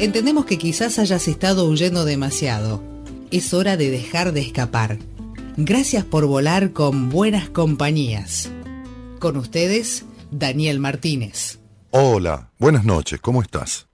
Entendemos que quizás hayas estado huyendo demasiado. Es hora de dejar de escapar. Gracias por volar con buenas compañías. Con ustedes, Daniel Martínez. Hola, buenas noches, ¿cómo estás?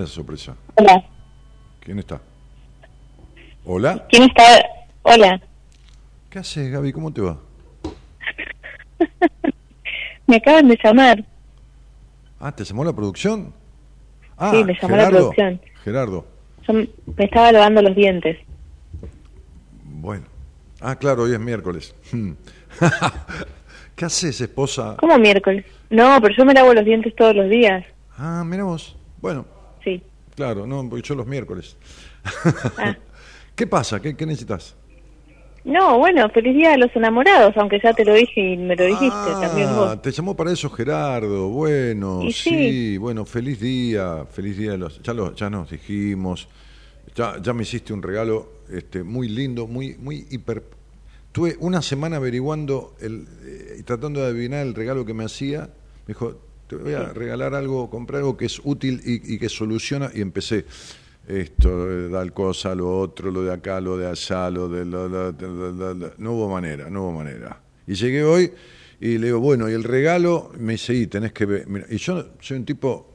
¿Cuál es la sorpresa? Hola. ¿Quién está? Hola. ¿Quién está? Hola. ¿Qué haces, Gaby? ¿Cómo te va? Me acaban de llamar. Ah, ¿te llamó la producción? Ah, Sí, me llamó la Gerardo. producción. Gerardo. Yo me estaba lavando los dientes. Bueno, Ah, claro, hoy es miércoles. Hmm. ¿Qué haces, esposa? ¿Cómo miércoles? No, pero yo me lavo los dientes todos los días. Ah, mira vos. Bueno, Sí. claro, no, porque yo los miércoles. Ah. ¿Qué pasa? ¿Qué, qué necesitas? No, bueno, feliz día de los enamorados, aunque ya te lo dije y me lo dijiste Ah, también vos. te llamó para eso Gerardo. Bueno, sí. sí. bueno, feliz día, feliz día de los. Ya, lo, ya nos dijimos. Ya, ya me hiciste un regalo este, muy lindo, muy, muy hiper. Tuve una semana averiguando el, eh, y tratando de adivinar el regalo que me hacía. Me dijo, te voy a regalar algo, comprar algo que es útil y, y que soluciona. Y empecé esto, eh, tal cosa, lo otro, lo de acá, lo de allá, lo de... lo- no hubo manera, no hubo manera. Y llegué hoy y le digo, bueno, y el regalo, me dice, y tenés que ver. Mira, y yo soy un tipo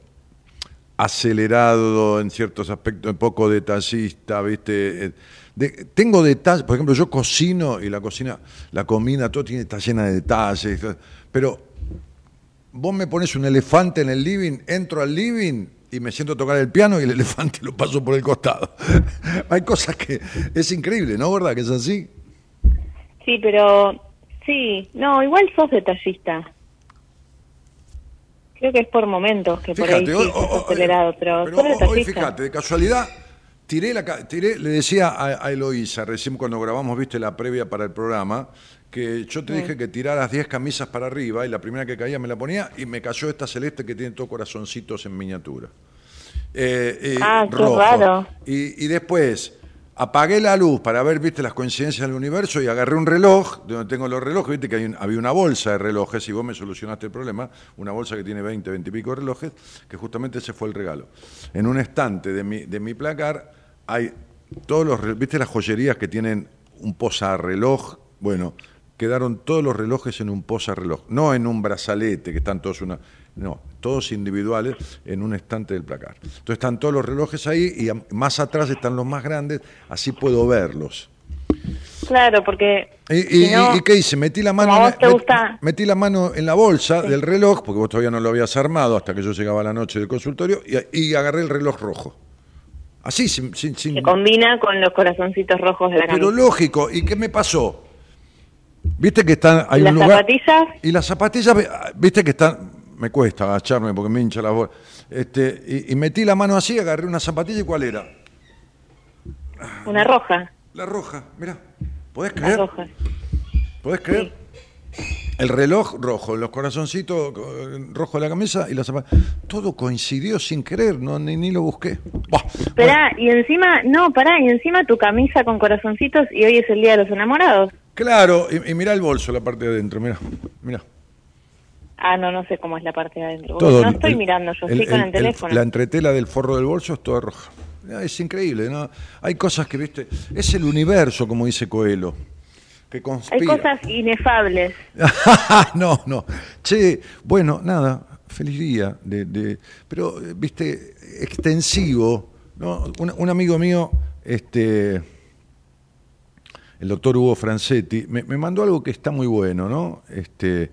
acelerado en ciertos aspectos, un poco detallista, ¿viste? Eh, de- tengo detalles, por ejemplo, yo cocino y la cocina, la comida, todo tiene, está llena de detalles, pero vos me pones un elefante en el living, entro al living y me siento a tocar el piano y el elefante lo paso por el costado. Hay cosas que es increíble, ¿no? ¿Verdad que es así? Sí, pero sí, no, igual sos detallista. Creo que es por momentos que por ahí Fíjate, sí hoy- acelerado, pero, pero sos hoy, fíjate, de casualidad, tiré la tiré, le decía a, a Eloísa, recién cuando grabamos, viste la previa para el programa, que yo te dije que tiraras 10 camisas para arriba y la primera que caía me la ponía y me cayó esta celeste que tiene todo corazoncitos en miniatura. Eh, eh, Ah, qué rojo. raro. Y, y después apagué la luz para ver, viste, las coincidencias del universo y agarré un reloj, de donde tengo los relojes, viste que hay un- había una bolsa de relojes y vos me solucionaste el problema, una bolsa que tiene 20, 20 y pico de relojes, que justamente ese fue el regalo. En un estante de mi, de mi placar hay todos los, viste las joyerías que tienen un posarreloj, bueno, quedaron todos los relojes en un posarreloj, no en un brazalete, que están todos una, no, todos individuales en un estante del placar. Entonces están todos los relojes ahí y más atrás están los más grandes, así puedo verlos. Claro, porque ¿Y, si y- no- y qué hice? Metí la mano, en la, gusta- metí la mano en la bolsa del reloj, porque vos todavía no lo habías armado hasta que yo llegaba a la noche del consultorio, y, y agarré el reloj rojo. Así, sin... sin- sin- que combina con los corazoncitos rojos de la pero camisa. lógico, ¿y qué me pasó? Viste que están... Hay ¿Y un las lugar- zapatillas? Y las zapatillas, viste que están... Me cuesta agacharme porque me hincha la voz. Este, y, y metí la mano así, agarré una zapatilla y ¿cuál era? Una roja, La roja, mira. ¿Podés la creer? roja. ¿Podés creer? El reloj rojo, los corazoncitos eh, rojo de la camisa y la zapatilla. Todo coincidió sin querer, no, ni, ni lo busqué. Bueno, Esperá, y encima, no, pará, y encima tu camisa con corazoncitos y hoy es el Día de los Enamorados. Claro, y, y mirá el bolso, la parte de adentro, mira, mira. Ah, no, no sé cómo es la parte de adentro. Todo, no estoy el- mirando, yo estoy con el, teléfono. la entretela del forro del bolso es toda roja. Ah, Es increíble, ¿no? Hay cosas que, viste, es el universo, como dice Coelho, que conspira. Hay cosas inefables. no, no. Che, bueno, nada, feliz día. De, de- pero, viste, extensivo. ¿no? Un, un amigo mío, este, el doctor Hugo Francetti, me, me mandó algo que está muy bueno, ¿no? Este,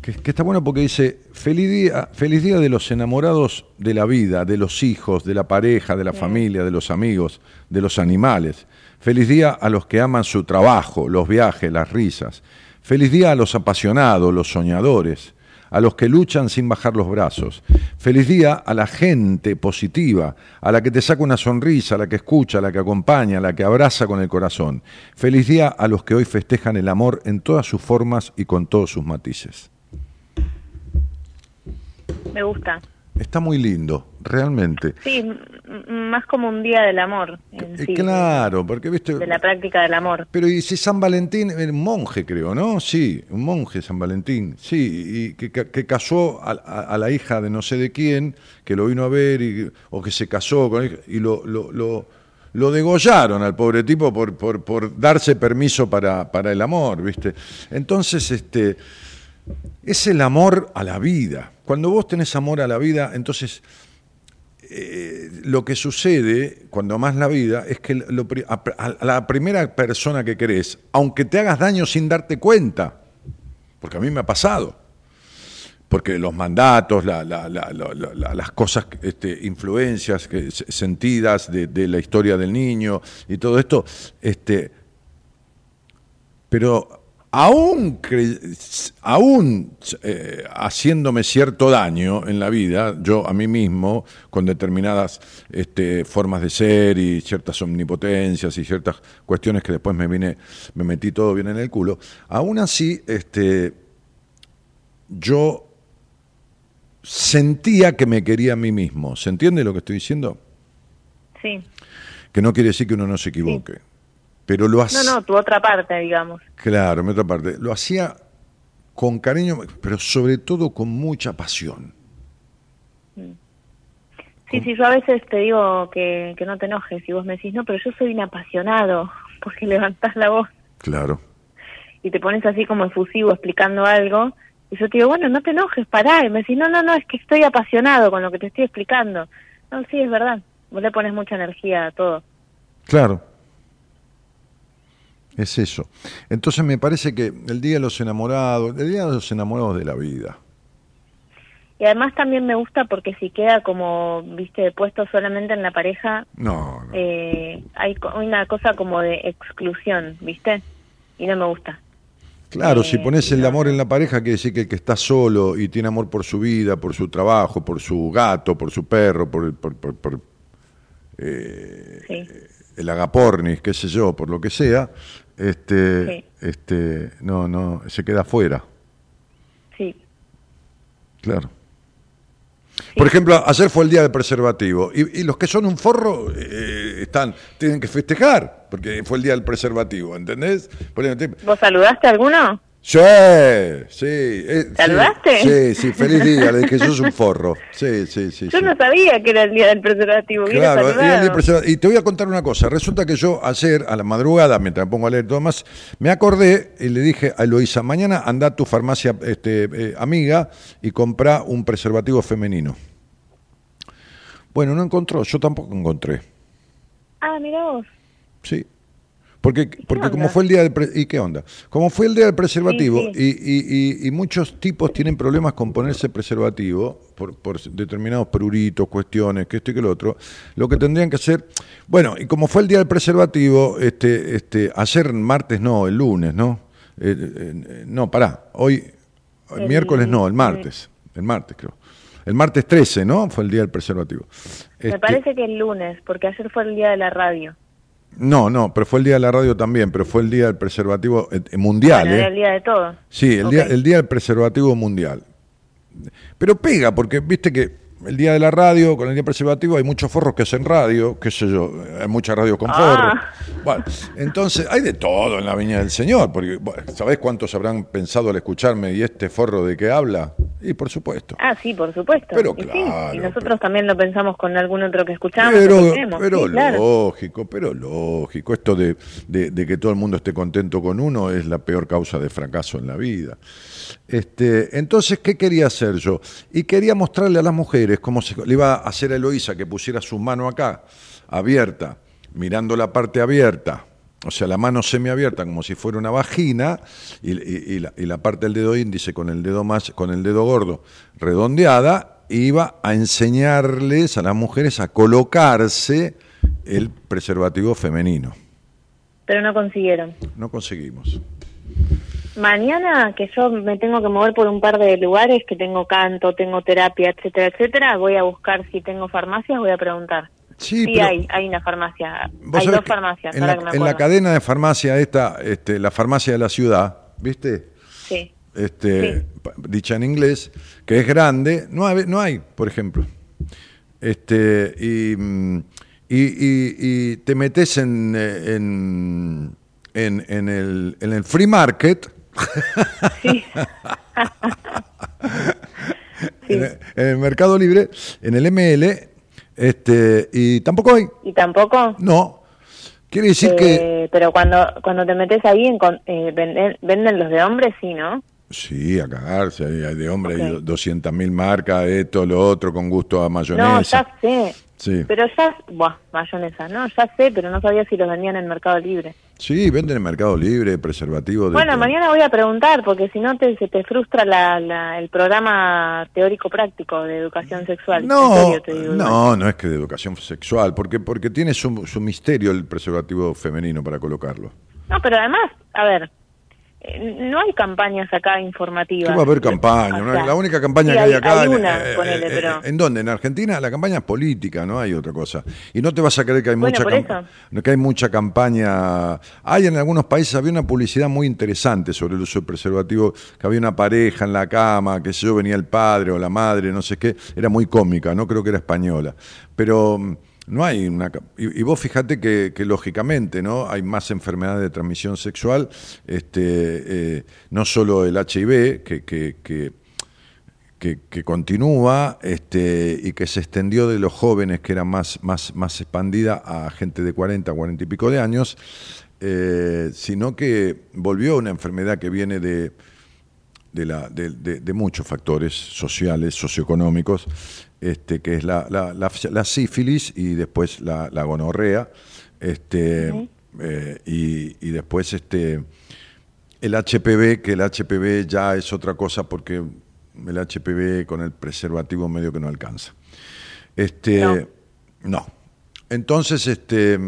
que, que está bueno porque dice, feliz día, feliz día de los enamorados de la vida, de los hijos, de la pareja, de la familia, de los amigos, de los animales. Feliz día a los que aman su trabajo, los viajes, las risas. Feliz día a los apasionados, los soñadores, a los que luchan sin bajar los brazos. Feliz día a la gente positiva, a la que te saca una sonrisa, a la que escucha, a la que acompaña, a la que abraza con el corazón. Feliz día a los que hoy festejan el amor en todas sus formas y con todos sus matices. Me gusta. Está muy lindo, realmente. Sí, más como un Día del Amor. en Eh, sí, claro, porque viste... De la práctica del amor. Pero y si San Valentín, un monje creo, ¿no? Sí, un monje San Valentín, sí, y que, que- que casó a, a- a la hija de no sé de quién, que lo vino a ver, y, o que se casó con él, y lo, lo, lo, lo degollaron al pobre tipo por, por, por darse permiso para, para el amor, ¿viste? Entonces, este, es el amor a la vida. Cuando vos tenés amor a la vida, entonces eh, lo que sucede cuando amás la vida es que a, la primera persona que querés, aunque te hagas daño sin darte cuenta, porque a mí me ha pasado, porque los mandatos, la- la- la- la- la- la- las cosas, este, influencias sentidas de, de la historia del niño y todo esto, este, pero aún, aún eh, haciéndome cierto daño en la vida, yo a mí mismo, con determinadas este, formas de ser y ciertas omnipotencias y ciertas cuestiones que después me vine, me metí todo bien en el culo, aún así, este, yo sentía que me quería a mí mismo. ¿Se entiende lo que estoy diciendo? Sí. Que no quiere decir que uno no se equivoque. Pero lo No, hacía. no, tu otra parte, digamos. Claro, en otra parte. Lo hacía con cariño, pero sobre todo con mucha pasión. Sí, sí, yo a veces te digo que, que no te enojes y vos me decís, no, pero yo soy un apasionado, porque levantás la voz Claro. y te pones así como efusivo explicando algo, y yo te digo, bueno, no te enojes, pará, y me decís, no, no, no, es que estoy apasionado con lo que te estoy explicando. No, sí, es verdad, vos le pones mucha energía a todo. Claro. Es eso. Entonces me parece que el Día de los Enamorados, el Día de los Enamorados de la vida. Y además también me gusta porque si queda como, viste, puesto solamente en la pareja, No, no. eh, hay una cosa como de exclusión, viste, y no me gusta. Claro, si eh, pones el no. amor en la pareja, quiere decir que el que está solo y tiene amor por su vida, por su trabajo, por su gato, por su perro, por, el- por, por- por, eh, Sí. el agapornis, qué sé yo, por lo que sea, este, Sí. este, no, no, se queda afuera, Sí, claro. Por ejemplo, ayer fue el día del preservativo y, y los que son un forro eh, están tienen que festejar porque fue el día del preservativo, ¿entendés? ¿Vos saludaste a alguno? Sí, sí. eh, sí, ¿Saludaste? Sí, sí, feliz día, le dije, sos un forro. Sí, sí, sí. Yo sí. no sabía que era el día del preservativo. Claro, era el día preservativo. y te voy a contar una cosa. Resulta que yo ayer, a la madrugada, mientras me pongo a leer todo más, me acordé y le dije a Eloisa, mañana anda a tu farmacia este, eh, amiga y compra un preservativo femenino. Bueno, no encontró, yo tampoco encontré. Ah, mira vos. Sí. Porque, porque como fue el día del pre- ¿y qué onda? Como fue el día del preservativo Sí, Y, y- y- y muchos tipos tienen problemas con ponerse preservativo por, por determinados pruritos, cuestiones, que esto y que lo otro, lo que tendrían que hacer, bueno, y como fue el día del preservativo, este, este, ayer martes no, el lunes, ¿no? Eh, eh, no, pará, hoy, el El- miércoles no, el martes, el martes creo. El martes 13, ¿no? Fue el día del preservativo. Me Este, parece que el lunes, porque ayer fue el día de la radio. No, no, pero fue el día de la radio también, pero fue el día del preservativo eh, eh, mundial, Bueno, ¿eh? era el día de todo. Sí, el, día, el día del preservativo mundial. Pero pega, porque viste que el día de la radio, con el día preservativo, hay muchos forros que hacen radio, qué sé yo, hay muchas radios con Ah. forros. Bueno, entonces hay de todo en la Viña del Señor, porque bueno, ¿sabés cuántos habrán pensado al escucharme y este forro de qué habla? Y por supuesto. Ah, sí, por supuesto. Pero Y sí, claro, y nosotros pero- también lo pensamos con algún otro que escuchamos. Pero, que pero Sí, claro. lógico, pero lógico. Esto de, de- de que todo el mundo esté contento con uno es la peor causa de fracaso en la vida. Este, entonces, ¿qué quería hacer yo? Y quería mostrarle a las mujeres cómo se le iba a hacer a Eloísa que pusiera su mano acá, abierta, mirando la parte abierta. O sea, la mano semiabierta como si fuera una vagina y, y- y la, y la parte del dedo índice con el dedo más, con el dedo gordo redondeada, iba a enseñarles a las mujeres a colocarse el preservativo femenino. Pero no consiguieron. No conseguimos. Mañana, que yo me tengo que mover por un par de lugares, que tengo canto, tengo terapia, etcétera, etcétera, voy a buscar si tengo farmacias, voy a preguntar. Sí, Sí, hay, hay una farmacia. Hay dos farmacias, en ahora la, que me en la cadena de farmacia esta, este, la farmacia de la ciudad, ¿viste? Sí. Este, Sí. dicha en inglés, que es grande, no hay, no hay por ejemplo. Este, y, mm, y, y- y te metes en, eh, en, en, en el, en el free market, Sí. en, el, en el Mercado Libre, en el ML, este, y tampoco hay. ¿Y tampoco? No. Quiere decir que... Eh, Pero cuando cuando te metes ahí, en eh, venden, venden los de hombres, sí, ¿no? Sí, a cagarse, hay, hay de hombre, hay Ok. 200.000 marcas, esto, lo otro, con gusto a No, mayonesa. ya sé. Sí. Pero ya, buah, mayonesa, no, ya sé, pero no sabía si los vendían en Mercado Libre. Sí, venden en Mercado Libre, preservativo. De Bueno, todo. mañana voy a preguntar, porque si no te, se te frustra la, la- el programa teórico-práctico de educación sexual. No, digo, no, no es que de educación sexual, porque, porque tiene su, su misterio el preservativo femenino para colocarlo. No, pero además, a ver, no hay campañas acá informativas. ¿Qué va a haber campaña? sea, la única campaña sí, que hay, hay- acá. hay en- una, eh, ponele, eh, pero- ¿En dónde? En Argentina la campaña es política, no hay otra cosa. Y no te vas a creer que hay Bueno, mucha que hay mucha campaña. Hay en algunos países había una publicidad muy interesante sobre el uso del preservativo, que había una pareja en la cama, que sé yo venía el padre o la madre, no sé qué, era muy cómica, no creo que era española. Pero mm, no hay una y, vos fíjate que, lógicamente no hay más enfermedades de transmisión sexual este eh, no solo el HIV que, que- continúa este, y que se extendió de los jóvenes, que era más, más, más expandida, a gente de 40, 40 y pico de años, eh, sino que volvió una enfermedad que viene de, de, la- de- de muchos factores sociales, socioeconómicos, este, que es la, la- la- la sífilis y después la, gonorrea, este, eh, y, y después este, el HPV, que el HPV ya es otra cosa porque el HPV con el preservativo medio que no alcanza. Este, No. no. Entonces, este,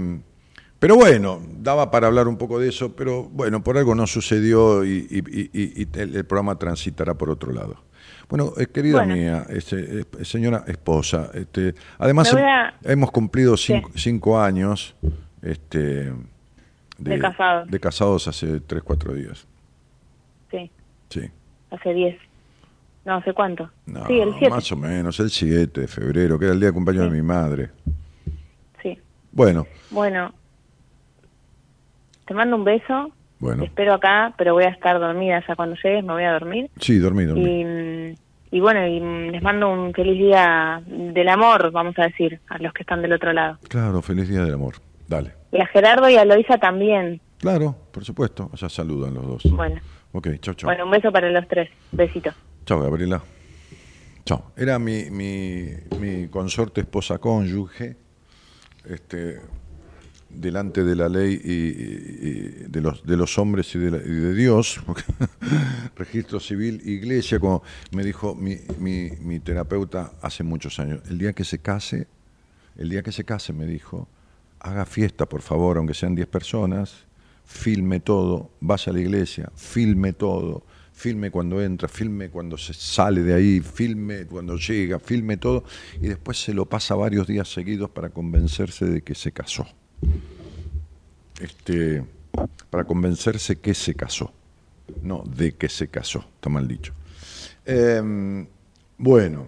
pero bueno, daba para hablar un poco de eso, pero bueno, por algo no sucedió y, y- y- y- y el, el programa transitará por otro lado. Bueno, eh, querida Bueno. mía, este, eh, señora esposa, este, además a- hemos cumplido cinco, cinco años este, De casados. de casados hace tres, cuatro días. Sí, Sí. hace 10. No, ¿hace cuánto? No, sí, el 7. más o menos, el 7 de febrero, que era el día de cumpleaños Sí. de mi madre. Sí. Bueno, Bueno, te mando un beso. Bueno. Te espero acá, pero voy a estar dormida ya cuando llegues, me voy a dormir. Sí, dormí, dormí. Y, y bueno, y les mando un feliz día del amor, vamos a decir, a los que están del otro lado. Claro, feliz día del amor. Dale. Y a Gerardo y a Loisa también. Claro, por supuesto. Ya saludan los dos. Bueno, Ok, chau, chau. bueno, un beso para los tres. Besito. Chau, Gabriela. Chau. Era mi, mi, mi consorte esposa cónyuge, este, delante de la ley y, de, los, hombres y de, la- y de Dios, registro civil, iglesia, como me dijo mi terapeuta hace muchos años, el día que se case, el día que se case, me dijo, haga fiesta, por favor, aunque sean 10 personas, filme todo, vaya a la iglesia, filme todo, filme cuando entra, filme cuando se sale de ahí, filme cuando llega, filme todo, y después se lo pasa varios días seguidos para convencerse de que se casó. Este, para convencerse que se casó, no de que se casó, está mal dicho. Em, bueno,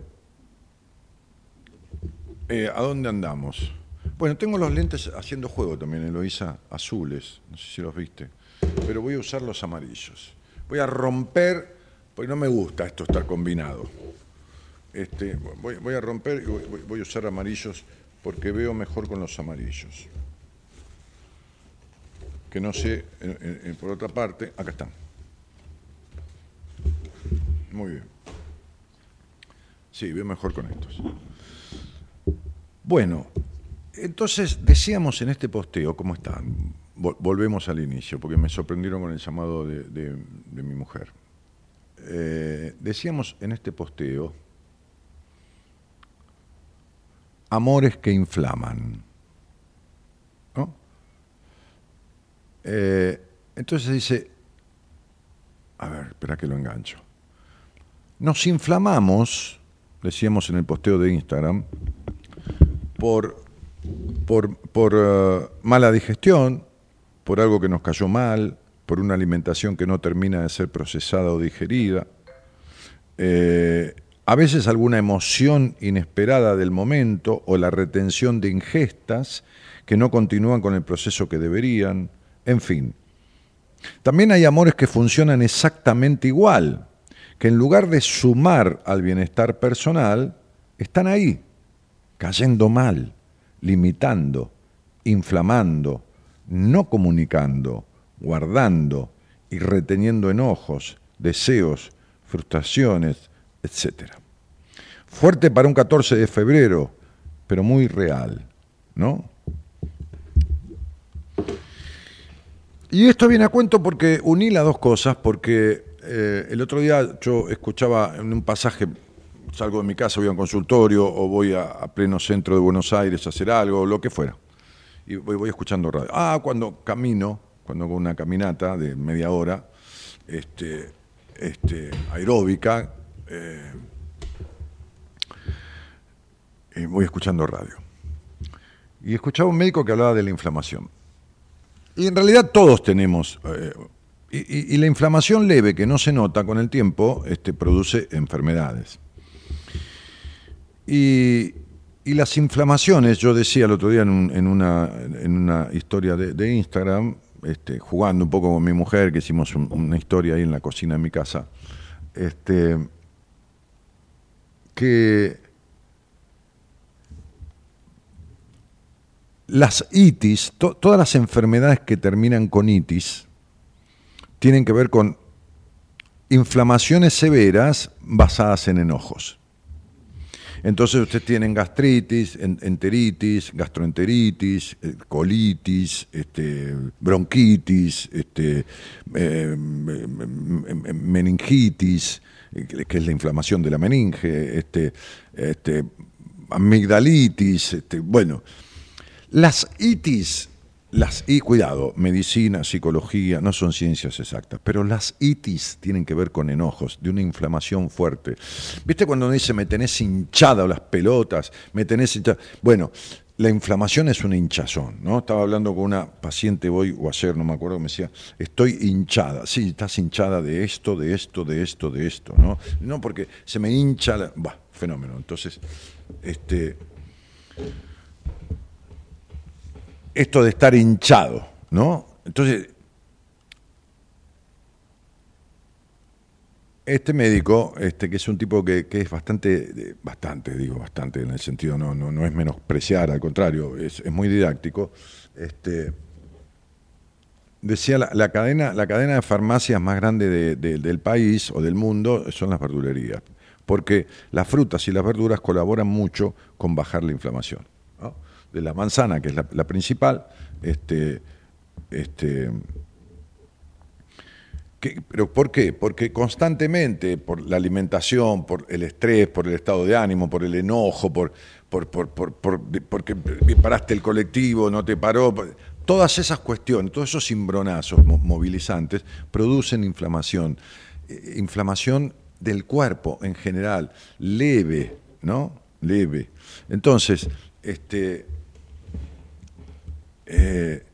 eh, ¿A dónde andamos? Bueno, tengo los lentes haciendo juego también, Eloisa, azules, no sé si los viste, pero voy a usar los amarillos. Voy a romper, porque no me gusta esto estar combinado. Este, voy, a romper y voy a usar amarillos porque veo mejor con los amarillos. Que no sé, por otra parte, acá están. Muy bien. Sí, veo mejor con estos. Bueno, entonces decíamos en este posteo, ¿cómo están? Vol- Volvemos al inicio, porque me sorprendieron con el llamado de, de- de mi mujer. Eh, decíamos en este posteo, amores que inflaman. Eh, entonces dice, a ver, espera que lo engancho. Nos inflamamos, decíamos en el posteo de Instagram, por, por, por eh, mala digestión, por algo que nos cayó mal, por una alimentación que no termina de ser procesada o digerida, eh, a veces alguna emoción inesperada del momento o la retención de ingestas que no continúan con el proceso que deberían, en fin. También hay amores que funcionan exactamente igual, que en lugar de sumar al bienestar personal, están ahí, cayendo mal, limitando, inflamando, no comunicando, guardando y reteniendo enojos, deseos, frustraciones, etc. Fuerte para un 14 de febrero, pero muy real, ¿no? Y esto viene a cuento porque uní las dos cosas, porque eh, el otro día yo escuchaba en un pasaje, salgo de mi casa, voy a un consultorio o voy a, pleno centro de Buenos Aires a hacer algo, lo que fuera. Y voy, escuchando radio. Ah, cuando camino, cuando hago una caminata de media hora, este, este, aeróbica, eh, voy escuchando radio. Y escuchaba un médico que hablaba de la inflamación. Y en realidad todos tenemos, eh, y, la inflamación leve que no se nota con el tiempo, este, produce enfermedades. Y, y las inflamaciones, yo decía el otro día en, un- en una, en una historia de, Instagram, este, jugando un poco con mi mujer, que hicimos un- una historia ahí en la cocina de mi casa, este, que las itis, to- todas las enfermedades que terminan con itis, tienen que ver con inflamaciones severas basadas en enojos. Entonces ustedes tienen gastritis, en- enteritis, gastroenteritis, eh, colitis, este, bronquitis, este, eh, m- m- meningitis, eh, que es la inflamación de la meninge, este, amigdalitis, bueno, las itis, las y cuidado, medicina, psicología, no son ciencias exactas, pero las itis tienen que ver con enojos, de una inflamación fuerte. ¿Viste cuando dice me tenés hinchada las pelotas, me tenés? Bueno, la inflamación es una hinchazón, ¿no? Estaba hablando con una paciente hoy o ayer, no me acuerdo, me decía, estoy hinchada. Sí, estás hinchada de esto, de esto, de esto, de esto, ¿no? No, porque se me hincha la... Bah, fenómeno. Entonces, este esto de estar hinchado, ¿no? Entonces, este médico, este, que es un tipo que, que es bastante, bastante, digo bastante, en el sentido no, no, no es menospreciar, al contrario, es, es muy didáctico, este, decía la, cadena, la cadena de farmacias más grande de- de- del país o del mundo son las verdulerías, porque las frutas y las verduras colaboran mucho con bajar la inflamación. De la manzana, que es la, principal, este, este, ¿Pero por qué? Porque constantemente, por la alimentación, por el estrés, por el estado de ánimo, por el enojo, por, por, por, por- por- porque paraste el colectivo, no te paró, todas esas cuestiones, todos esos cimbronazos mo- movilizantes producen inflamación. Eh, inflamación del cuerpo en general, leve, ¿no? Leve. Entonces, este, eh,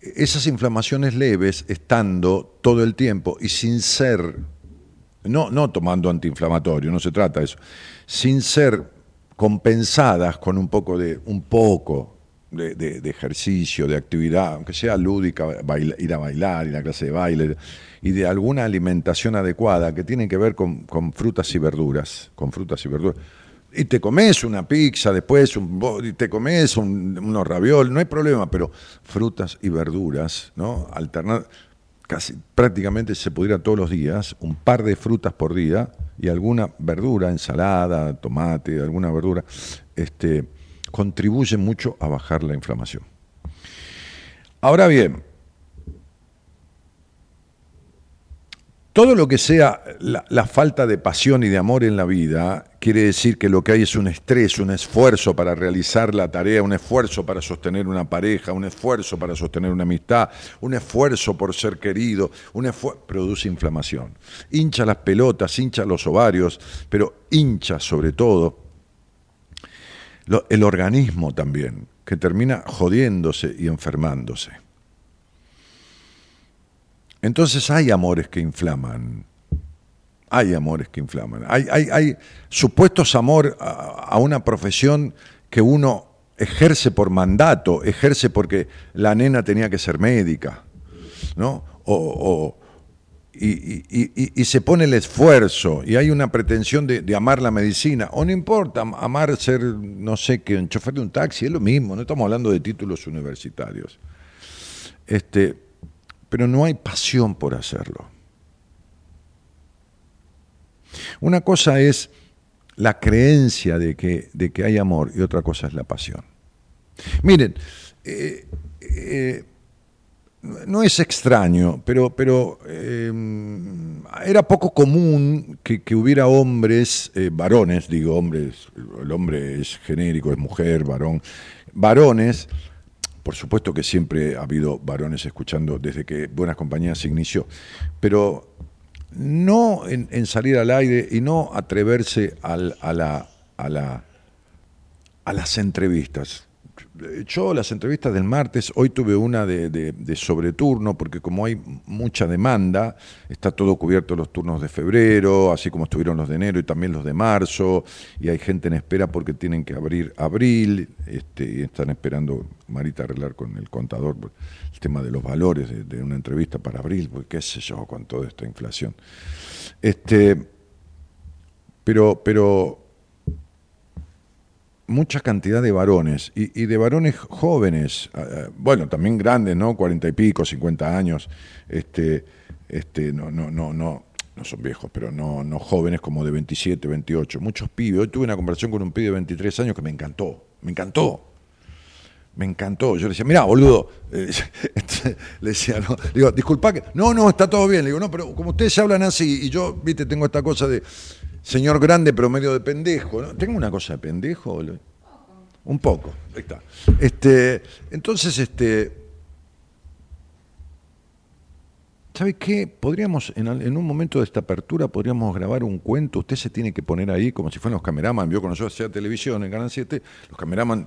esas inflamaciones leves estando todo el tiempo y sin ser, no, no tomando antiinflamatorio, no se trata de eso, sin ser compensadas con un poco de, un poco de, ejercicio, de actividad, aunque sea lúdica, ir a bailar, ir a clase de baile, y de alguna alimentación adecuada que tiene que ver con, con frutas y verduras, con frutas y verduras. Y te comes una pizza después, un, te comes un- unos ravioles, no hay problema, pero frutas y verduras, ¿no? Alternar, casi prácticamente se pudiera todos los días, un par de frutas por día y alguna verdura, ensalada, tomate, alguna verdura, este, contribuye mucho a bajar la inflamación. Ahora bien, todo lo que sea la, falta de pasión y de amor en la vida quiere decir que lo que hay es un estrés, un esfuerzo para realizar la tarea, un esfuerzo para sostener una pareja, un esfuerzo para sostener una amistad, un esfuerzo por ser querido, un esfuerzo produce inflamación. Hincha las pelotas, hincha los ovarios, pero hincha sobre todo el organismo también, que termina jodiéndose y enfermándose. Entonces hay amores que inflaman. Hay amores que inflaman. Hay, supuestos amor a, una profesión que uno ejerce por mandato, ejerce porque la nena tenía que ser médica, ¿no? O, y, se pone el esfuerzo y hay una pretensión de, de amar la medicina, o no importa, am- amar ser, no sé, que un chofer de un taxi, es lo mismo, no estamos hablando de títulos universitarios. Este, pero no hay pasión por hacerlo. Una cosa es la creencia de que, de que hay amor y otra cosa es la pasión. Miren, eh, eh, no es extraño, pero, pero eh, era poco común que, que hubiera hombres, varones, digo hombres, el hombre es genérico, es mujer, varón, varones, por supuesto que siempre ha habido varones escuchando desde que Buenas Compañías se inició, pero no en, salir al aire y no atreverse a las entrevistas. Yo las entrevistas del martes, hoy tuve una de, sobreturno, porque como hay mucha demanda, está todo cubierto los turnos de febrero, así como estuvieron los de enero y también los de marzo, y hay gente en espera porque tienen que abrir abril, este, y están esperando Marita arreglar con el contador el tema de los valores de, de una entrevista para abril, porque qué sé yo, con toda esta inflación. Este, pero, pero mucha cantidad de varones y, de varones jóvenes, ah, ah, bueno, también grandes, ¿no? Cuarenta y pico, cincuenta años, este, este, no, no, no, no, no son viejos, pero no, no jóvenes como de 27, 28, muchos pibes. Hoy tuve una conversación con un pibe de 23 años que me encantó, me encantó. Me encantó. Yo le decía, mirá, boludo. Le decía, no, digo, disculpa que. No, no, está todo bien. Le digo, no, pero como ustedes hablan así, y yo, viste, tengo esta cosa de señor grande, pero medio de pendejo. ¿no? Tengo una cosa de pendejo? Un poco. Ahí está. Este, entonces, este. ¿Sabe qué? Podríamos, en, en un momento de esta apertura, podríamos grabar un cuento. Usted se tiene que poner ahí, como si fueran los cameraman. Vio cuando yo hacía televisión en Canal 7, los cameraman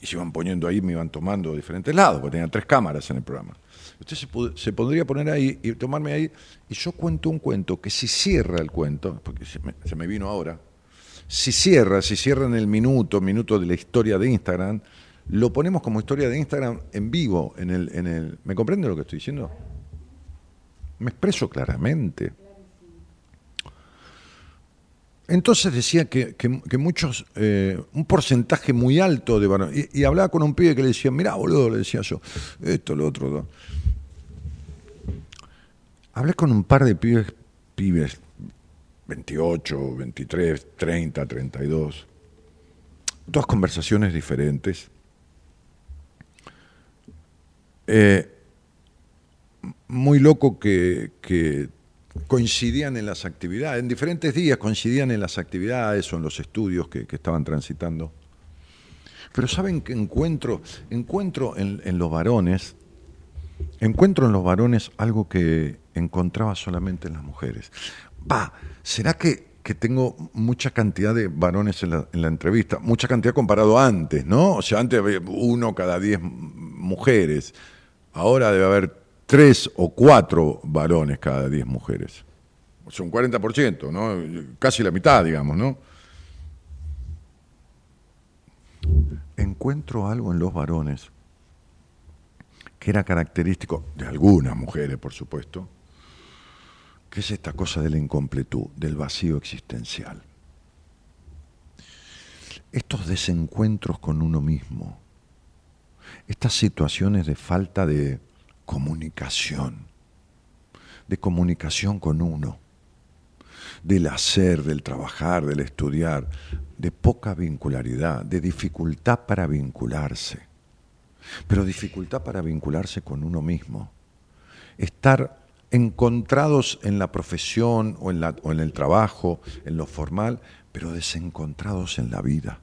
y se iban poniendo ahí, me iban tomando de diferentes lados, porque tenían tres cámaras en el programa. Usted se, podría poner ahí y tomarme ahí, y yo cuento un cuento que si cierra el cuento, porque se me, vino ahora, si cierra, si cierra en el minuto, minuto de la historia de Instagram, lo ponemos como historia de Instagram en vivo, en el, en el. ¿Me comprende lo que estoy diciendo? Me expreso claramente. Entonces decía que, que- muchos, eh, un porcentaje muy alto de varones, y, y hablaba con un pibe que le decía, mirá, boludo, le decía yo, esto, lo otro, lo. Hablé con un par de pibes, pibes, 28, 23, 30, 32, dos conversaciones diferentes. Eh, muy loco que, coincidían en las actividades, en diferentes días coincidían en las actividades o en los estudios que, estaban transitando. Pero saben que encuentro, encuentro en, en los varones, encuentro en los varones algo que encontraba solamente en las mujeres. Va, ¿será que, que tengo mucha cantidad de varones en la, en la entrevista? Mucha cantidad comparado a antes, ¿no? O sea, antes había uno cada diez mujeres. Ahora debe haber tres o cuatro varones cada diez mujeres. O sea, un 40%, ¿no? Casi la mitad, digamos, ¿no? Encuentro algo en los varones que era característico de algunas mujeres, por supuesto, que es esta cosa de la incompletud, del vacío existencial. Estos desencuentros con uno mismo, estas situaciones de falta de comunicación, de comunicación con uno, del hacer, del trabajar, del estudiar, de poca vincularidad, de dificultad para vincularse, pero dificultad para vincularse con uno mismo, estar encontrados en la profesión o en, la- o en el trabajo, en lo formal, pero desencontrados en la vida.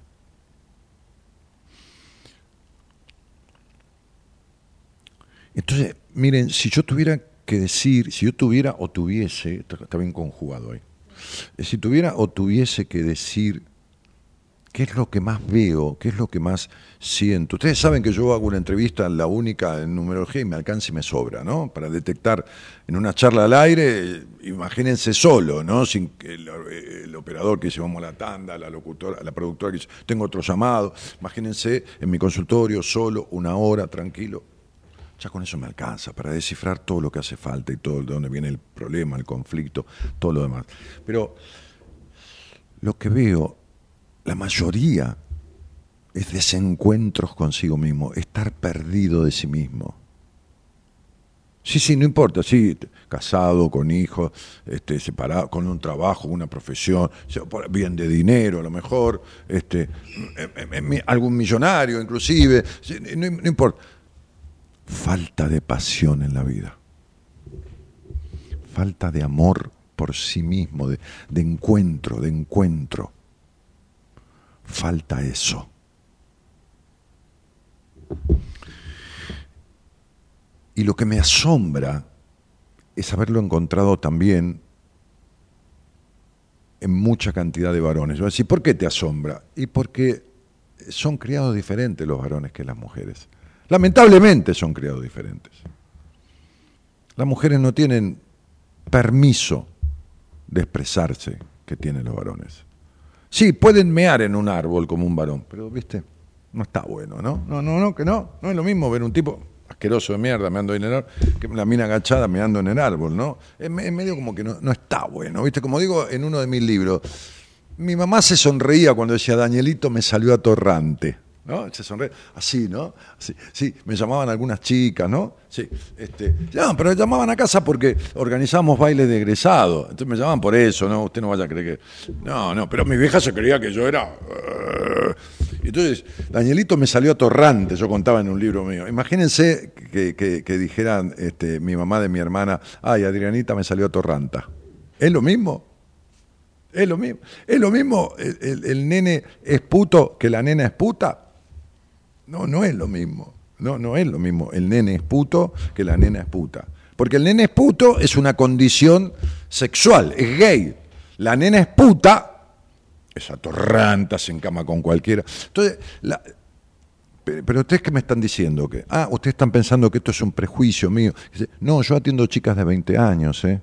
Entonces, miren, si yo tuviera que decir, si yo tuviera o tuviese, está bien conjugado ahí, si tuviera o tuviese que decir qué es lo que más veo, qué es lo que más siento. Ustedes saben que yo hago una entrevista, la única en numerología, y me alcanza y me sobra, ¿no? Para detectar en una charla al aire, eh, imagínense solo, ¿no? Sin el, el operador que dice vamos la tanda, la locutora, la productora que dice tengo otro llamado, imagínense en mi consultorio solo, una hora, tranquilo. Ya con eso me alcanza para descifrar todo lo que hace falta y todo de dónde viene el problema, el conflicto, todo lo demás. Pero lo que veo, la mayoría, es desencuentros consigo mismo, estar perdido de sí mismo. Sí, sí, no importa, sí, casado, con hijos, este, separado, con un trabajo, una profesión, bien de dinero a lo mejor, este, em- em- em- algún millonario inclusive, no, importa. Falta de pasión en la vida. Falta de amor por sí mismo, de encuentro, de encuentro. Falta eso. Y lo que me asombra es haberlo encontrado también en mucha cantidad de varones. Yo voy a decir, ¿por qué te asombra? Y porque son criados diferentes los varones que las mujeres. Lamentablemente son criados diferentes. Las mujeres no tienen permiso de expresarse que tienen los varones. Sí, pueden mear en un árbol como un varón, pero, viste, no está bueno, ¿no? No, no, no, que no. No es lo mismo ver un tipo asqueroso de mierda meando en el árbol que la mina agachada meando en el árbol, ¿no? Es, me- es medio como que no, no está bueno, ¿viste? Como digo en uno de mis libros, mi mamá se sonreía cuando decía, Danielito me salió atorrante. ¿No? Se sonreía, así, ¿no? Así, sí, me llamaban algunas chicas, ¿no? Sí, este, no, pero me llamaban a casa porque organizábamos bailes de egresado. Entonces me llamaban por eso, ¿no? Usted no vaya a creer que. No, no, pero mi vieja se creía que yo era. eh, Entonces, Danielito me salió atorrante, yo contaba en un libro mío. Imagínense que, que- dijeran este, mi mamá de mi hermana, ay, Adrianita me salió atorranta. ¿Es lo mismo? Es lo mismo. Es lo mismo el nene es puto que la nena es puta. No, no es lo mismo. No, no es lo mismo. El nene es puto que la nena es puta. Porque el nene es puto es una condición sexual, es gay. La nena es puta, es atorranta, se encama con cualquiera. Entonces, pero, ustedes qué me están diciendo que, ah, ustedes están pensando que esto es un prejuicio mío. No, yo atiendo chicas de 20 años, ¿eh?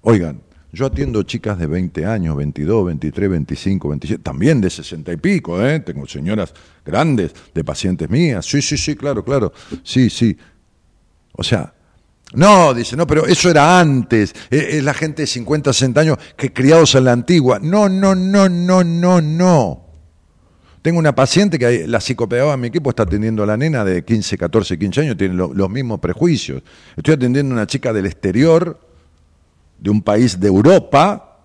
Oigan, yo atiendo chicas de 20 años, 22, 23, 25, 27, también de 60 y pico, ¿eh? Tengo señoras grandes de pacientes mías. Sí, sí, sí, claro, claro. Sí, sí. O sea, no, dice, no, pero eso era antes. Eh, Es la gente de 50, 60 años que criados en la antigua. No, no, no, no, no, no. Tengo una paciente que la psicopedagoga de mi equipo está atendiendo a la nena de 15, 14, 15 años, tiene lo- los mismos prejuicios. Estoy atendiendo a una chica del exterior, de un país de Europa,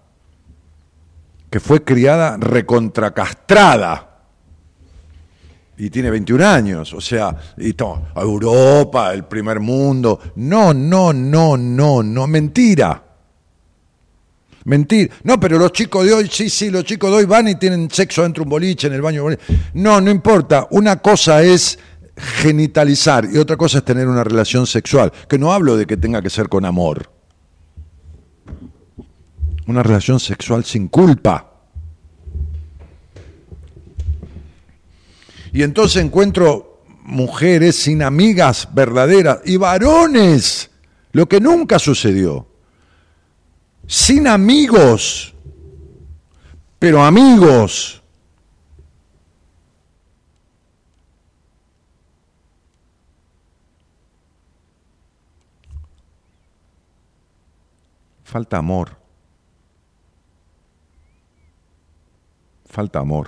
que fue criada recontracastrada. Y tiene 21 años, o sea, y to- Europa, el primer mundo. No, no, no, no, no, mentira. Mentira. No, pero los chicos de hoy, sí, sí, los chicos de hoy van y tienen sexo dentro de un boliche, en el baño. No, no importa. Una cosa es genitalizar y otra cosa es tener una relación sexual. Que no hablo de que tenga que ser con amor. Una relación sexual sin culpa. Y entonces encuentro mujeres sin amigas verdaderas y varones, lo que nunca sucedió sin amigos, pero amigos. Falta amor. Falta amor.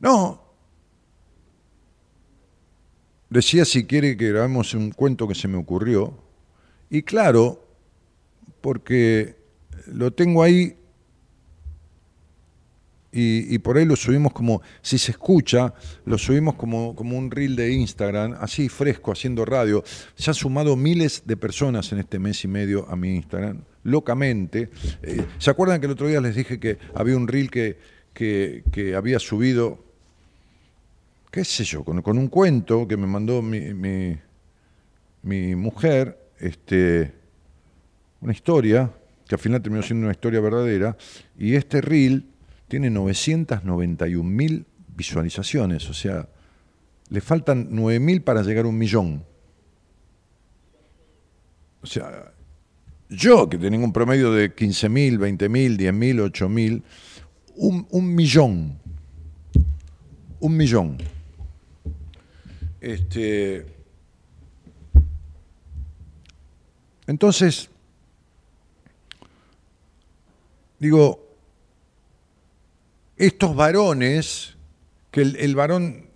No, decía si quiere que grabemos un cuento que se me ocurrió. Y claro, porque lo tengo ahí y, por ahí lo subimos como, si se escucha, lo subimos como, como un reel de Instagram, así fresco, haciendo radio. Se han sumado miles de personas en este mes y medio a mi Instagram, locamente. Eh, ¿Se acuerdan que el otro día les dije que había un reel que, que, que había subido qué sé yo, con, con un cuento que me mandó mi, mi, mi mujer, este, una historia, que al final terminó siendo una historia verdadera, y este reel tiene 991 mil visualizaciones, o sea, le faltan 9 mil para llegar a un millón. O sea, yo que tengo un promedio de 15 mil, 20 mil, 10 mil, 8 mil, un, un millón, un millón. Este, entonces, digo, estos varones, que el, varón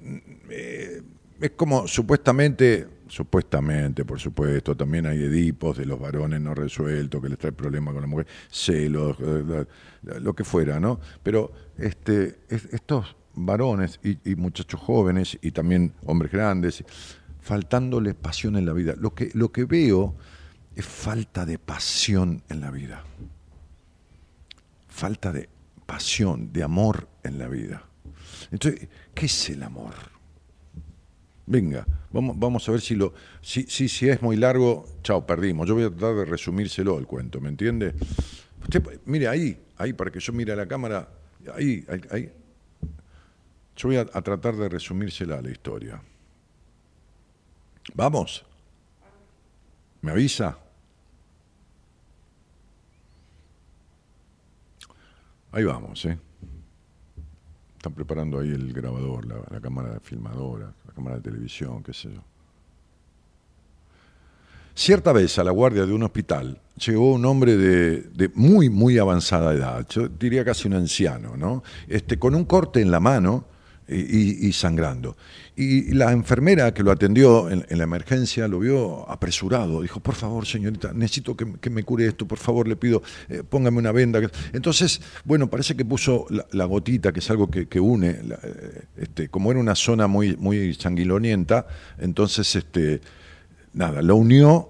eh, es como supuestamente, supuestamente, por supuesto, también hay edipos de los varones no resueltos que les trae problemas con la mujer, celos, eh, lo que fuera, ¿no? Pero este, es- estos varones y, y muchachos jóvenes y también hombres grandes, faltándoles pasión en la vida. Lo que, lo que veo es falta de pasión en la vida. Falta de de amor en la vida. Entonces, ¿qué es el amor? Venga, vamos, vamos a ver si lo. Si, si, es muy largo, chao, perdimos. Yo voy a tratar de resumírselo el cuento, ¿me entiende? Mire ahí, ahí, para que yo mire a la cámara. Ahí, ahí, ahí. Yo voy a, a tratar de resumírsela la historia. ¿Vamos? ¿Me avisa? Ahí vamos, ¿eh? Están preparando ahí el grabador, la, la cámara filmadora, la cámara de televisión, qué sé yo. Cierta vez a la guardia de un hospital llegó un hombre de, muy, muy avanzada edad, yo diría casi un anciano, ¿no? Este, con un corte en la mano y, sangrando. Y la enfermera que lo atendió en, la emergencia lo vio apresurado. Dijo, por favor, señorita, necesito que, me cure esto, por favor, le pido, eh, póngame una venda. Entonces, bueno, parece que puso la, gotita, que es algo que, une, eh, este, como era una zona muy, muy sanguinolenta, entonces, este, nada, lo unió,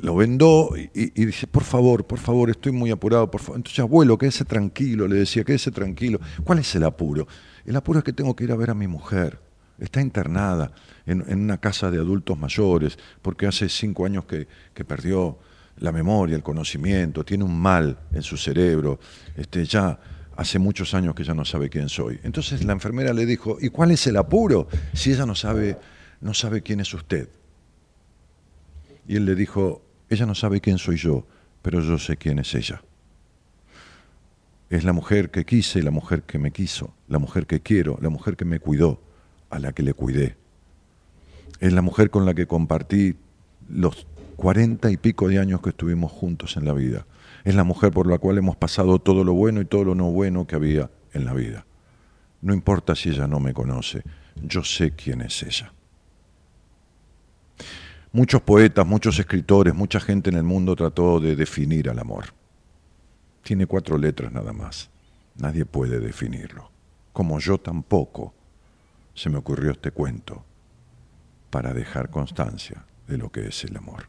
lo vendó y- y dice, por favor, por favor, estoy muy apurado, por favor. Entonces, abuelo, quédese tranquilo, le decía, quédese tranquilo. ¿Cuál es el apuro? El apuro es que tengo que ir a ver a mi mujer. Está internada en, una casa de adultos mayores, porque hace cinco años que, que perdió la memoria, el conocimiento, tiene un mal en su cerebro, este, ya hace muchos años que ya no sabe quién soy. Entonces la enfermera le dijo, ¿y cuál es el apuro si ella no sabe, no sabe quién es usted? Y él le dijo, ella no sabe quién soy yo, pero yo sé quién es ella. Es la mujer que quise, la mujer que me quiso, la mujer que quiero, la mujer que me cuidó, a la que le cuidé. Es la mujer con la que compartí los cuarenta y pico de años que estuvimos juntos en la vida. Es la mujer por la cual hemos pasado todo lo bueno y todo lo no bueno que había en la vida. No importa si ella no me conoce, yo sé quién es ella. Muchos poetas, muchos escritores, mucha gente en el mundo trató de definir al amor. Tiene cuatro letras nada más. Nadie puede definirlo. Como yo tampoco se me ocurrió este cuento para dejar constancia de lo que es el amor.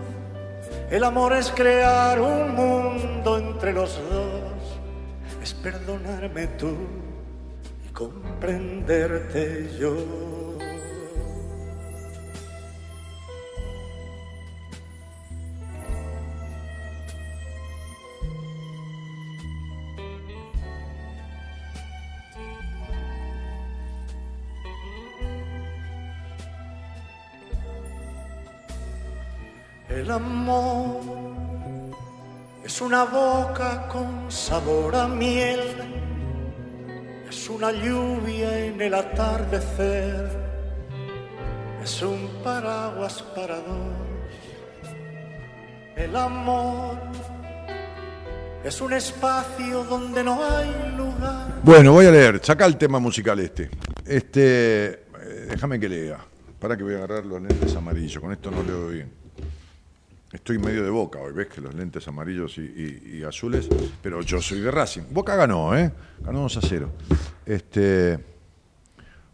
El amor es crear un mundo entre los dos, es perdonarme tú y comprenderte yo. Amor es una boca con sabor a miel, es una lluvia en el atardecer, es un paraguas para dos. El amor es un espacio donde no hay lugar. Bueno, voy a leer. Saca el tema musical este. Este, eh, déjame que lea. Para que voy a agarrar los lentes amarillos. Con esto no leo bien. Estoy medio de boca hoy, ves que los lentes amarillos y, azules, pero yo soy de Racing. Boca ganó, ¿eh? Ganó 2 a 0. Este,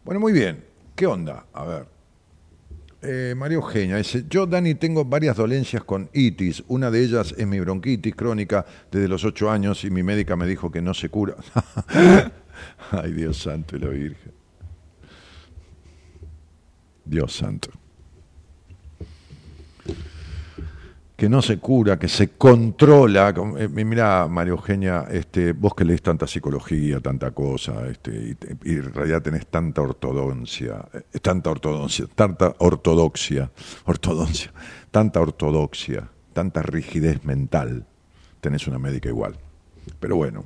bueno, muy bien. ¿Qué onda? A ver. Eh, María Eugenia dice, yo Dani tengo varias dolencias con itis, una de ellas es mi bronquitis crónica desde los 8 años y mi médica me dijo que no se cura. Ay Dios santo y la Virgen. Dios santo. Que no se cura, que se controla. Eh, mira, María Eugenia, este, vos que lees tanta psicología, tanta cosa, este, y, y en realidad tenés tanta ortodoncia, eh, tanta ortodoncia, tanta ortodoxia, ortodoncia, tanta ortodoxia, tanta rigidez mental, tenés una médica igual. Pero bueno,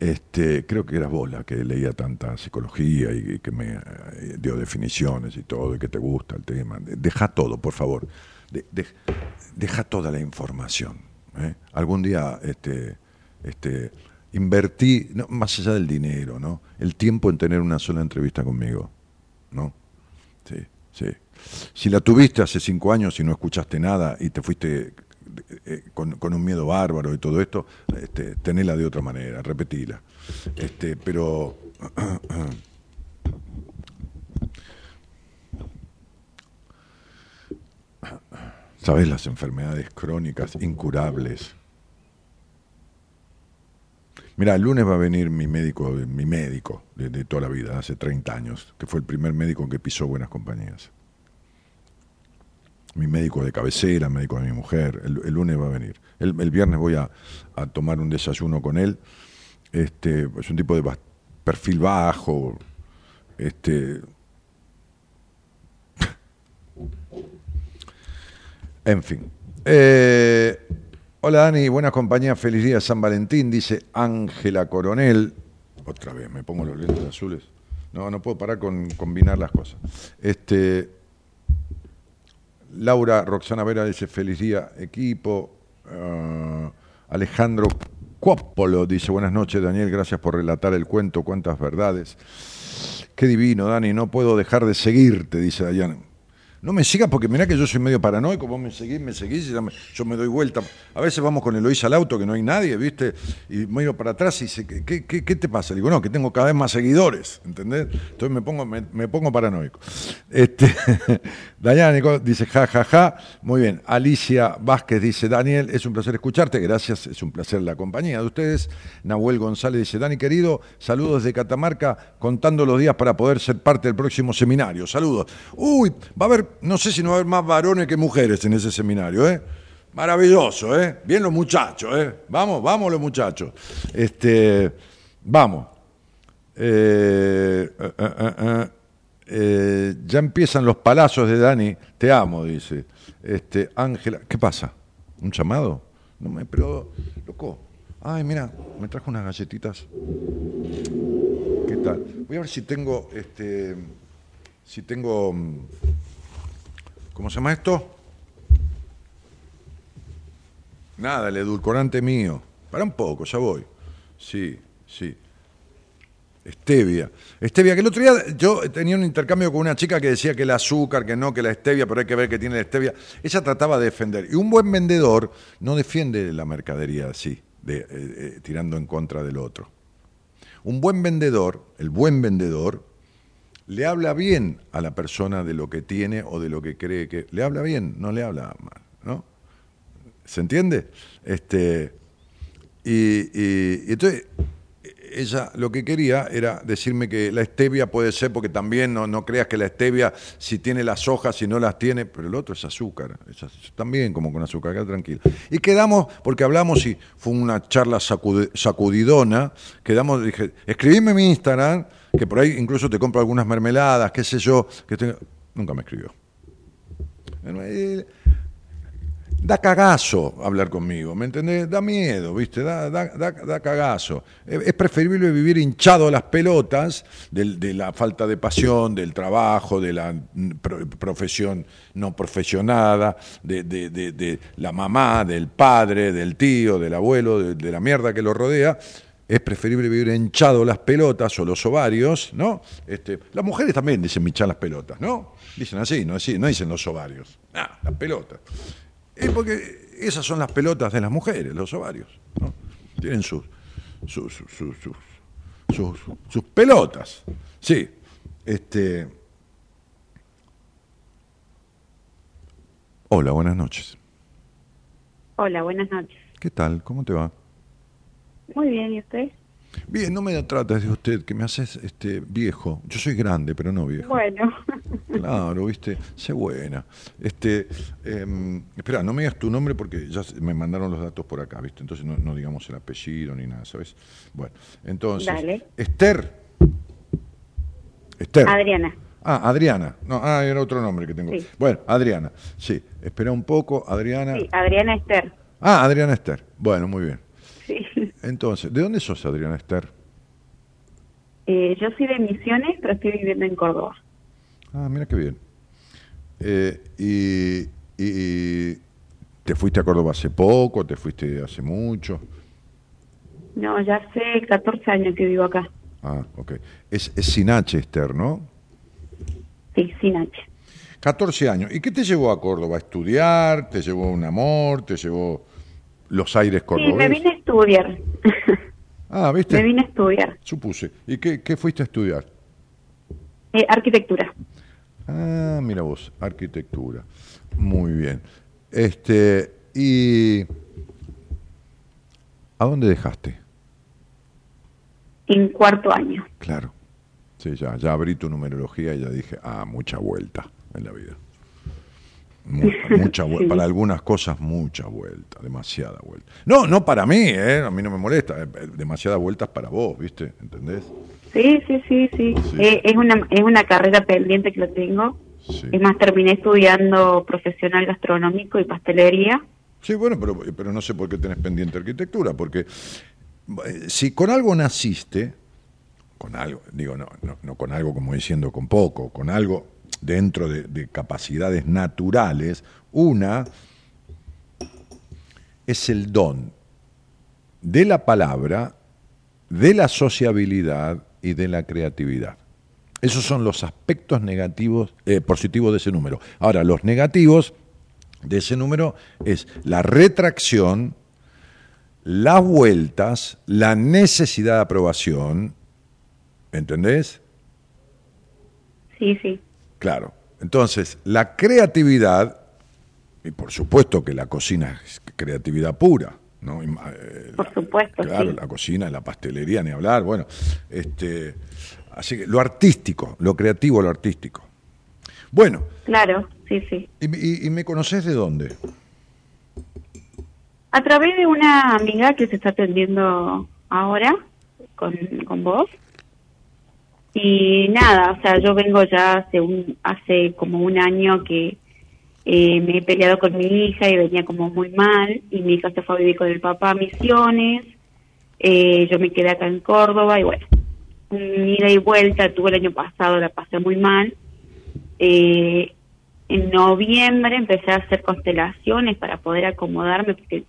este, creo que eras vos la que leía tanta psicología y, y que me eh, dio definiciones y todo, y que te gusta el tema. De- Deja todo, por favor. De- de- deja toda la información. ¿eh? Algún día este, este, invertí, no, más allá del dinero, ¿no? el tiempo en tener una sola entrevista conmigo. ¿no? Sí, sí. Si la tuviste hace cinco años y no escuchaste nada y te fuiste eh, con, un miedo bárbaro y todo esto, este, tenela de otra manera, repetila. Este, pero ¿sabes las enfermedades crónicas incurables? Mira, el lunes va a venir mi médico, mi médico de, toda la vida, hace 30 años, que fue el primer médico que pisó buenas compañías. Mi médico de cabecera, médico de mi mujer, el, lunes va a venir. El, viernes voy a, a tomar un desayuno con él. Este, es un tipo de perfil bajo. Este, en fin. Eh, hola Dani, buena compañía, feliz día San Valentín, dice Ángela Coronel. Otra vez, me pongo los lentes azules. No, no puedo parar con combinar las cosas. Este, Laura Roxana Vera dice feliz día, equipo. Ah, Alejandro Cuópolo dice buenas noches, Daniel, gracias por relatar el cuento, cuántas verdades. Qué divino, Dani, no puedo dejar de seguirte, dice Dayana. No me sigas porque mirá que yo soy medio paranoico, vos me seguís, me seguís, me- yo me doy vuelta. A veces vamos con Eloísa al auto, que no hay nadie, ¿viste? Y miro para atrás y dice, ¿qué, te pasa? Le digo, no, que tengo cada vez más seguidores, ¿entendés? Entonces me pongo, me, me pongo paranoico. Este, Dayana Nico dice, ja, ja, ja. Muy bien. Alicia Vázquez dice, Daniel, es un placer escucharte, gracias, es un placer la compañía de ustedes. Nahuel González dice, Dani querido, saludos desde Catamarca, contando los días para poder ser parte del próximo seminario. Saludos. Uy, va a haber, no sé si no va a haber más varones que mujeres en ese seminario, ¿eh? Maravilloso, ¿eh? Bien los muchachos, ¿eh? Vamos, vamos los muchachos. Este, vamos. Eh, eh, eh, eh, eh, ya empiezan los palazos de Dani. Te amo, dice. Este, Ángela, ¿qué pasa? ¿Un llamado? No me, pero, loco. Ay, mira, me trajo unas galletitas. ¿Qué tal? Voy a ver si tengo, este, si tengo, mm, ¿cómo se llama esto? Nada, el edulcorante mío. Para un poco, ya voy. Sí, sí. Stevia. Stevia, que el otro día yo tenía un intercambio con una chica que decía que el azúcar, que no, que la stevia, pero hay que ver que tiene la stevia. Ella trataba de defender. Y un buen vendedor no defiende la mercadería así, eh, eh, tirando en contra del otro. Un buen vendedor, el buen vendedor, le habla bien a la persona de lo que tiene o de lo que cree que. Le habla bien, no le habla mal, ¿no? ¿Se entiende? Este, y entonces ella lo que quería era decirme que la stevia puede ser, porque también no, no creas que la stevia, si tiene las hojas, si no las tiene, pero el otro es azúcar, es también como con azúcar, queda tranquilo. Y quedamos, porque hablamos y fue una charla sacudidona, quedamos, dije, escribime mi Instagram, que por ahí incluso te compro algunas mermeladas, qué sé yo, que tenga- nunca me escribió. Da cagazo hablar conmigo, ¿me entendés? Da miedo, ¿viste? Da, da, da, da cagazo. Es preferible vivir hinchado a las pelotas de la falta de pasión, del trabajo, de la pro- profesión no profesionada, de, la mamá, del padre, del tío, del abuelo, de, la mierda que lo rodea. Es preferible vivir hinchado las pelotas o los ovarios, ¿no? Este, las mujeres también dicen hinchar las pelotas, ¿no? Dicen así, no, así, no dicen los ovarios. Ah, las pelotas. Es porque esas son las pelotas de las mujeres, los ovarios. ¿no? Tienen sus, sus, sus, sus, sus, sus- sus pelotas. Sí. Este. Hola, buenas noches. Hola, buenas noches. ¿Qué tal? ¿Cómo te va? Muy bien, ¿y usted? Bien, no me trates de usted, que me haces este viejo. Yo soy grande, pero no viejo. Bueno, Claro, viste, sé buena. Este, em, espera, no me digas tu nombre porque ya me mandaron los datos por acá, viste. Entonces no, no digamos el apellido ni nada, ¿sabes? Bueno, entonces, Dale. Esther. Esther. Adriana. Ah, Adriana. No, ah, era otro nombre que tengo. Sí. Bueno, Adriana. Sí, espera un poco, Adriana. Sí, Adriana Esther. Ah, Adriana Esther. Bueno, muy bien. Entonces, ¿de dónde sos, Adriana Esther? Eh, yo soy de Misiones, pero estoy viviendo en Córdoba. Ah, mira qué bien. Eh, y, y- te fuiste a Córdoba hace poco? ¿Te fuiste hace mucho? No, ya hace 14 años que vivo acá. Ah, ok. Es, es sin H, Esther, ¿no? Sí, sin H. 14 años. ¿Y qué te llevó a Córdoba? ¿A estudiar? ¿Te llevó un amor? ¿Te llevó los aires Sí, cordobeses? me vine a estudiar. Ah, ¿viste? me vine a estudiar. Supuse. ¿Y qué, qué fuiste a estudiar? Eh, arquitectura. Ah, mira vos, arquitectura. Muy bien. Este, ¿y a dónde dejaste? En cuarto año. Claro. Sí, ya, ya abrí tu numerología y ya dije, ah, mucha vuelta en la vida. Mu- mucha vuelta. Sí. Para algunas cosas, mucha vuelta, demasiada vuelta. No, no para mí, ¿eh? a mí no me molesta. eh, eh, Demasiadas vueltas para vos, ¿viste? ¿Entendés? Sí, sí, sí, sí. Sí. Eh, es, una, es una carrera pendiente que lo tengo. Sí. Es más, terminé estudiando profesional gastronómico y pastelería. Sí, bueno, pero, pero no sé por qué tenés pendiente arquitectura, porque si con algo naciste, con algo, digo, no, no, no con algo como diciendo con poco, con algo dentro de, de capacidades naturales, una es el don de la palabra, de la sociabilidad y de la creatividad. Esos son los aspectos negativos, eh, positivos de ese número. Ahora, los negativos de ese número es la retracción, las vueltas, la necesidad de aprobación, ¿entendés? Sí, sí. Claro. Entonces, la creatividad, y por supuesto que la cocina es creatividad pura, ¿no? Eh, Por supuesto, Claro, sí. la cocina, la pastelería, ni hablar, bueno, este, así que lo artístico, lo creativo, lo artístico. Bueno, Claro, sí, sí. ¿y, y- y me conoces de dónde? A través de una amiga que se está atendiendo ahora con, con vos. Y nada, o sea, yo vengo ya hace, un, hace como un año que eh, me he peleado con mi hija y venía como muy mal. Y mi hija se fue a vivir con el papá a Misiones. Eh, yo me quedé acá en Córdoba y bueno, ida y vuelta. Tuve el año pasado, la pasé muy mal. Eh, en noviembre empecé a hacer constelaciones para poder acomodarme porque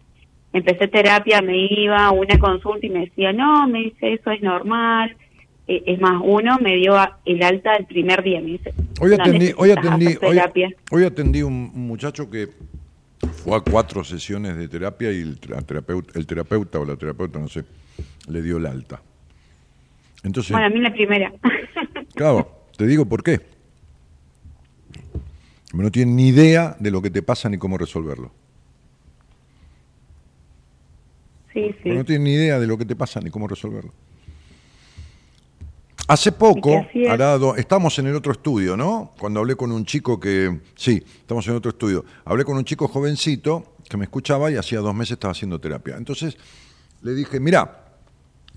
empecé terapia, me iba una consulta y me decía, no, me dice, eso es normal. Eh, es más, uno me dio el alta el primer día, me dice. Hoy "No atendí, hoy atendí, hoy, terapia". hoy atendí un, un muchacho que fue a cuatro sesiones de terapia y el, terapeuta, el terapeuta o la terapeuta, no sé, le dio el alta. Entonces, Bueno, a mí la primera. claro, te digo por qué. No tienen ni idea de lo que te pasa ni cómo resolverlo. sí, sí. No tienen ni idea de lo que te pasa ni cómo resolverlo. Hace poco, do- estamos en el otro estudio, ¿no? Cuando hablé con un chico que, sí, estamos en otro estudio. Hablé con un chico jovencito que me escuchaba y hacía dos meses estaba haciendo terapia. Entonces le dije, mira,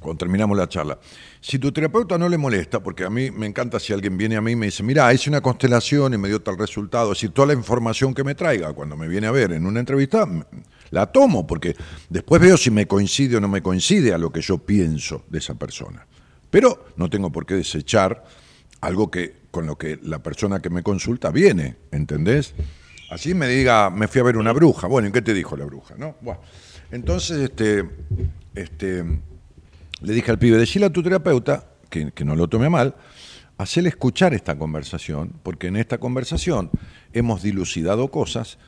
cuando terminamos la charla, si tu terapeuta no le molesta, porque a mí me encanta si alguien viene a mí y me dice, mira, hice una constelación y me dio tal resultado, es decir, toda la información que me traiga cuando me viene a ver en una entrevista, la tomo, porque después veo si me coincide o no me coincide a lo que yo pienso de esa persona. Pero no tengo por qué desechar algo que con lo que la persona que me consulta viene, ¿entendés? Así me diga, me fui a ver una bruja. Bueno, ¿y qué te dijo la bruja? ¿No? Entonces, este, este, le dije al pibe, decirle a tu terapeuta, que, no lo tome mal, hacele escuchar esta conversación, porque en esta conversación hemos dilucidado cosas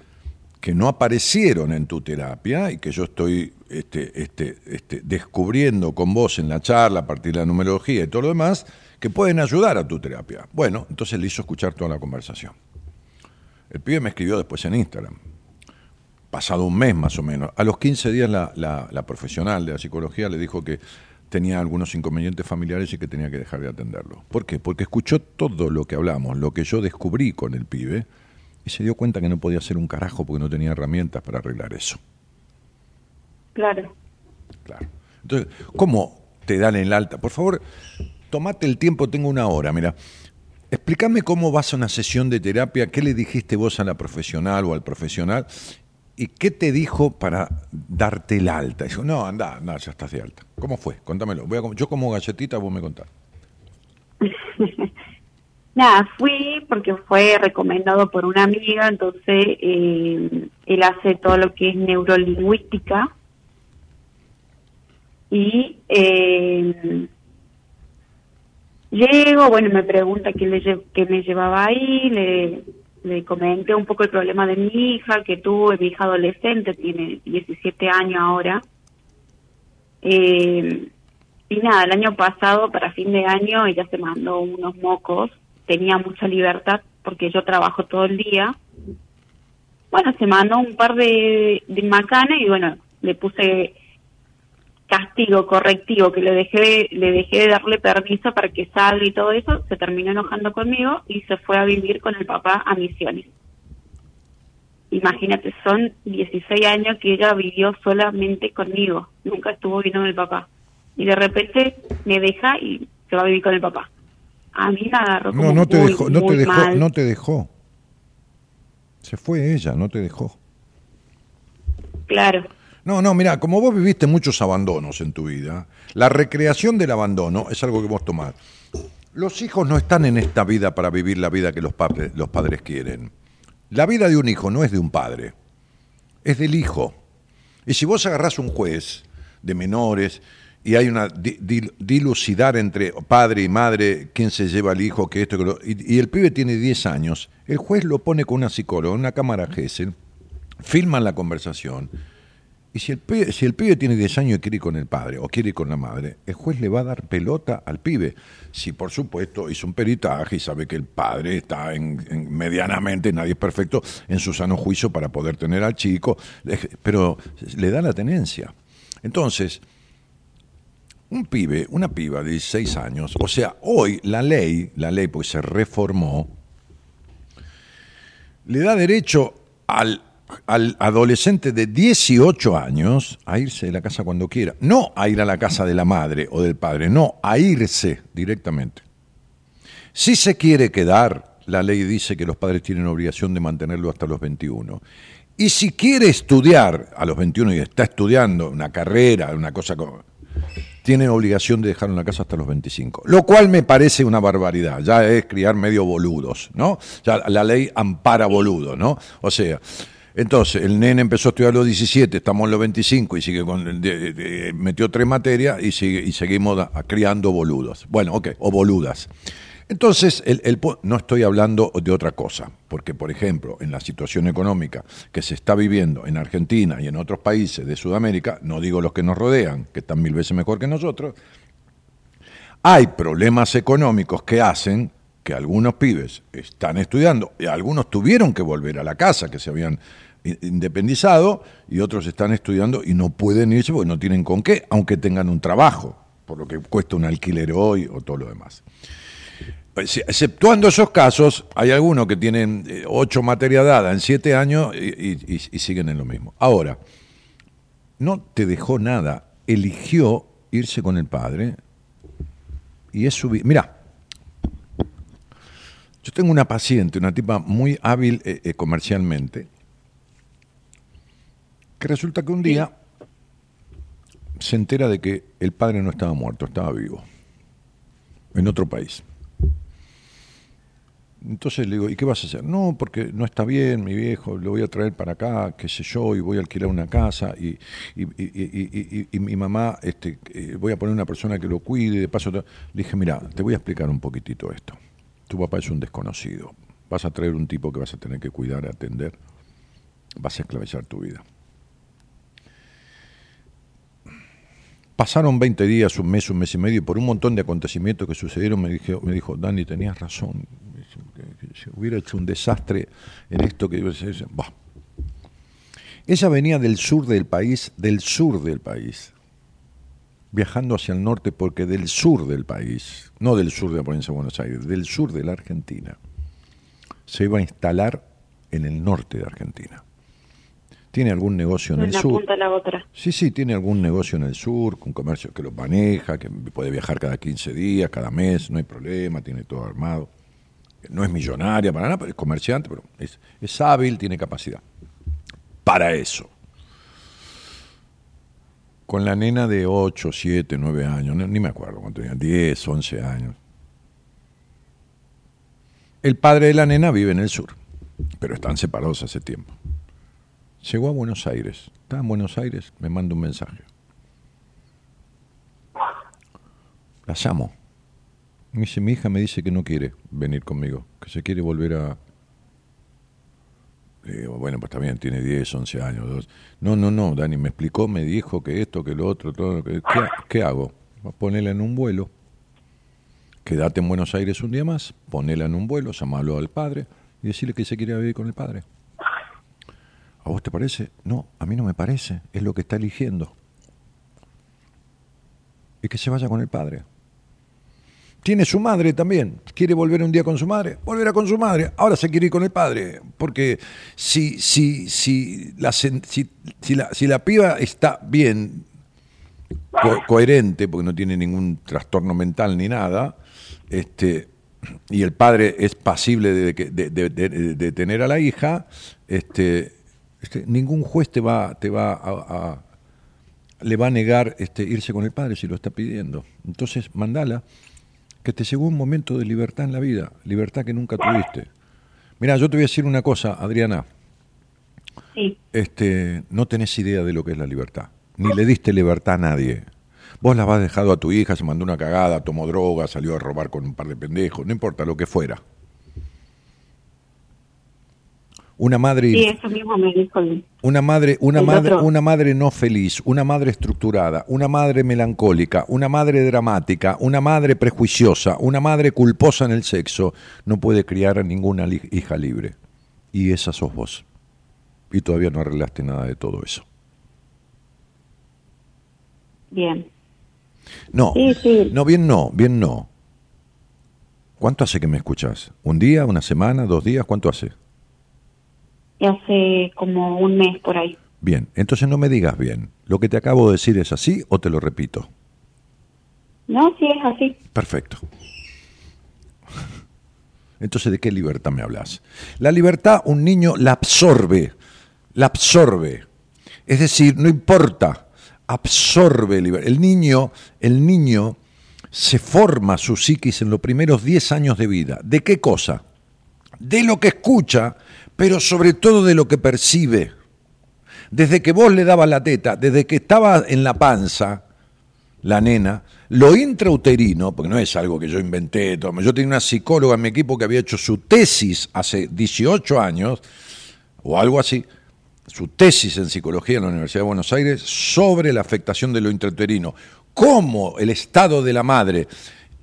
que no aparecieron en tu terapia y que yo estoy este, este, este, descubriendo con vos en la charla a partir de la numerología y todo lo demás, que pueden ayudar a tu terapia. Bueno, entonces le hizo escuchar toda la conversación. El pibe me escribió después en Instagram, pasado un mes más o menos. A los 15 días la, la, la profesional de la psicología le dijo que tenía algunos inconvenientes familiares y que tenía que dejar de atenderlo. ¿Por qué? Porque escuchó todo lo que hablamos, lo que yo descubrí con el pibe, y se dio cuenta que no podía hacer un carajo porque no tenía herramientas para arreglar eso. Claro. Claro. Entonces, ¿cómo te dan el alta? Por favor, tomate el tiempo, tengo una hora, mira. Explícame cómo vas a una sesión de terapia, qué le dijiste vos a la profesional o al profesional y qué te dijo para darte el alta. Dijo, no, anda, anda, ya estás de alta. ¿Cómo fue? Contámelo. Voy a yo como galletita, vos me contás. Nada, fui porque fue recomendado por una amiga, entonces eh, él hace todo lo que es neurolingüística y eh, llego, bueno, me pregunta qué, le, qué me llevaba ahí, le, le comenté un poco el problema de mi hija que tuve, mi hija adolescente, tiene 17 años ahora. Eh, y nada, el año pasado, para fin de año, ella se mandó unos mocos. Tenía mucha libertad porque yo trabajo todo el día. Bueno, se mandó un par de, de macanas y bueno, le puse castigo correctivo que le dejé le dejé de darle permiso para que salga y todo eso. Se terminó enojando conmigo y se fue a vivir con el papá a misiones. Imagínate son 16 años que ella vivió solamente conmigo. Nunca estuvo viviendo con el papá. Y de repente me deja y se va a vivir con el papá a mí agarró como No, no te muy, dejó, no te dejó, mal. no te dejó. Se fue ella, no te dejó. claro No, no, mira, como vos viviste muchos abandonos en tu vida, la recreación del abandono es algo que vos tomás. Los hijos no están en esta vida para vivir la vida que los padres, los padres quieren. La vida de un hijo no es de un padre, es del hijo. Y si vos agarrás un juez de menores y hay una di- di- dilucidar entre padre y madre, quién se lleva al hijo, que esto, que lo- y, el pibe tiene 10 años, el juez lo pone con una psicóloga, una cámara Gesell, filman la conversación, y si el, pibe, si el pibe tiene 10 años y quiere ir con el padre o quiere ir con la madre, el juez le va a dar pelota al pibe. Si por supuesto hizo un peritaje y sabe que el padre está en, en- medianamente, nadie es perfecto, en su sano juicio para poder tener al chico, pero le da la tenencia. Entonces, un pibe, una piba de 16 años, o sea, hoy la ley, la ley pues se reformó, le da derecho al, al adolescente de 18 años a irse de la casa cuando quiera. No a ir a la casa de la madre o del padre, no, a irse directamente. Si se quiere quedar, la ley dice que los padres tienen obligación de mantenerlo hasta los 21. Y si quiere estudiar a los 21 y está estudiando una carrera, una cosa como tiene obligación de dejarlo en la casa hasta los 25. Lo cual me parece una barbaridad. Ya es criar medio boludos, ¿no? Ya la ley ampara boludos, ¿no? O sea, entonces el nene empezó a estudiar a los 17, estamos en los 25 y sigue con, de- metió tres materias y, sigue, y seguimos criando boludos. Bueno, ok, o boludas. Entonces, el, no estoy hablando de otra cosa, porque, por ejemplo, en la situación económica que se está viviendo en Argentina y en otros países de Sudamérica, no digo los que nos rodean, que están mil veces mejor que nosotros, hay problemas económicos que hacen que algunos pibes están estudiando y algunos tuvieron que volver a la casa, que se habían independizado, y otros están estudiando y no pueden irse porque no tienen con qué, aunque tengan un trabajo, por lo que cuesta un alquiler hoy o todo lo demás. Exceptuando esos casos, hay algunos que tienen eh, ocho materias dadas en siete años y, siguen en lo mismo. Ahora, no te dejó nada, eligió irse con el padre y es su vida. Mira, yo tengo una paciente, una tipa muy hábil eh, eh, comercialmente, que resulta que un día se entera de que el padre no estaba muerto, estaba vivo, en otro país. Entonces le digo, ¿y qué vas a hacer? No, porque no está bien, mi viejo, lo voy a traer para acá, qué sé yo, y voy a alquilar una casa, y, mi mamá, este, eh, voy a poner una persona que lo cuide, de paso... te-". Le dije, mira, te voy a explicar un poquitito esto. Tu papá es un desconocido, vas a traer un tipo que vas a tener que cuidar, atender. vas a esclavizar tu vida. Pasaron 20 días, un mes, un mes y medio, y por un montón de acontecimientos que sucedieron, me dijo, me dijo Dani, tenías razón. Si hubiera hecho un desastre en esto que... Bah. Ella venía del sur del país, del sur del país, viajando hacia el norte porque del sur del país, no del sur de la provincia de Buenos Aires, del sur de la Argentina, se iba a instalar en el norte de Argentina. Tiene algún negocio en el sur. punta a la otra. Sí, sí, tiene algún negocio en el sur, con comercio que lo maneja, que puede viajar cada 15 días, cada mes, no hay problema, tiene todo armado. No es millonaria para nada, pero es comerciante, pero es, es hábil, tiene capacidad. Para eso. Con la nena de 8, 7, 9 años, ni me acuerdo cuánto tenía, 10, 11 años. El padre de la nena vive en el sur, pero están separados hace tiempo. Llegó a Buenos Aires. Estaba en Buenos Aires, me manda un mensaje. La llamo. Me dice, mi hija me dice que no quiere venir conmigo, que se quiere volver a... Bueno, pues también tiene 10, 11 años. No, no, no, Dani, me explicó, me dijo que esto, que lo otro, todo. Que, ¿qué, qué hago? Ponela en un vuelo. Quédate en Buenos Aires un día más, ponela en un vuelo, llamalo al padre y decirle que se quiere vivir con el padre. ¿A vos te parece? No, a mí no me parece. Es lo que está eligiendo. Y que se vaya con el padre. Tiene su madre también. ¿Quiere volver un día con su madre? Volverá con su madre. Ahora se quiere ir con el padre. Porque si, si, si, la, si, si la, si la piba está bien, co- coherente, porque no tiene ningún trastorno mental ni nada, este, y el padre es pasible de, que- de- de- de- de tener a la hija, este, este, ningún juez te va, te va a, a- le va a negar este, irse con el padre si lo está pidiendo. Entonces, mandala, que te llegó un momento de libertad en la vida, libertad que nunca tuviste. Mira, yo te voy a decir una cosa, Adriana, Sí, este, no tenés idea de lo que es la libertad, ni le diste libertad a nadie. Vos la has dejado a tu hija, se mandó una cagada, tomó droga, salió a robar con un par de pendejos, no importa lo que fuera. Una madre sí, eso mismo me dijo una madre, una El madre, otro. una madre no feliz, una madre estructurada, una madre melancólica, una madre dramática, una madre prejuiciosa, una madre culposa en el sexo, no puede criar a ninguna li- hija libre. Y esa sos vos. Y todavía no arreglaste nada de todo eso. Bien. No, Sí, sí. no, bien no, bien no. ¿Cuánto hace que me escuchas? ¿Un día, una semana, dos días? ¿Cuánto hace? Y hace como un mes por ahí. Bien, entonces no me digas bien. ¿Lo que te acabo de decir es así o te lo repito? No, sí es así. Perfecto. Entonces, ¿de qué libertad me hablas? La libertad un niño la absorbe, la absorbe. Es decir, no importa, absorbe liber- el niño, el niño se forma su psiquis en los primeros 10 años de vida. ¿De qué cosa? De lo que escucha, pero sobre todo de lo que percibe. Desde que vos le dabas la teta, desde que estaba en la panza, la nena, lo intrauterino, porque no es algo que yo inventé, yo tenía una psicóloga en mi equipo que había hecho su tesis hace 18 años, o algo así, su tesis en psicología en la Universidad de Buenos Aires sobre la afectación de lo intrauterino, cómo el estado de la madre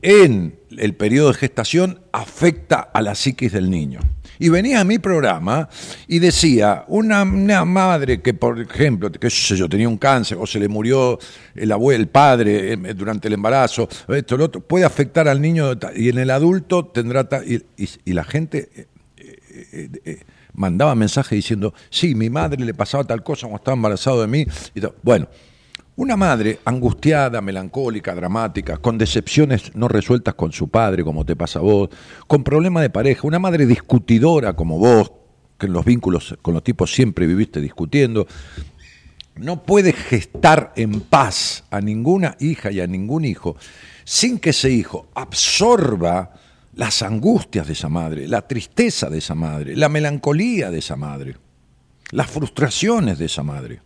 en el periodo de gestación afecta a la psiquis del niño. Y venía a mi programa y decía, una, una madre que, por ejemplo, qué sé yo, tenía un cáncer o se le murió el abuelo, el padre eh, durante el embarazo, esto, lo otro, puede afectar al niño y en el adulto tendrá... y, y- la gente eh, eh, mandaba mensajes diciendo, sí, mi madre le pasaba tal cosa cuando estaba embarazado de mí. Y. Bueno, una madre angustiada, melancólica, dramática, con decepciones no resueltas con su padre, como te pasa a vos, con problemas de pareja, una madre discutidora como vos, que en los vínculos con los tipos siempre viviste discutiendo, no puede gestar en paz a ninguna hija y a ningún hijo sin que ese hijo absorba las angustias de esa madre, la tristeza de esa madre, la melancolía de esa madre, las frustraciones de esa madre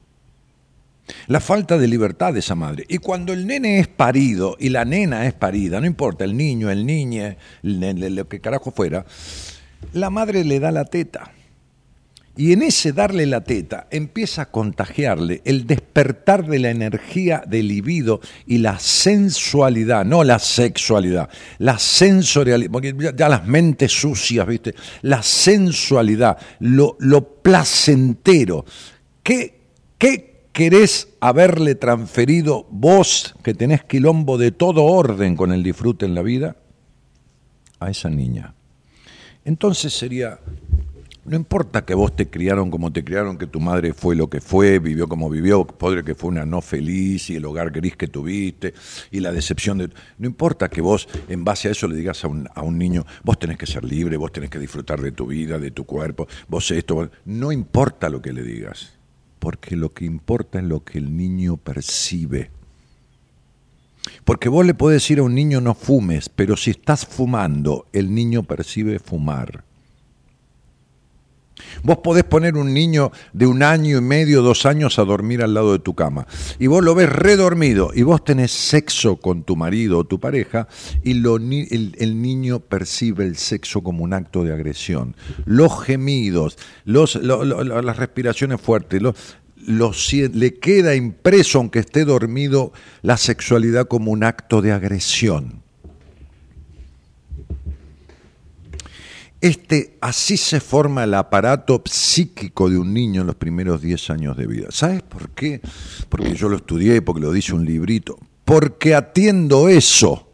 la falta de libertad de esa madre. Y cuando el nene es parido y la nena es parida, no importa, el niño, el niñe, el nene, lo que carajo fuera, la madre le da la teta. Y en ese darle la teta empieza a contagiarle el despertar de la energía del libido y la sensualidad, no la sexualidad, la sensorialidad, porque ya, las mentes sucias, ¿viste? La sensualidad, lo, lo placentero. ¿Qué, ¿Qué querés haberle transferido vos, que tenés quilombo de todo orden con el disfrute en la vida, a esa niña? Entonces sería no importa que vos te criaron como te criaron, que tu madre fue lo que fue, vivió como vivió, podre que fue una no feliz y el hogar gris que tuviste y la decepción de... No importa que vos en base a eso le digas a un, a un niño, vos tenés que ser libre, vos tenés que disfrutar de tu vida, de tu cuerpo, vos esto, vos- no importa lo que le digas, porque lo que importa es lo que el niño percibe. Porque vos le podés decir a un niño no fumes, pero si estás fumando, el niño percibe fumar. Vos podés poner un niño de un año y medio, dos años a dormir al lado de tu cama. Y vos lo ves redormido y vos tenés sexo con tu marido o tu pareja y el, niño percibe el sexo como un acto de agresión. Los gemidos, las respiraciones fuertes, le queda impreso, aunque esté dormido, la sexualidad como un acto de agresión. Este, así se forma el aparato psíquico de un niño en los primeros 10 años de vida. ¿Sabes por qué? Porque yo lo estudié, porque lo dice un librito. Porque atiendo eso.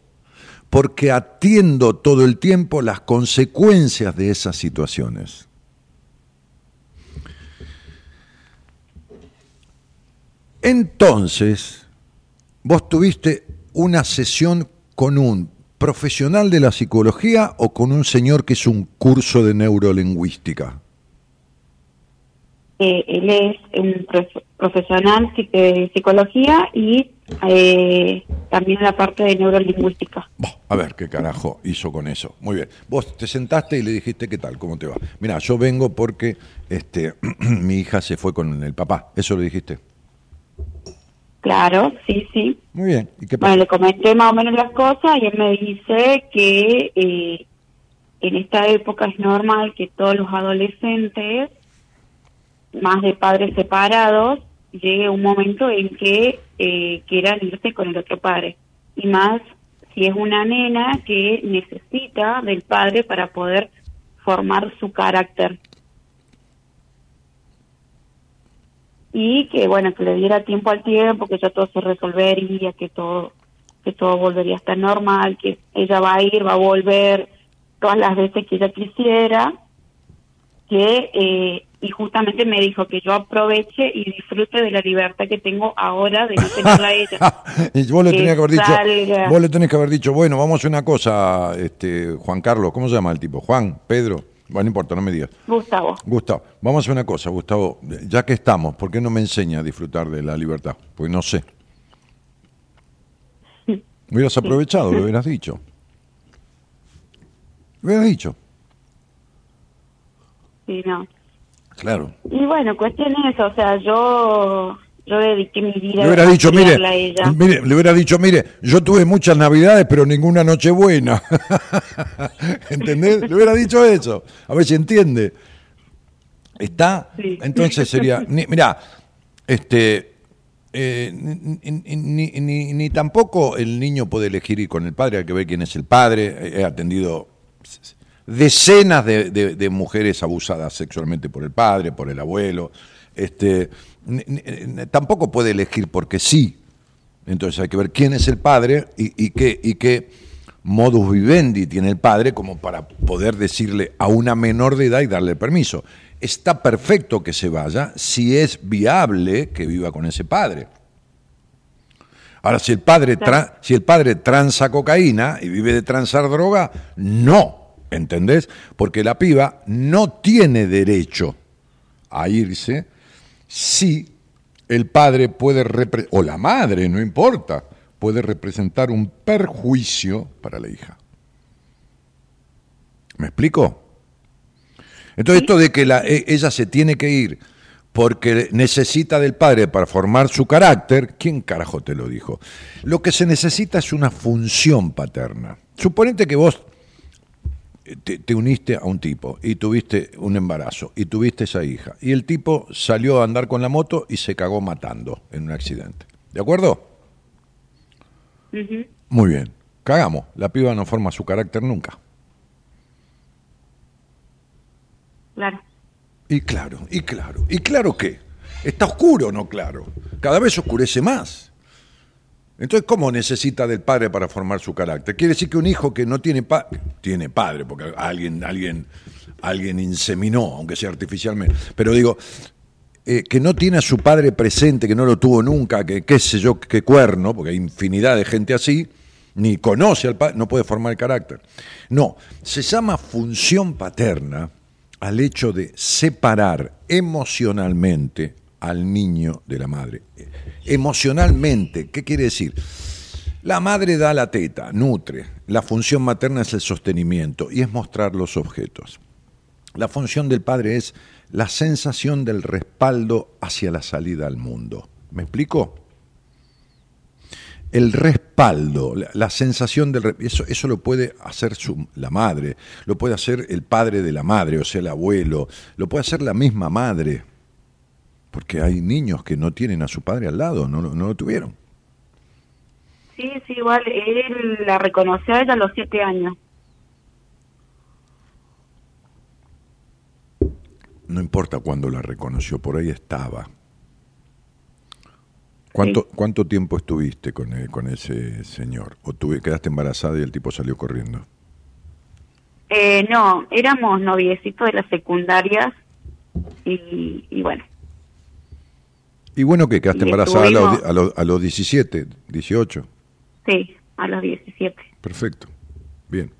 Porque atiendo todo el tiempo las consecuencias de esas situaciones. Entonces, vos tuviste una sesión con un profesional de la psicología o con un señor que es un curso de neurolingüística. Eh, él es un prof- profesional psi- de psicología y eh, también la parte de neurolingüística. Bah, a ver qué carajo hizo con eso. Muy bien. Vos te sentaste y le dijiste qué tal, cómo te va. Mira, yo vengo porque este, mi hija se fue con el papá. Eso le dijiste. Claro, sí, sí. Muy bien. ¿Y qué Bueno, le comenté más o menos las cosas y él me dice que eh, en esta época es normal que todos los adolescentes, más de padres separados, llegue un momento en que eh, quieran irse con el otro padre. Y más si es una nena que necesita del padre para poder formar su carácter. Y que bueno que le diera tiempo al tiempo que ya todo se resolvería que todo que todo volvería a estar normal que ella va a ir va a volver todas las veces que ella quisiera que eh, y justamente me dijo que yo aproveche y disfrute de la libertad que tengo ahora de no tenerla a ella Y vos le que tenías que haber dicho, salga. vos le tenés que haber dicho, bueno, vamos a una cosa, este, Juan Carlos, ¿cómo se llama el tipo? Juan, Pedro, bueno, no importa, no me digas. Gustavo Gustavo, vamos a hacer una cosa, Gustavo, ya que estamos, ¿por qué no me enseña a disfrutar de la libertad? Pues no sé. Hubieras aprovechado, lo hubieras dicho. Lo hubieras dicho, sí no claro. y bueno cuestión es eso o sea yo yo dediqué mi vida Le hubiera a dicho, mire, a ella mire, le hubiera dicho, mire, yo tuve muchas navidades, pero ninguna noche buena. ¿Entendés? Le hubiera dicho eso. A ver si entiende. Está, Sí. entonces sería, ni- mirá, este, eh, ni, ni- ni- tampoco el niño puede elegir ir con el padre, hay que ver quién es el padre. He atendido decenas de, de- de mujeres abusadas sexualmente por el padre, por el abuelo. Este, tampoco puede elegir porque sí. Entonces hay que ver quién es el padre y, y qué, y qué modus vivendi tiene el padre como para poder decirle a una menor de edad y darle permiso. Está perfecto que se vaya si es viable que viva con ese padre. Ahora, si el padre, tra- si el padre transa cocaína y vive de transar droga, no, ¿entendés? Porque la piba no tiene derecho a irse si el padre puede, o la madre, no importa, puede representar un perjuicio para la hija. ¿Me explico? Entonces esto de que la- e- ella se tiene que ir porque necesita del padre para formar su carácter, ¿quién carajo te lo dijo? Lo que se necesita es una función paterna. Suponete que vos te, te uniste a un tipo y tuviste un embarazo y tuviste esa hija y el tipo salió a andar con la moto y se cagó matando en un accidente. ¿De acuerdo? Muy bien. Cagamos. La piba no forma su carácter nunca. Claro. Y claro, y claro, y claro que está oscuro, no claro. Cada vez oscurece más. Entonces, ¿cómo necesita del padre para formar su carácter? Quiere decir que un hijo que no tiene padre, tiene padre, porque alguien, alguien, alguien inseminó, aunque sea artificialmente. Pero digo, eh, que no tiene a su padre presente, que no lo tuvo nunca, que qué sé yo, qué cuerno, porque hay infinidad de gente así, ni conoce al padre, no puede formar el carácter. No, se llama función paterna al hecho de separar emocionalmente al niño de la madre. Emocionalmente, ¿qué quiere decir? La madre da la teta, nutre. La función materna es el sostenimiento y es mostrar los objetos. La función del padre es la sensación del respaldo hacia la salida al mundo. ¿Me explico? El respaldo, la, sensación del eso, eso lo puede hacer su- la madre, lo puede hacer el padre de la madre, o sea, el abuelo, lo puede hacer la misma madre, porque hay niños que no tienen a su padre al lado, no, lo- no lo tuvieron. Sí, sí, igual él la reconoció a ella a los siete años. No importa cuándo la reconoció, por ahí estaba. ¿Cuánto, ¿Cuánto tiempo estuviste con, e- con ese señor? ¿O tuve, quedaste embarazada y el tipo salió corriendo? Eh, no, éramos noviecitos de las secundarias y, y bueno, Y bueno, que quedaste embarazada a los, a, los, a los 17, 18. sí, a los 17. Perfecto. Bien.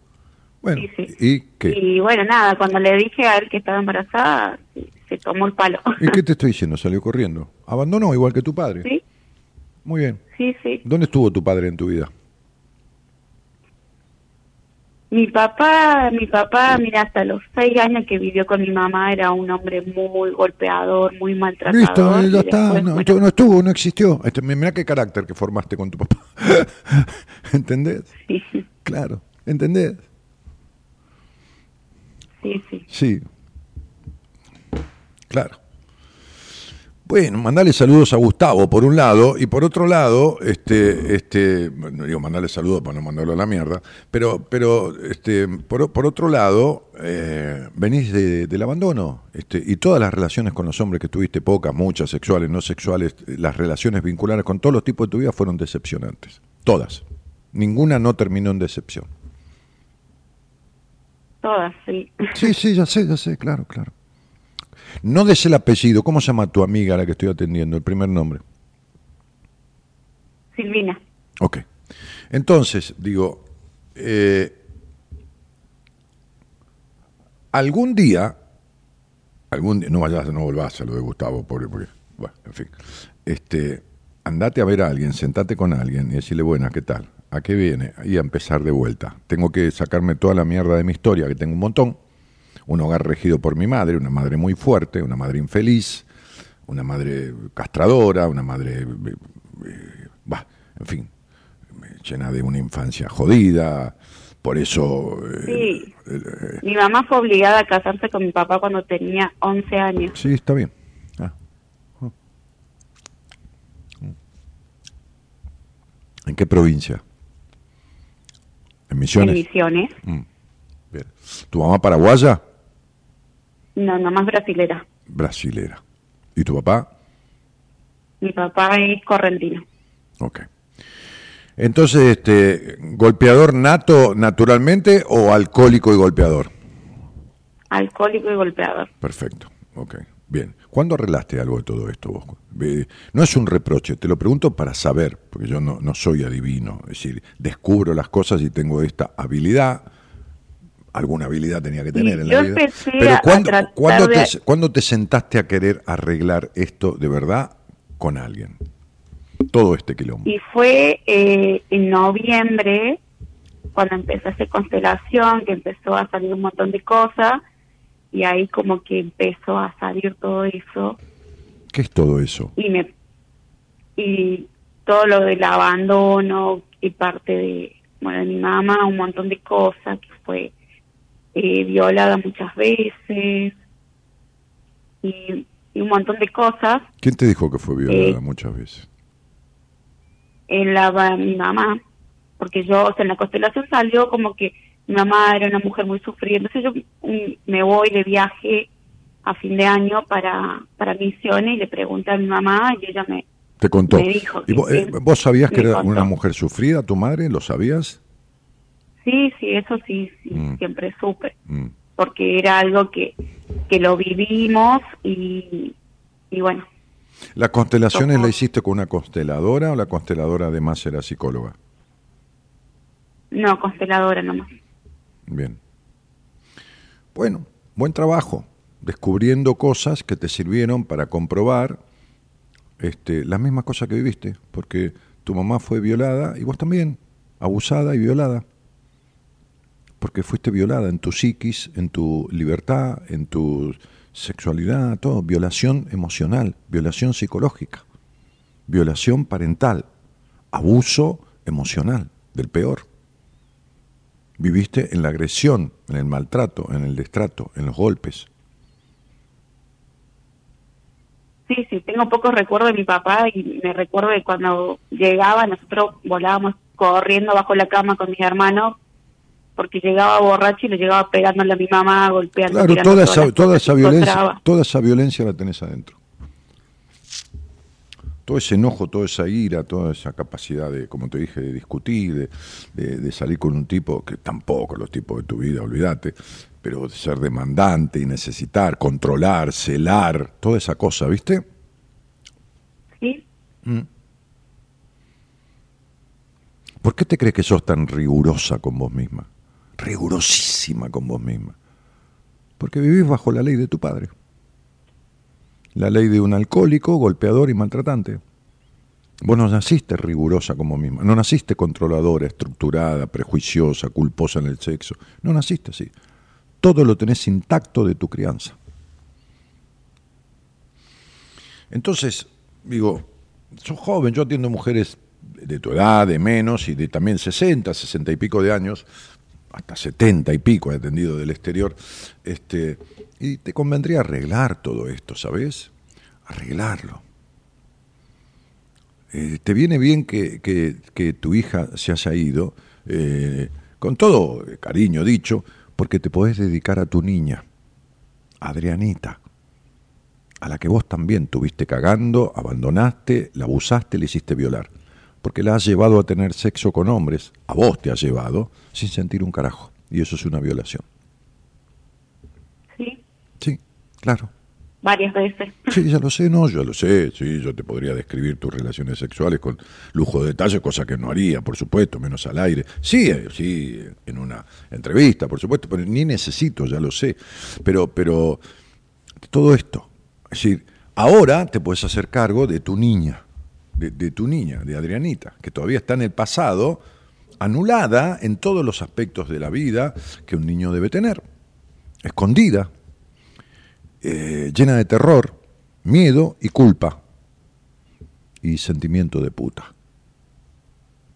Bueno, Sí, sí. ¿y qué? Y bueno, nada, cuando le dije a él que estaba embarazada, se, se tomó el palo. ¿Y qué te estoy diciendo? Salió corriendo. Abandonó igual que tu padre. Sí, Muy bien. sí, sí. ¿Dónde estuvo tu padre en tu vida? Mi papá, mi papá, mira, hasta los seis años que vivió con mi mamá era un hombre muy golpeador, muy maltratador. Listo, y ya está. después, No, bueno, no estuvo, no existió. Este, mirá qué carácter que formaste con tu papá. ¿Entendés? sí, Claro. ¿Entendés? sí, sí. Sí. Claro. Bueno, mandale saludos a Gustavo por un lado y por otro lado, este, este, no digo mandarle saludos para no mandarlo a la mierda, pero, pero, este, por, por otro lado, eh, venís de- del abandono, este, y todas las relaciones con los hombres que tuviste, pocas, muchas, sexuales, no sexuales, las relaciones vinculares con todos los tipos de tu vida fueron decepcionantes, todas, ninguna no terminó en decepción. Todas, sí. Sí, sí, ya sé, ya sé, claro, claro. No des el apellido. ¿Cómo se llama tu amiga a la que estoy atendiendo? El primer nombre. Silvina. Ok. Entonces, digo, eh, algún día, algún día, no vayas, no volvás a lo de Gustavo, pobre, porque, bueno, en fin, este, andate a ver a alguien, sentate con alguien y decirle, buena, ¿qué tal? ¿A qué viene? Y a empezar de vuelta. Tengo que sacarme toda la mierda de mi historia, que tengo un montón. Un hogar regido por mi madre, una madre muy fuerte, una madre infeliz, una madre castradora, una madre, eh, eh, bah, en fin, llena de una infancia jodida. Por eso, eh, Sí. Mi mamá fue obligada a casarse con mi papá cuando tenía 11 años. sí, está bien. Ah. ¿En qué provincia? ¿En En Misiones? Misiones. Mm, bien. ¿Tu mamá paraguaya? No, nomás brasilera. Brasilera. ¿Y tu papá? Mi papá es correntino. Ok. Entonces, este, ¿golpeador nato naturalmente o alcohólico y golpeador? Alcohólico y golpeador. Perfecto. Ok. Bien. ¿Cuándo arreglaste algo de todo esto vos? No es un reproche, te lo pregunto para saber, porque yo no, no soy adivino. Es decir, descubro las cosas y tengo esta habilidad. Alguna habilidad tenía que tener en la vida. Pero ¿cuándo, cuándo de- te, cuándo te sentaste a querer arreglar esto de verdad con alguien? Todo este quilombo. Y fue eh, en noviembre cuando empezó esa constelación, que empezó a salir un montón de cosas, y ahí como que empezó a salir todo eso, ¿Qué es todo eso? y me y todo lo del abandono y parte de bueno de mi mamá un montón de cosas que fue eh, violada muchas veces y, y un montón de cosas. ¿Quién te dijo que fue violada Eh, muchas veces? En la mi mamá, porque yo, o sea, en la constelación salió como que mi mamá era una mujer muy sufrida. Entonces yo mm, me voy de viaje a fin de año para, para misiones y le pregunté a mi mamá y ella me, Te contó. me dijo ¿Y vos, eh, vos sabías que era contó. una mujer sufrida, tu madre? ¿Lo sabías? Sí, sí, eso sí, sí Mm. siempre supe, Mm. porque era algo que, que lo vivimos y, y bueno, ¿Las constelaciones la hiciste con una consteladora o la consteladora además era psicóloga? no, consteladora nomás. Bien. Bueno, buen trabajo, descubriendo cosas que te sirvieron para comprobar este, las mismas cosas que viviste, porque tu mamá fue violada y vos también, abusada y violada, porque fuiste violada en tu psiquis, en tu libertad, en tu sexualidad, todo, violación emocional, violación psicológica, violación parental, abuso emocional, del peor. Viviste en la agresión, en el maltrato, en el destrato, en los golpes. Sí, sí, tengo pocos recuerdos de mi papá y me recuerdo de cuando llegaba, nosotros volábamos corriendo bajo la cama con mis hermanos porque llegaba borracho y le llegaba pegándole a mi mamá, golpeando. Claro, toda esa, toda esa violencia, encontraba. toda esa violencia la tenés adentro. Todo ese enojo, toda esa ira, toda esa capacidad de, como te dije, de discutir, de, de- de salir con un tipo que tampoco los tipos de tu vida, olvídate, pero de ser demandante y necesitar, controlar, celar, toda esa cosa, ¿viste? Sí, ¿Por qué te crees que sos tan rigurosa con vos misma? Rigurosísima con vos misma. Porque vivís bajo la ley de tu padre. La ley de un alcohólico, golpeador y maltratante. Vos no naciste rigurosa como misma, no naciste controladora, estructurada, prejuiciosa, culposa en el sexo. No naciste así. Todo lo tenés intacto de tu crianza. Entonces, digo, sos joven, yo atiendo mujeres de tu edad, de menos, y de también 60, 60 y pico de años, hasta 70 y pico he atendido del exterior, este, y te convendría arreglar todo esto, ¿sabes? Arreglarlo. Eh, te viene bien que, que- tu hija se haya ido, eh, con todo cariño dicho, porque te podés dedicar a tu niña, Adrianita, a la que vos también tuviste cagando, abandonaste, la abusaste, le hiciste violar. Porque la has llevado a tener sexo con hombres, a vos te has llevado, sin sentir un carajo. Y eso es una violación. sí, Sí, claro. varias veces. Sí, ya lo sé, no, yo lo sé, sí, yo te podría describir tus relaciones sexuales con lujo de detalle, cosa que no haría, por supuesto, menos al aire. Sí, eh, sí, en una entrevista, por supuesto, pero ni necesito, ya lo sé. Pero, pero, todo esto, es decir, ahora te puedes hacer cargo de tu niña, de, de tu niña, de Adrianita, que todavía está en el pasado, anulada en todos los aspectos de la vida que un niño debe tener, escondida, eh, llena de terror, miedo y culpa. Y sentimiento de puta.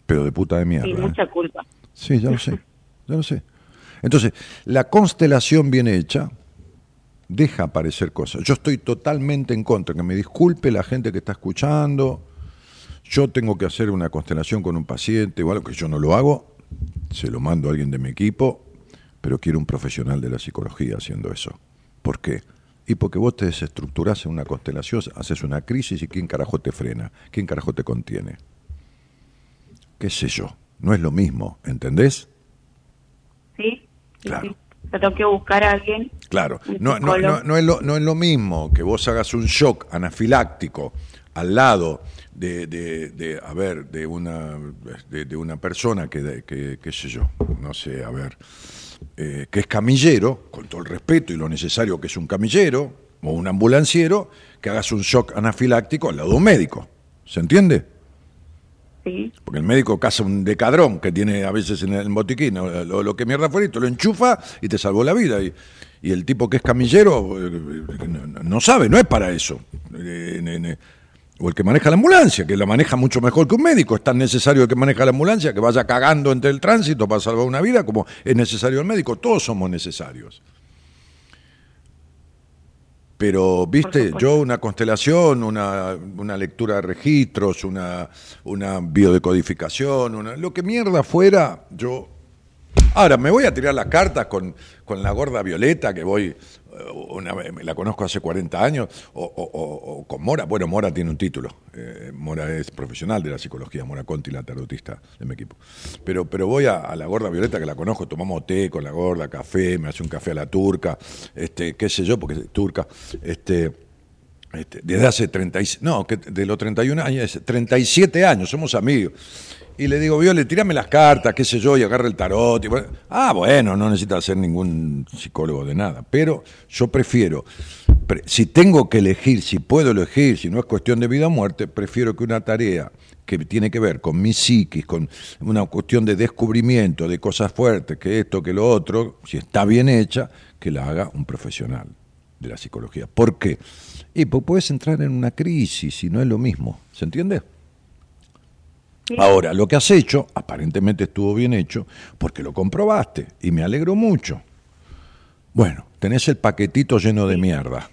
Pero de puta de mierda. Sí, ¿eh? mucha culpa. Sí, ya lo sé, ya lo sé. Entonces, la constelación bien hecha deja aparecer cosas. Yo estoy totalmente en contra, que me disculpe la gente que está escuchando. Yo tengo que hacer una constelación con un paciente o algo que yo no lo hago, se lo mando a alguien de mi equipo, pero quiero un profesional de la psicología haciendo eso. ¿Por qué? Y porque vos te desestructurás en una constelación, haces una crisis y ¿quién carajo te frena? ¿Quién carajo te contiene? ¿Qué sé yo? No es lo mismo, ¿entendés? Sí, Claro. sí. Tengo que buscar a alguien. Claro, no, no, no, no es lo, no es lo mismo que vos hagas un shock anafiláctico al lado de, de, de, a ver, de una, de, de una persona que, que, qué sé yo, no sé, a ver, eh, que es camillero, con todo el respeto y lo necesario que es un camillero o un ambulanciero, que hagas un shock anafiláctico al lado de un médico. ¿Se entiende? Sí, Porque el médico caza un decadrón que tiene a veces en el botiquín, o lo, lo que mierda fuera, y te lo enchufa y te salvó la vida. Y, y el tipo que es camillero eh, no, no sabe, no es para eso. O el que maneja la ambulancia, que la maneja mucho mejor que un médico. Es tan necesario el que maneja la ambulancia que vaya cagando entre el tránsito para salvar una vida como es necesario el médico. Todos somos necesarios. Pero, viste, yo una constelación, una, una lectura de registros, una, una biodecodificación, una, lo que mierda fuera, yo... Ahora, me voy a tirar las cartas con, con la gorda Violeta, que voy, una, vez- la conozco hace 40 años, o, o- o- con Mora. Bueno, Mora tiene un título. eh, Mora es profesional de la psicología, Mora Conti, la tarotista de mi equipo. Pero, pero voy a, la gorda Violeta, que la conozco, tomamos té con la gorda, café, me hace un café a la turca, este, qué sé yo, porque es turca. Este, este, desde hace 30, y- no, que de los 31 años, 37 años, somos amigos. Y le digo, Viole, tirame las cartas, qué sé yo, y agarra el tarot. ah, bueno, no necesita ser ningún psicólogo de nada. Pero yo prefiero, pre- si tengo que elegir, si puedo elegir, si no es cuestión de vida o muerte, prefiero que una tarea que tiene que ver con mi psiquis, con una cuestión de descubrimiento de cosas fuertes, que esto, que lo otro, si está bien hecha, que la haga un profesional de la psicología. ¿Por qué? Y pues puedes entrar en una crisis y no es lo mismo. ¿Se entiende? Sí. Ahora, lo que has hecho, aparentemente estuvo bien hecho, porque lo comprobaste y me alegro mucho. Bueno, tenés el paquetito lleno de mierda.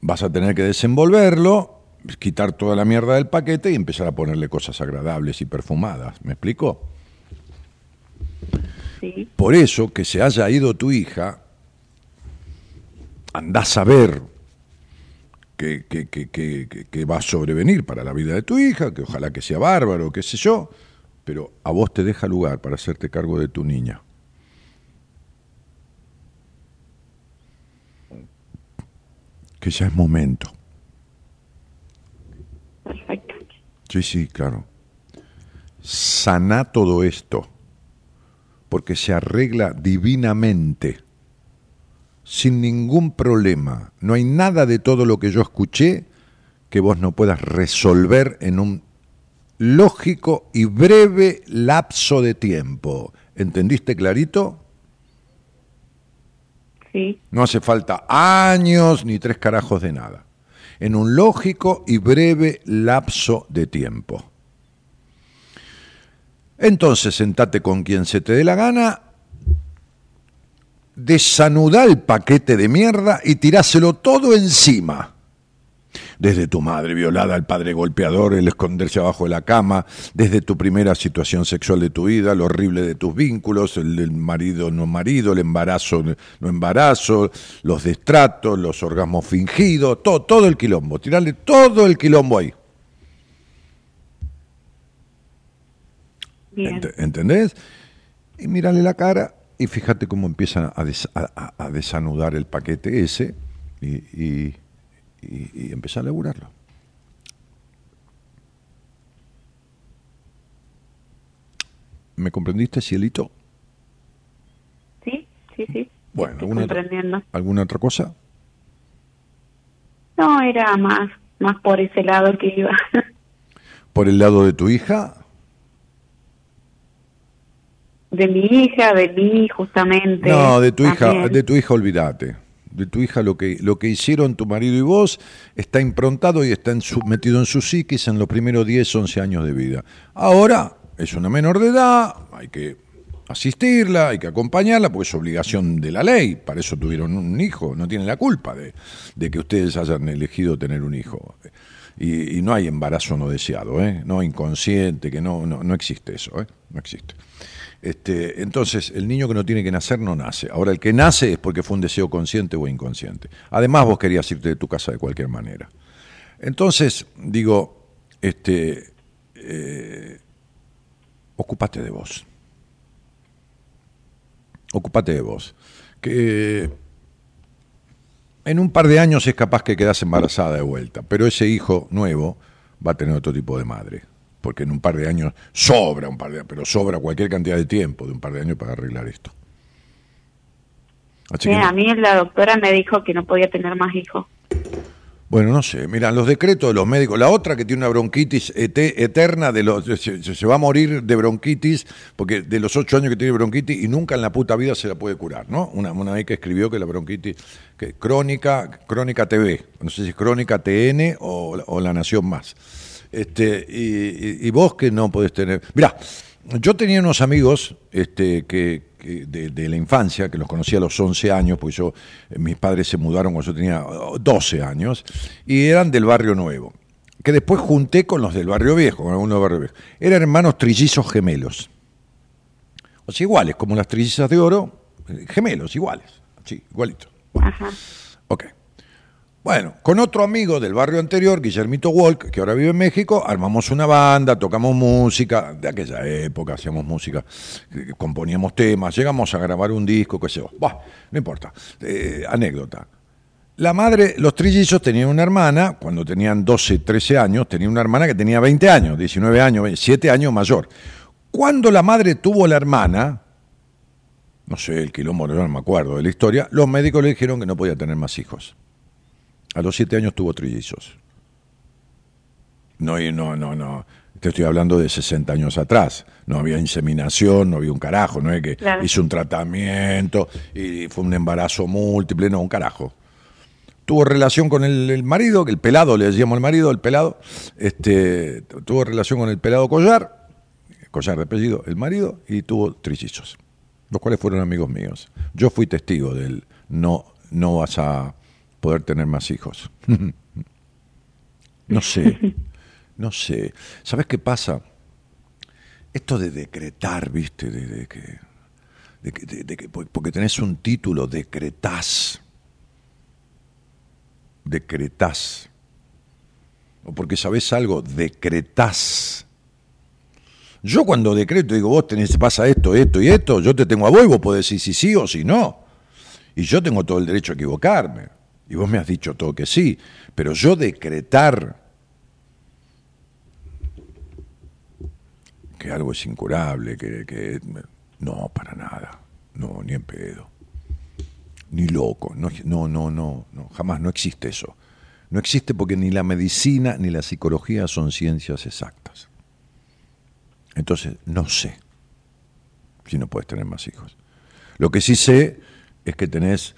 Vas a tener que desenvolverlo, quitar toda la mierda del paquete y empezar a ponerle cosas agradables y perfumadas. ¿Me explico? Sí. Por eso que se haya ido tu hija, andás a ver que, que- que- que- va a sobrevenir para la vida de tu hija, que ojalá que sea bárbaro, qué sé yo, pero a vos te deja lugar para hacerte cargo de tu niña. Que ya es momento. Perfecto. Sí, sí, claro. Sana todo esto, porque se arregla divinamente, sin ningún problema. No hay nada de todo lo que yo escuché que vos no puedas resolver en un lógico y breve lapso de tiempo. ¿Entendiste clarito? Sí. No hace falta años ni tres carajos de nada. En un lógico y breve lapso de tiempo. Entonces sentate con quien se te dé la gana, desanudá el paquete de mierda y tiráselo todo encima. Desde tu madre violada, el padre golpeador, el esconderse abajo de la cama, desde tu primera situación sexual de tu vida, lo horrible de tus vínculos, el marido no marido, el embarazo no embarazo, los destratos, los orgasmos fingidos, todo, todo el quilombo, tirarle todo el quilombo ahí. Bien. Ent- ¿Entendés? Y mírale la cara y fíjate cómo empiezan a, des- a- desanudar el paquete ese y, y, y, y empezar a laburarlo. ¿Me comprendiste, cielito? Sí, sí, sí. Bueno, Estoy ¿alguna. ¿alguna otra cosa? No, era más, más por ese lado que iba. ¿Por el lado de tu hija? De mi hija, de mí, justamente. No, de tu hija, de tu hija olvídate. De tu hija lo que lo que hicieron tu marido y vos está improntado y está en su- metido en su psiquis en los primeros 10, 11 años de vida. Ahora es una menor de edad, hay que asistirla, hay que acompañarla porque es obligación de la ley, para eso tuvieron un hijo, no tienen la culpa de, de que ustedes hayan elegido tener un hijo. Y, y no hay embarazo no deseado, ¿eh? no inconsciente, que no, no, no existe eso, ¿eh? no existe. Este, entonces, el niño que no tiene que nacer no nace. Ahora, el que nace es porque fue un deseo consciente o inconsciente. Además, vos querías irte de tu casa de cualquier manera. Entonces, digo, este, eh, ocúpate de vos. Ocúpate de vos. Que en un par de años es capaz que quedas embarazada de vuelta, pero ese hijo nuevo va a tener otro tipo de madre. Porque en un par de años sobra un par de pero sobra cualquier cantidad de tiempo de un par de años para arreglar esto. Así Sí, que- a mí la doctora me dijo que no podía tener más hijos. Bueno, no sé. Mira, los decretos de los médicos. La otra que tiene una bronquitis ete- eterna, de los, se, se va a morir de bronquitis, porque de los ocho años que tiene bronquitis y nunca en la puta vida se la puede curar, ¿no? Una, una ahí que escribió que la bronquitis, que crónica, crónica TV, no sé si es crónica TN o, o La Nación Más. Este, y, y- y vos que no podés tener. Mirá, yo tenía unos amigos este, que, que de, de la infancia, que los conocí a los 11 años, porque yo, eh, mis padres se mudaron cuando yo tenía oh, 12 años, y eran del barrio nuevo, que después junté con los del barrio viejo, con algunos del barrio viejo. Eran hermanos trillizos gemelos. O sea, iguales, como las trillizas de oro, eh, gemelos, iguales, sí, igualitos. Ajá. Ok. Bueno, con otro amigo del barrio anterior, Guillermito Walk, que ahora vive en México, armamos una banda, tocamos música, de aquella época hacíamos música, eh, componíamos temas, llegamos a grabar un disco, qué sé yo. Bah, no importa. Eh, anécdota. La madre, los trillizos tenían una hermana, cuando tenían 12, 13 años, tenía una hermana que tenía 20 años, 19 años, 7 años mayor. Cuando la madre tuvo la hermana, no sé, el quilombo, no me acuerdo de la historia, los médicos le dijeron que no podía tener más hijos. A los siete años tuvo trillizos. No, y no, no, no. Te estoy hablando de 60 años atrás. No había inseminación, no había un carajo. No es que Claro. hizo un tratamiento y fue un embarazo múltiple, no, un carajo. Tuvo relación con el, el marido, que el pelado, le decíamos al marido, el pelado. Este, tuvo relación con el pelado Collar, Collar de apellido, el marido, y tuvo trillizos, los cuales fueron amigos míos. Yo fui testigo del no, no vas a poder tener más hijos. no sé, no sé. ¿Sabes qué pasa? Esto de decretar, viste, de, de que, de que- de- de que- porque tenés un título, decretás. Decretás. O porque sabés algo, decretás. Yo cuando decreto digo, vos tenés, pasa esto, esto y esto, yo te tengo a vos y vos podés decir si sí o si no. Y yo tengo todo el derecho a equivocarme. Y vos me has dicho todo que sí. Pero yo decretar que algo es incurable, que, que- no, para nada. No, ni en pedo. Ni loco. No, no, no, no. Jamás no existe eso. No existe porque ni la medicina ni la psicología son ciencias exactas. Entonces, no sé si no puedes tener más hijos. Lo que sí sé es que tenés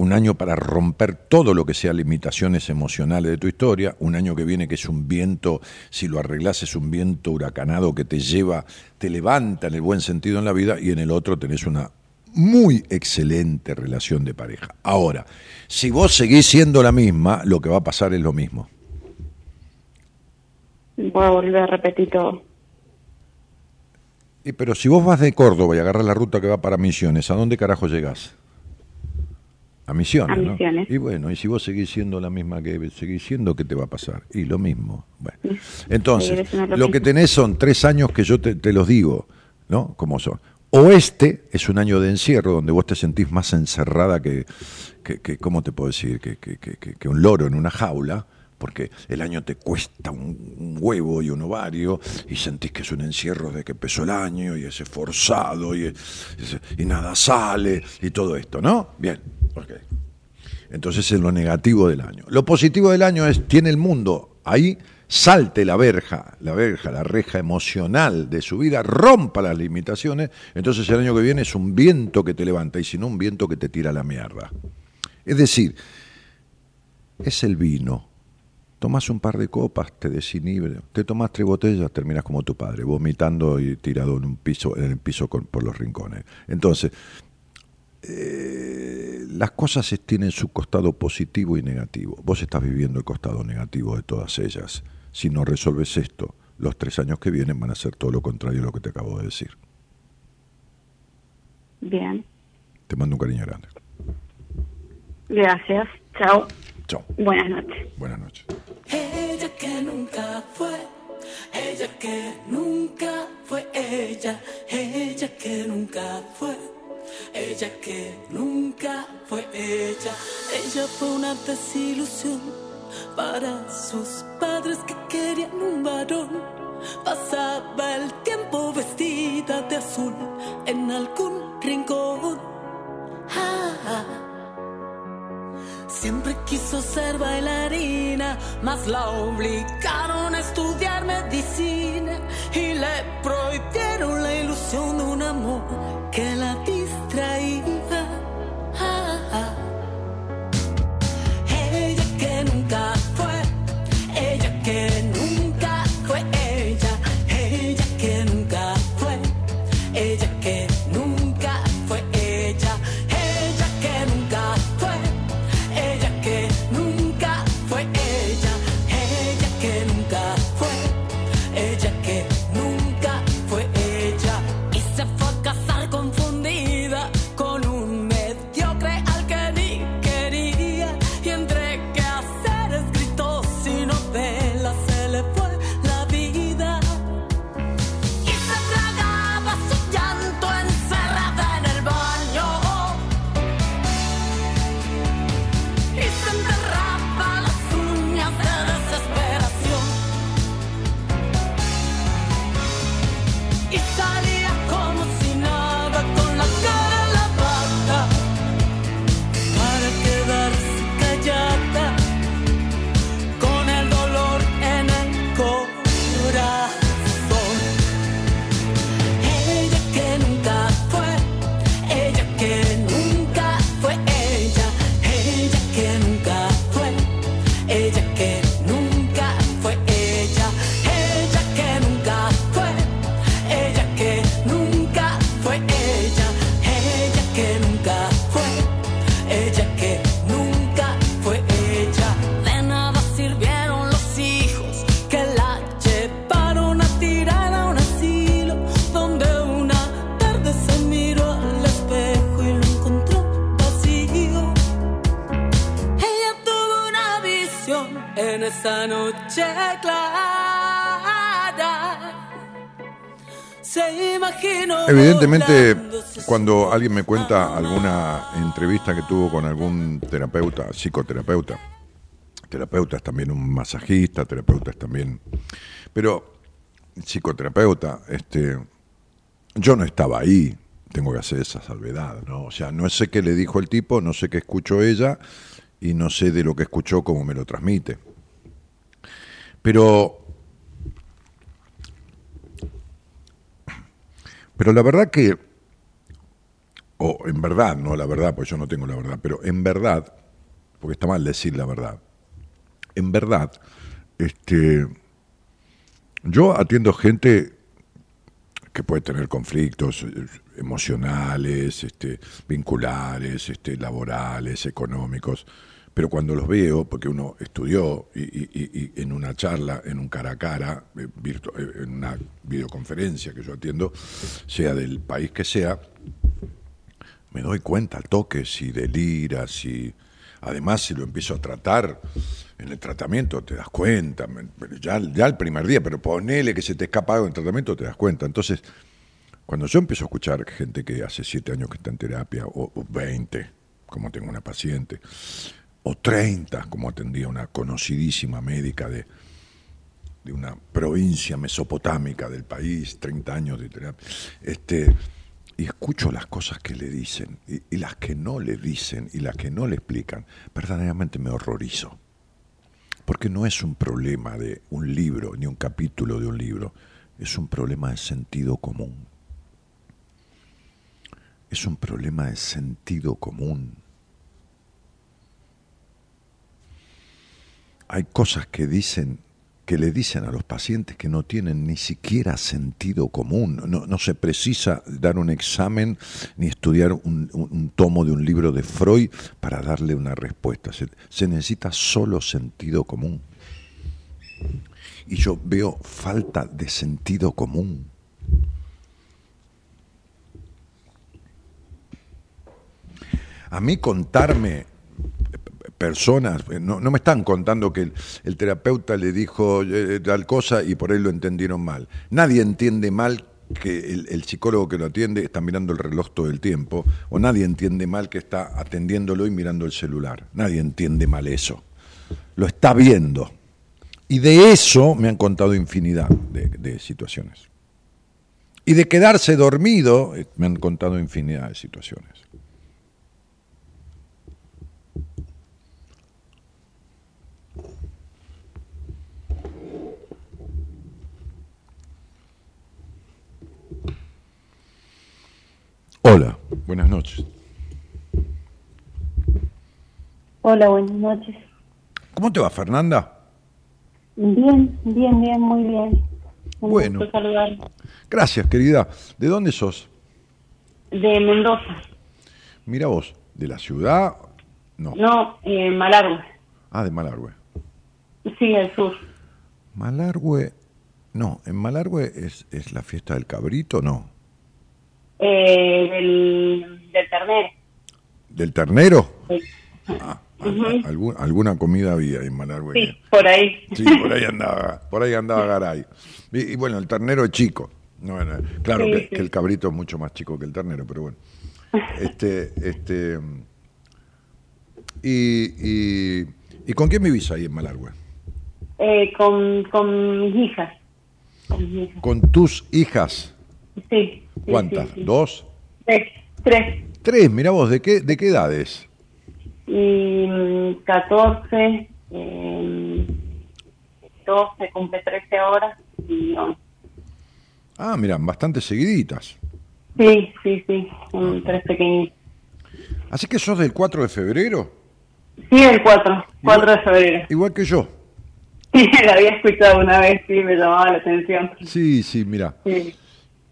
un año para romper todo lo que sea limitaciones emocionales de tu historia, un año que viene que es un viento, si lo arreglás es un viento huracanado que te lleva, te levanta en el buen sentido en la vida, y en el otro tenés una muy excelente relación de pareja. Ahora, si vos seguís siendo la misma, lo que va a pasar es lo mismo. Voy a volver a repetir todo. Y, pero si vos vas de Córdoba y agarras la ruta que va para Misiones, ¿a dónde carajo llegás? A Misiones, A ¿no? Misiones. Y bueno, y si vos seguís siendo la misma que seguís siendo, ¿qué te va a pasar? Y lo mismo. Bueno. Entonces, lo que tenés son tres años que yo te, te los digo, ¿no? Como son. O este es un año de encierro donde vos te sentís más encerrada que, que, que- ¿cómo te puedo decir? Que, que- un loro en una jaula, porque el año te cuesta un, huevo y un ovario y sentís que es un encierro de que empezó el año y es forzado y, es- y nada sale y todo esto, ¿no? Bien, ok. Entonces es lo negativo del año. Lo positivo del año es, tiene el mundo ahí, salte la verja, la verja, la reja emocional de su vida, rompa las limitaciones, entonces el año que viene es un viento que te levanta y si no un viento que te tira la mierda. Es decir, es el vino. Tomas un par de copas, te desinhibe. Te tomas tres botellas, terminas como tu padre, vomitando y tirado en un piso, en el piso por los rincones. Entonces, eh, las cosas tienen su costado positivo y negativo. Vos estás viviendo el costado negativo de todas ellas. Si no resolves esto, los tres años que vienen van a ser todo lo contrario a lo que te acabo de decir. Bien. Te mando un cariño grande. Gracias. Chao. Chao. Buenas noches. Buenas noches. Ella que nunca fue, ella que nunca fue ella, ella que nunca fue, ella que nunca fue ella. Ella fue una desilusión para sus padres que querían un varón. Pasaba el tiempo vestida de azul en algún rincón. Ah, ah. Siempre quiso ser bailarina, mas la obligaron a estudiar medicina y le prohibieron la ilusión de un amor que la distraía. Ah, ah. Ella que nunca esa noche clara. Se imaginó. Evidentemente, cuando alguien me cuenta alguna entrevista que tuvo con algún terapeuta, psicoterapeuta, terapeuta es también un masajista, terapeuta es también. Pero psicoterapeuta, este, yo no estaba ahí, tengo que hacer esa salvedad, ¿no? O sea, no sé qué le dijo el tipo, no sé qué escuchó ella y no sé de lo que escuchó cómo me lo transmite. Pero Pero la verdad que, o en verdad, no la verdad, pues yo no tengo la verdad, pero en verdad, porque está mal decir la verdad, en verdad, este, yo atiendo gente que puede tener conflictos eh, emocionales, este, vinculares, este, laborales, económicos, pero cuando los veo, porque uno estudió y, en una charla, en un cara a cara, eh, eh, en una videoconferencia que yo atiendo, sea del país que sea, me doy cuenta al toque si delira, además si lo empiezo a tratar en el tratamiento te das cuenta, ya, ya el primer día, pero ponele que se te escapa algo en el tratamiento te das cuenta. Entonces, cuando yo empiezo a escuchar gente que hace siete años que está en terapia, o, o 20, como tengo una paciente, o 30, como atendía una conocidísima médica de, de una provincia mesopotámica del país, 30 años de terapia, este, y escucho las cosas que le dicen y, y las que no le dicen y las que no le explican, verdaderamente me horrorizo. Porque no es un problema de un libro ni un capítulo de un libro, es un problema de sentido común. Es un problema de sentido común. Hay cosas que dicen que le dicen a los pacientes que no tienen ni siquiera sentido común. No, se precisa dar un examen ni estudiar un, tomo de un libro de Freud para darle una respuesta. Se necesita solo sentido común. Y yo veo falta de sentido común. A mí contarme personas, eh, no, no me están contando que el, terapeuta le dijo eh, tal cosa y por ahí lo entendieron mal. Nadie entiende mal que el, psicólogo que lo atiende está mirando el reloj todo el tiempo, o nadie entiende mal que está atendiéndolo y mirando el celular. Nadie entiende mal eso. Lo está viendo. Y de eso me han contado infinidad de, de situaciones. Y de quedarse dormido, eh, me han contado infinidad de situaciones. Hola, buenas noches. Hola, buenas noches. ¿Cómo te va, Fernanda? Bien, bien, bien, muy bien. Un Bueno. saludar. Gracias, querida. ¿De dónde sos? De Mendoza. Mira vos, ¿de la ciudad? No. No, eh, Malargüe. Ah, de Malargüe. Sí, al sur. Malargüe, no, en Malargüe es, es la fiesta del cabrito, no. Eh, del, del ternero. ¿Del ternero? Sí. Ah, al- algún- alguna comida había en Malargüe. Sí, por ahí. Sí, por ahí andaba, por ahí andaba Garay. Y, y bueno, el ternero es chico. No, no, claro Sí, que, sí. que el cabrito es mucho más chico que el ternero, pero bueno. Este, este, y, y, ¿y con quién vivís ahí en Malargüe? Eh, con, con mis hijas. Con mis hijas. Con tus hijas. Sí. Sí, ¿Cuántas? sí, sí. ¿Dos? Tres. Tres. Tres, mira vos, ¿de qué, de qué edades? Y mm, 14, eh, 12, cumple 13 ahora. Y 11. Ah, mira, bastante seguiditas. Sí, sí, sí. Tres pequeñitos. Así que sos del 4 de febrero, Sí, el 4, 4 de febrero. igual que yo. Sí, la había escuchado una vez, sí, me llamaba la atención. Sí, sí, mira. Sí.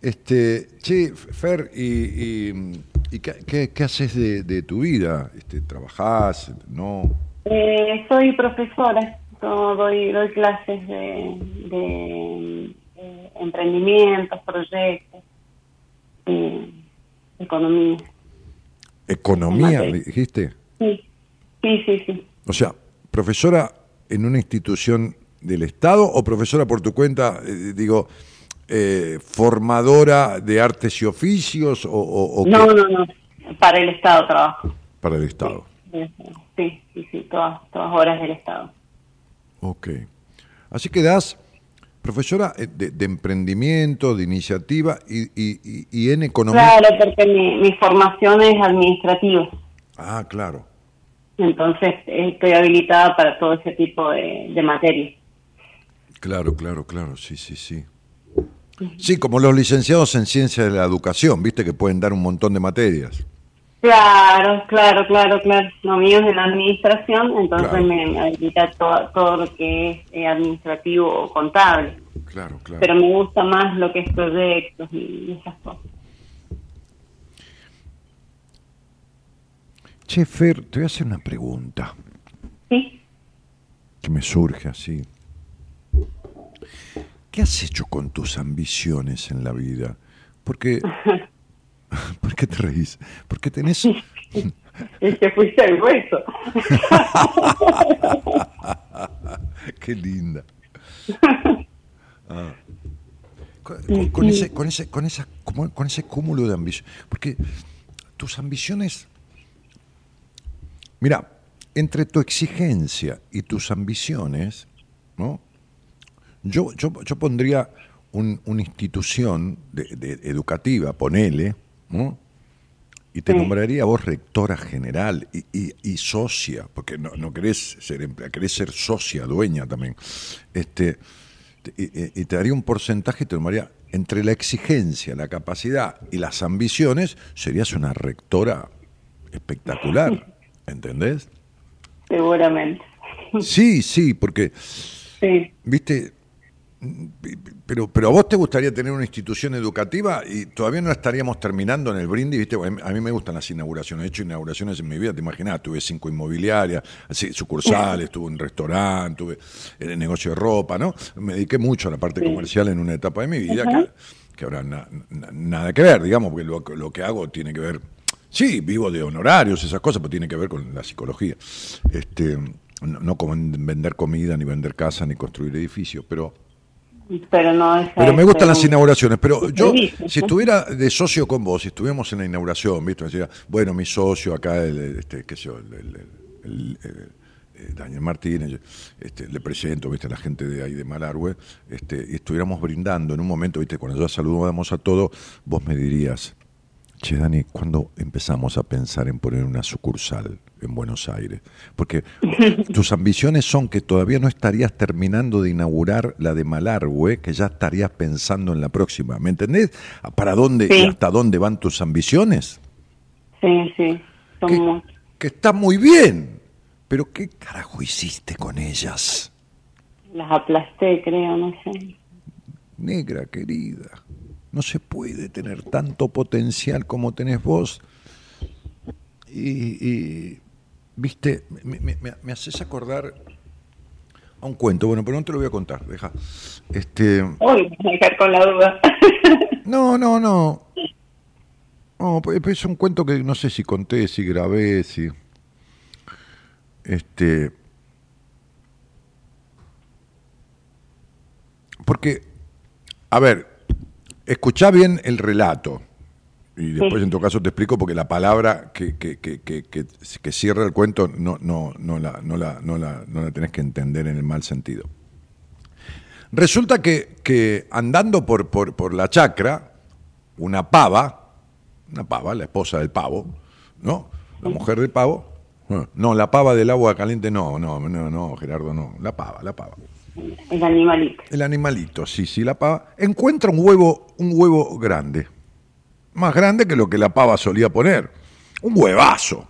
Este, che, Fer, ¿y, y, y qué, qué- qué haces de, de tu vida? Este, ¿Trabajás? ¿No? Eh, soy profesora, doy, doy clases de, de, eh, emprendimientos, proyectos, eh, economía. ¿Economía, dijiste? Sí, sí, sí, sí. O sea, ¿profesora en una institución del Estado o profesora por tu cuenta, eh, digo, eh, formadora de artes y oficios o, o- o qué? No, no, no, para el Estado trabajo. para el Estado? Sí, sí, sí, todas, todas horas del Estado. Ok. Así que das, profesora eh, de, de emprendimiento, de iniciativa y, y- y- y en economía. Claro, porque mi, mi formación es administrativa. Ah, claro. Entonces eh, estoy habilitada para todo ese tipo de, de materias. Claro, claro, claro, sí, sí, sí. Sí, como los licenciados en ciencias de la educación, viste que pueden dar un montón de materias. Claro, claro, claro, claro. Lo mío es en administración, entonces Claro. me, me habilita todo, todo lo que es eh, administrativo o contable. Claro, claro. Pero me gusta más lo que es proyectos y esas cosas. Che, Fer, te voy a hacer una pregunta ¿Sí? que me surge así. ¿Qué has hecho con tus ambiciones en la vida? Porque... ¿Por qué te reís? Porque tenés... Es que fuiste al hueso. Qué linda. Ah. Con, con- con ese, con, ese, con, esa, con ese cúmulo de ambición. Porque tus ambiciones. Mira, entre tu exigencia y tus ambiciones, ¿no? Yo, yo, yo pondría un- una institución de- de- educativa, ponele, ¿no? Y te Sí. nombraría vos rectora general y, y- y socia, porque no, no querés ser empleada, querés ser socia, dueña también. Este, te- y, y- y te daría un porcentaje y te nombraría entre la exigencia, la capacidad y las ambiciones, serías una rectora espectacular, ¿entendés? Seguramente. Sí, sí, porque, Sí. viste, pero, pero a vos te gustaría tener una institución educativa y todavía no estaríamos terminando en el brindis, ¿viste? A mí me gustan las inauguraciones. He hecho inauguraciones en mi vida, te imaginas, tuve cinco inmobiliarias, así, sucursales, tuve un restaurante, tuve el negocio de ropa, ¿no? Me dediqué mucho a la parte Sí. comercial en una etapa de mi vida que, que ahora na- na- nada que ver, digamos, porque lo, lo que hago tiene que ver. Sí, vivo de honorarios, esas cosas, pero tiene que ver con la psicología. Este, no, no como en vender comida, ni vender casa, ni construir edificios, pero Pero no es. pero me este, gustan las un- inauguraciones, pero yo, servicio, si estuviera de socio con vos, si estuviéramos en la inauguración, ¿viste? Decía, bueno, mi socio acá, el, este, qué sé yo, el, el- el- el- eh, Daniel Martínez, yo, este, le presento, ¿viste? A la gente de ahí de Malargüe, este, y estuviéramos brindando en un momento, ¿viste? Cuando ya saludamos a todos, vos me dirías, Che, Dani, ¿cuándo empezamos a pensar en poner una sucursal en Buenos Aires? Porque tus ambiciones son que todavía no estarías terminando de inaugurar la de Malargüe, que ya estarías pensando en la próxima. ¿Me entendés? ¿Para dónde Sí. y hasta dónde van tus ambiciones? Sí, sí. Que, que está muy bien, pero ¿qué carajo hiciste con ellas? las aplasté, creo, no sé. Negra querida, no se puede tener tanto potencial como tenés vos. Y, y, viste, me, me- me- me haces acordar a un cuento, bueno, pero no te lo voy a contar, deja. Este, Uy, me dejar con la duda. no, no, no. No, pues pues es un cuento que no sé si conté, si grabé, si. Este. Porque, a ver, escuchá bien el relato. Y después, en tu caso, te explico porque la palabra que, que, que, que, cierra el cuento no, no, no, la, no, la, no, la, no la tenés que entender en el mal sentido. Resulta que, andando por, por, por la chacra, una pava, una pava, la esposa del pavo, ¿no? La mujer del pavo. No, la pava del agua caliente, no, no, no, no, Gerardo, no. La pava, la pava. El animalito. El animalito, sí, sí, la pava. Encuentra un huevo, un huevo grande. Más grande que lo que la pava solía poner. Un huevazo.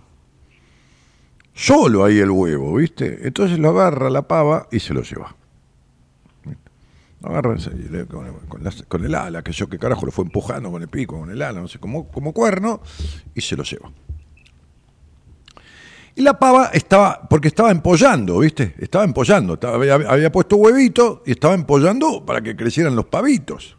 Solo ahí el huevo, ¿viste? Entonces lo agarra la pava y se lo lleva. Lo agarra le- con, el ala, que yo que carajo lo fue empujando con el pico, con el ala, no sé, como, como cuerno, y se lo lleva. Y la pava estaba, porque estaba empollando, ¿viste? Estaba empollando, había, había puesto huevito y estaba empollando para que crecieran los pavitos.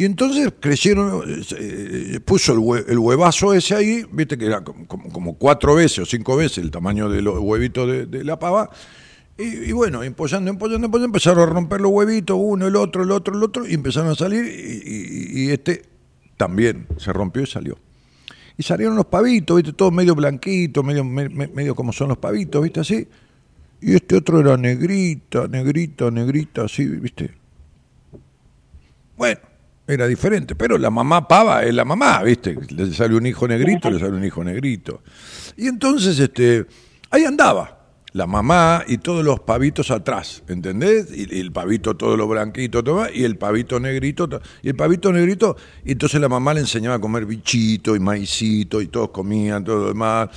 Y entonces crecieron, eh, eh, puso el, hue- el huevazo ese ahí, viste que era como, como- cuatro veces o cinco veces el tamaño de los huevitos de, la pava. Y, bueno, empollando, empollando, empollando, empezaron a romper los huevitos, uno, el otro, el otro, el otro, y empezaron a salir, y, este también se rompió y salió. Y salieron los pavitos, viste, todo medio blanquito, medio, me- me- medio como son los pavitos, viste, así. Y este otro era negrita, negrita, negrita, así, viste. Bueno, era diferente, pero la mamá pava es la mamá, ¿viste? Le sale un hijo negrito, le sale un hijo negrito. Y entonces, este, ahí andaba la mamá y todos los pavitos atrás, ¿entendés? Y, el pavito todo lo blanquito, todo, y el pavito negrito, to- y el pavito negrito, y entonces la mamá le enseñaba a comer bichito y maicito, y todos comían todo lo demás.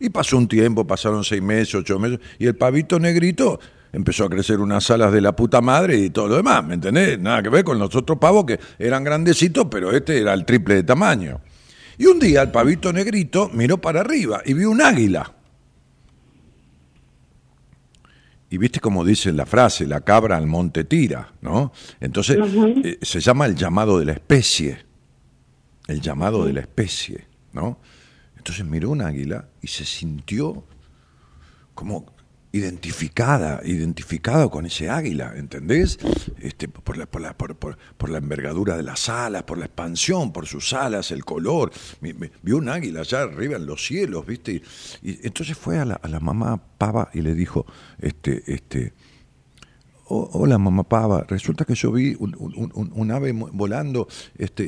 Y pasó un tiempo, pasaron seis meses, ocho meses, y el pavito negrito empezó a crecer unas alas de la puta madre y todo lo demás, ¿me entendés? Nada que ver con los otros pavos que eran grandecitos, pero este era el triple de tamaño. Y un día el pavito negrito miró para arriba y vio un águila. Y viste como dice la frase, la cabra al monte tira, ¿no? Entonces eh, se llama el llamado de la especie, el llamado de la especie, ¿no? Entonces miró un águila y se sintió como identificada, identificado con ese águila, ¿entendés? Este, por, la, por, la, por, por- por la envergadura de las alas, por la expansión, por sus alas, el color. Vio un águila allá arriba en los cielos, ¿viste? Y, y entonces fue a la, a la mamá pava y le dijo, este, este, "Oh, hola mamá pava, resulta que yo vi un, un- un- ave volando este,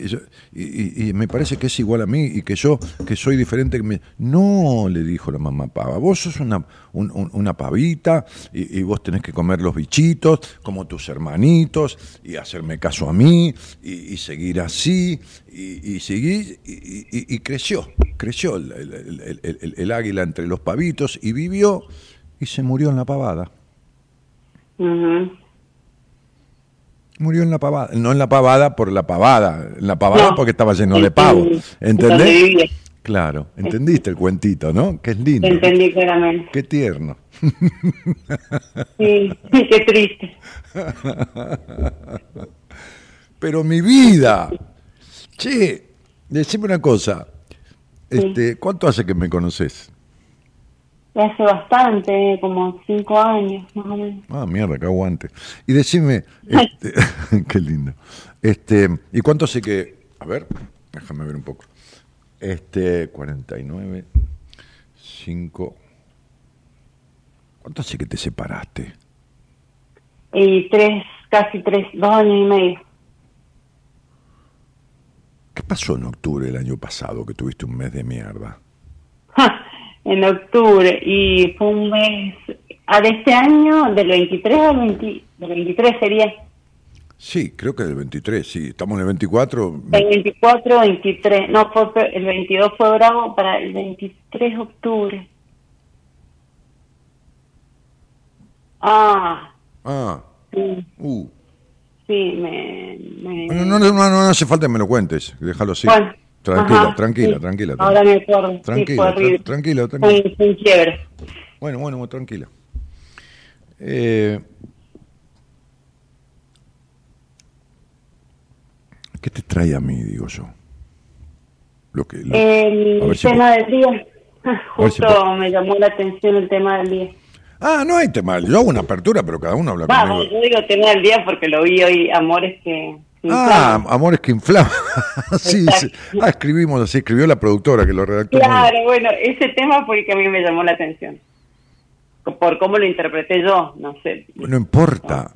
y, y- me parece que es igual a mí y que yo que soy diferente. que me-". No, le dijo la mamá pava, vos sos una, un- un- una pavita y, vos tenés que comer los bichitos como tus hermanitos y hacerme caso a mí y, seguir así y, seguir y, creció, creció el- el águila entre los pavitos y vivió y se murió en la pavada. Murió en la pavada, no en la pavada por la pavada, en la pavada No. porque estaba lleno En- de pavo, en- donde ¿entendés? Claro, entendiste el cuentito, ¿no? Que es lindo. Te entendí claramente. Qué tierno. Sí, qué triste. Pero mi vida, che, decime una cosa, este, ¿cuánto hace que me conoces? Hace bastante, como cinco años, más o menos. Ah, mierda, que aguante. Y decime, este, qué lindo. Este, ¿y cuánto hace que, a ver, déjame ver un poco. Este, 49, 5. ¿Cuánto hace que te separaste? Y tres, casi tres, dos años y medio. ¿Qué pasó en octubre del año pasado que tuviste un mes de mierda? En octubre y fue un mes a de este año del 23 al 20, del 23 sería Sí, creo que del 23, sí. Estamos en el 24. el 24 23 no fue el 22 fue bravo para el 23 de octubre ah Ah, sí, uh. sí me, me- Bueno, no, no, no, no hace falta que me lo cuentes, déjalo así. Bueno, tranquila, ajá, tranquila, sí. tranquila, ahora me acuerdo sí, Tranquila, tra- tranquila, tranquila. Fue- fue Bueno, bueno, tranquila. Eh, ¿Qué te trae a mí, digo yo? Lo que, lo- el a ver si tema del día si justo po- me llamó la atención el tema del día Ah, no hay tema. Yo hago una apertura, pero cada uno habla Vamos, conmigo. yo digo tema del día porque lo vi hoy, amores que... que Ah, inflaman. amores que inflaman. sí, sí. Ah, escribimos así, escribió la productora que lo redactó. Claro, bueno, ese tema fue el que a mí me llamó la atención. Por cómo lo interpreté yo, no sé. No importa.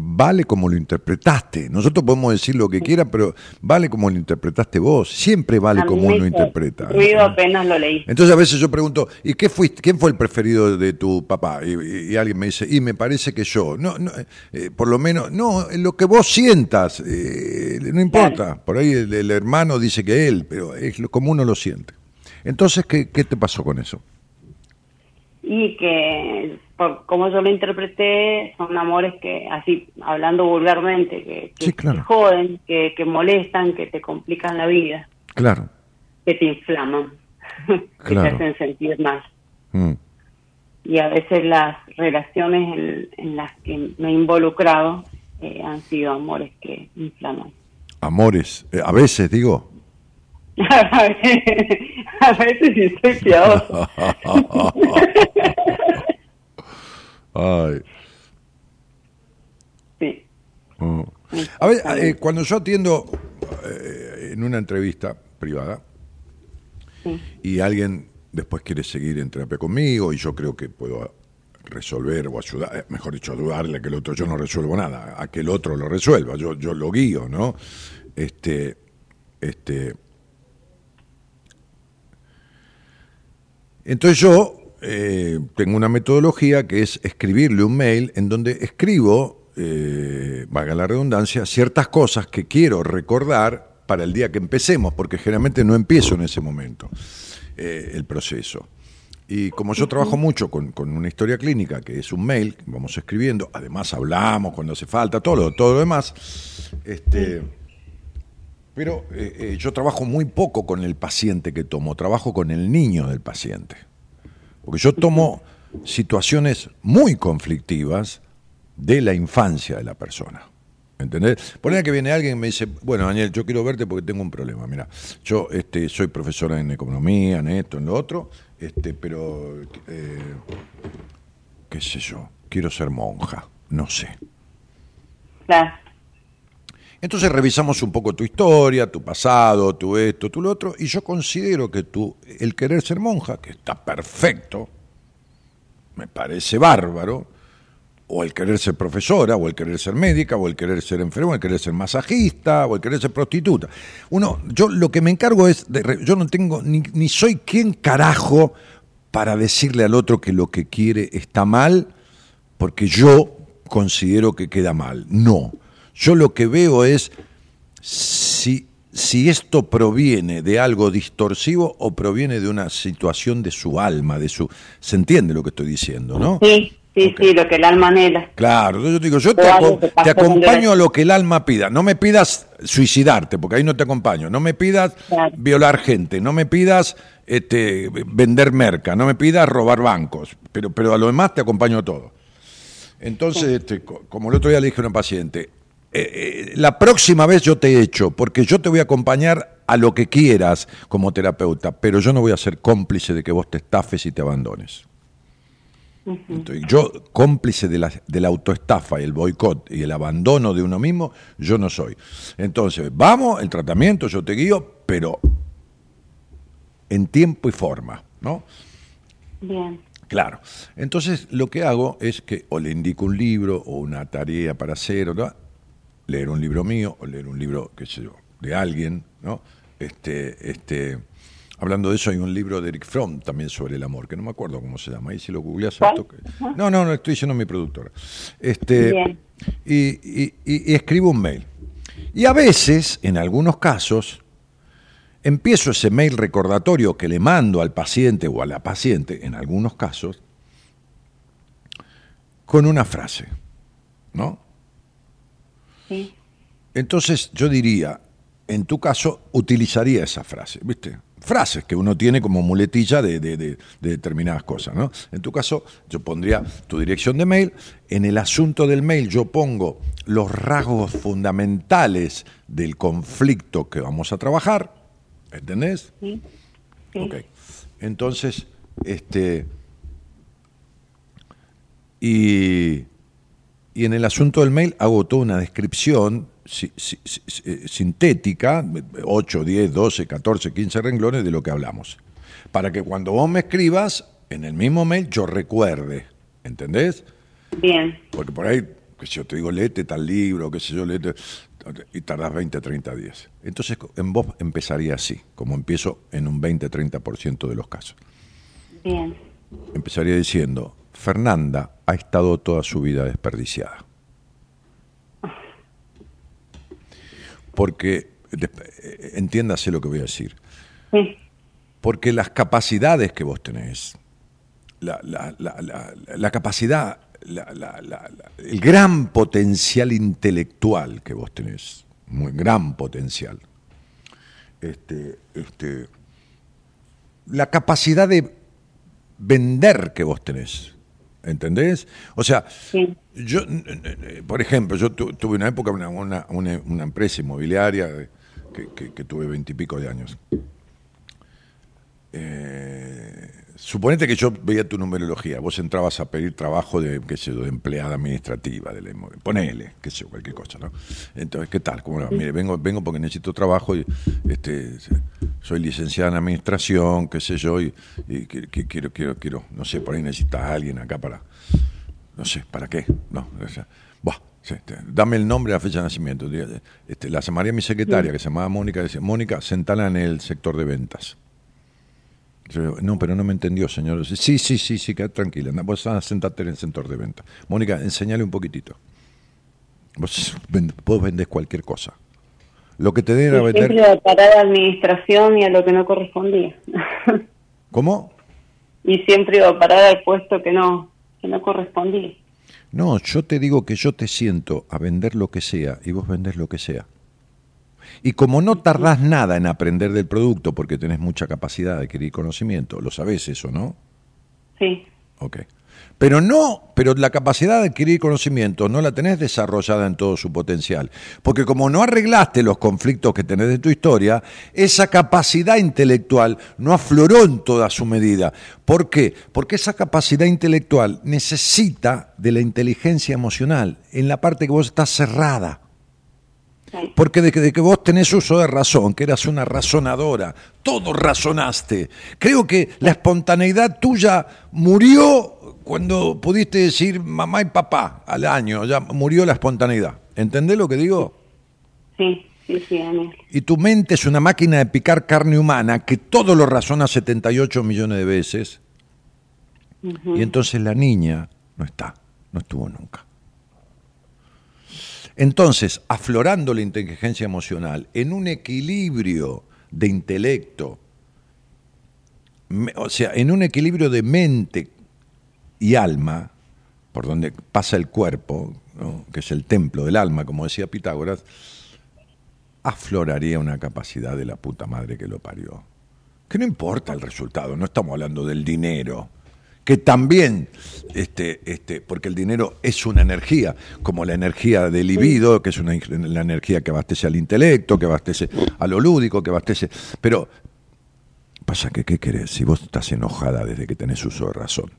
Vale como lo interpretaste. Nosotros podemos decir lo que quiera, pero vale como lo interpretaste vos. Siempre vale como uno interpreta. Ruido apenas lo leí. Entonces a veces yo pregunto, ¿y qué fuiste, quién fue el preferido de tu papá? Y, alguien me dice, y me parece que yo. No, no, eh, por lo menos, no, lo que vos sientas, eh, no importa. Por ahí el, el hermano dice que él, pero es lo, como uno lo siente. Entonces, ¿qué, qué te pasó con eso? Y que, por cómo yo lo interpreté, son amores que, así, hablando vulgarmente, que, que, Sí, claro. que joden, que, que molestan, que te complican la vida, Claro. que te inflaman, que Claro. te hacen sentir mal. Mm. y a veces las relaciones en, en las que me he involucrado eh, han sido amores que inflaman. Amores, eh, a veces digo. a veces sí soy piadoso. Ay. Sí. Mm. A ver, eh, cuando yo atiendo eh, en una entrevista privada Sí. y alguien después quiere seguir en terapia conmigo y yo creo que puedo resolver o ayudar, eh, mejor dicho, ayudarle a que el otro, yo no resuelvo nada, a que el otro lo resuelva, yo, yo lo guío, ¿no? Este, este, entonces yo eh, tengo una metodología que es escribirle un mail en donde escribo, eh, valga la redundancia, ciertas cosas que quiero recordar para el día que empecemos, porque generalmente no empiezo en ese momento eh, el proceso. Y como yo trabajo mucho con, con una historia clínica, que es un mail, vamos escribiendo, además hablamos cuando hace falta, todo lo, todo lo demás, este, pero eh, eh, yo trabajo muy poco con el paciente que tomo, trabajo con el niño del paciente. Porque yo tomo situaciones muy conflictivas de la infancia de la persona. ¿Entendés? Ponele que viene alguien y me dice, bueno, Daniel, yo quiero verte porque tengo un problema. Mira, yo este, soy profesora en economía, en esto, en lo otro, este, pero, eh, qué sé yo, quiero ser monja, no sé. Claro. Entonces revisamos un poco tu historia, tu pasado, tu esto, tu lo otro, y yo considero que tú, el querer ser monja, que está perfecto, me parece bárbaro, o el querer ser profesora, o el querer ser médica, o el querer ser enfermo, o el querer ser masajista, o el querer ser prostituta. Uno, yo lo que me encargo es, de, yo no tengo, ni, ni soy quien carajo para decirle al otro que lo que quiere está mal, porque yo considero que queda mal. No. Yo lo que veo es si, si esto proviene de algo distorsivo o proviene de una situación de su alma, de su... ¿Se entiende lo que estoy diciendo, no? Sí, sí, sí, lo que el alma anhela. Claro, yo te digo, yo te, acompaño a lo que el alma pida. No me pidas suicidarte, porque ahí no te acompaño. No me pidas Claro. violar gente. No me pidas este, vender merca. No me pidas robar bancos. Pero, pero a lo demás te acompaño a todo. Entonces, este, co- como el otro día le dije a una paciente, eh, eh, la próxima vez yo te echo, porque yo te voy a acompañar a lo que quieras como terapeuta, pero yo no voy a ser cómplice de que vos te estafes y te abandones. Entonces, yo, cómplice de la, de la autoestafa y el boicot y el abandono de uno mismo, yo no soy. Entonces, vamos, el tratamiento, yo te guío, pero en tiempo y forma, ¿no? Bien. Claro. Entonces, lo que hago es que o le indico un libro o una tarea para hacer, o leer un libro mío o leer un libro, qué sé yo, de alguien, ¿no? Este, este, hablando de eso, hay un libro de Eric Fromm también sobre el amor, que no me acuerdo cómo se llama. Ahí si lo googleas ¿Cuál? toque. No, no, no, estoy diciendo mi productora. Este, Bien. y, y- y- y escribo un mail. Y a veces, en algunos casos, empiezo ese mail recordatorio que le mando al paciente o a la paciente, en algunos casos, con una frase, ¿no? Sí. Entonces yo diría, en tu caso, utilizaría esa frase, ¿viste? Frases que uno tiene como muletilla de, de- de- de determinadas cosas, ¿no? En tu caso, yo pondría tu dirección de mail. En el asunto del mail yo pongo los rasgos fundamentales del conflicto que vamos a trabajar, ¿entendés? Sí. Sí. Ok. Entonces, este. Y, y en el asunto del mail hago toda una descripción si- si- si- eh, sintética, 8, 10, 12, 14, 15 renglones de lo que hablamos. Para que cuando vos me escribas, en el mismo mail yo recuerde. ¿Entendés? Bien. Porque por ahí, que si yo te digo, léete tal libro, qué sé yo, léete, y tardás 20, 30 días. Entonces, en vos empezaría así, como empiezo en un 20, 30% de los casos. Bien. Empezaría diciendo, Fernanda ha estado toda su vida desperdiciada. Porque, eh, entiéndase lo que voy a decir, Sí. porque las capacidades que vos tenés, la, la- la- la- la capacidad, el gran potencial intelectual que vos tenés, muy gran potencial, este, este, la capacidad de vender que vos tenés, ¿entendés? O sea, Sí. yo, por ejemplo, yo tu- tuve una época, una, una, una- empresa inmobiliaria que- que tuve veintipico de años. Eh, suponete que yo veía tu numerología, vos entrabas a pedir trabajo de, qué sé yo, de empleada administrativa de la inmobiliaria. Ponele, qué sé yo, cualquier cosa, ¿no? Entonces, ¿qué tal? ¿Cómo? Mire, vengo, vengo porque necesito trabajo y este, soy licenciada en administración, qué sé yo, y, y que- que quiero, quiero, quiero, no sé, por ahí necesitas a alguien acá para, no sé, ¿para qué? No, o sea, buah, sí, este, dame el nombre y la fecha de nacimiento. Este, la llamaría mi secretaria, que se llamaba Mónica, decía, Mónica, sentala en el sector de ventas. No, pero no me entendió, señor. Sí, sí, sí, sí, queda tranquila. Vos ah, sentate en el sector de ventas. Mónica, enseñale un poquitito. Vos, vos vendés cualquier cosa. Lo que te den a vender... siempre a parar a administración y a lo que no correspondía. ¿Cómo? y siempre iba a parar al puesto que no, que no correspondía. No, yo te digo que yo te siento a vender lo que sea y vos vendés lo que sea. Y como no tardás nada en aprender del producto porque tenés mucha capacidad de adquirir conocimiento, lo sabés eso, ¿no? Sí. Ok. Pero no, pero la capacidad de adquirir conocimiento no la tenés desarrollada en todo su potencial. Porque como no arreglaste los conflictos que tenés de tu historia, esa capacidad intelectual no afloró en toda su medida. ¿Por qué? Porque esa capacidad intelectual necesita de la inteligencia emocional en la parte que vos estás cerrada. Sí. Porque de que, de que vos tenés uso de razón, que eras una razonadora, todo razonaste. Creo que la espontaneidad tuya murió cuando pudiste decir mamá y papá al año, ya murió la espontaneidad. ¿Entendés lo que digo? Sí, sí, sí, Daniel. Y tu mente es una máquina de picar carne humana que todo lo razona 78 millones de veces. Y entonces la niña no está, no estuvo nunca. Entonces, aflorando la inteligencia emocional en un equilibrio de intelecto, o sea, en un equilibrio de mente y alma, por donde pasa el cuerpo, que es el templo del alma, como decía Pitágoras, afloraría una capacidad de la puta madre que lo parió. Que no importa el resultado, no estamos hablando del dinero, que también, este, este, porque el dinero es una energía, como la energía del libido, que es una, la energía que abastece al intelecto, que abastece a lo lúdico, que abastece. Pero pasa que, ¿qué querés? Si vos estás enojada desde que tenés uso de razón.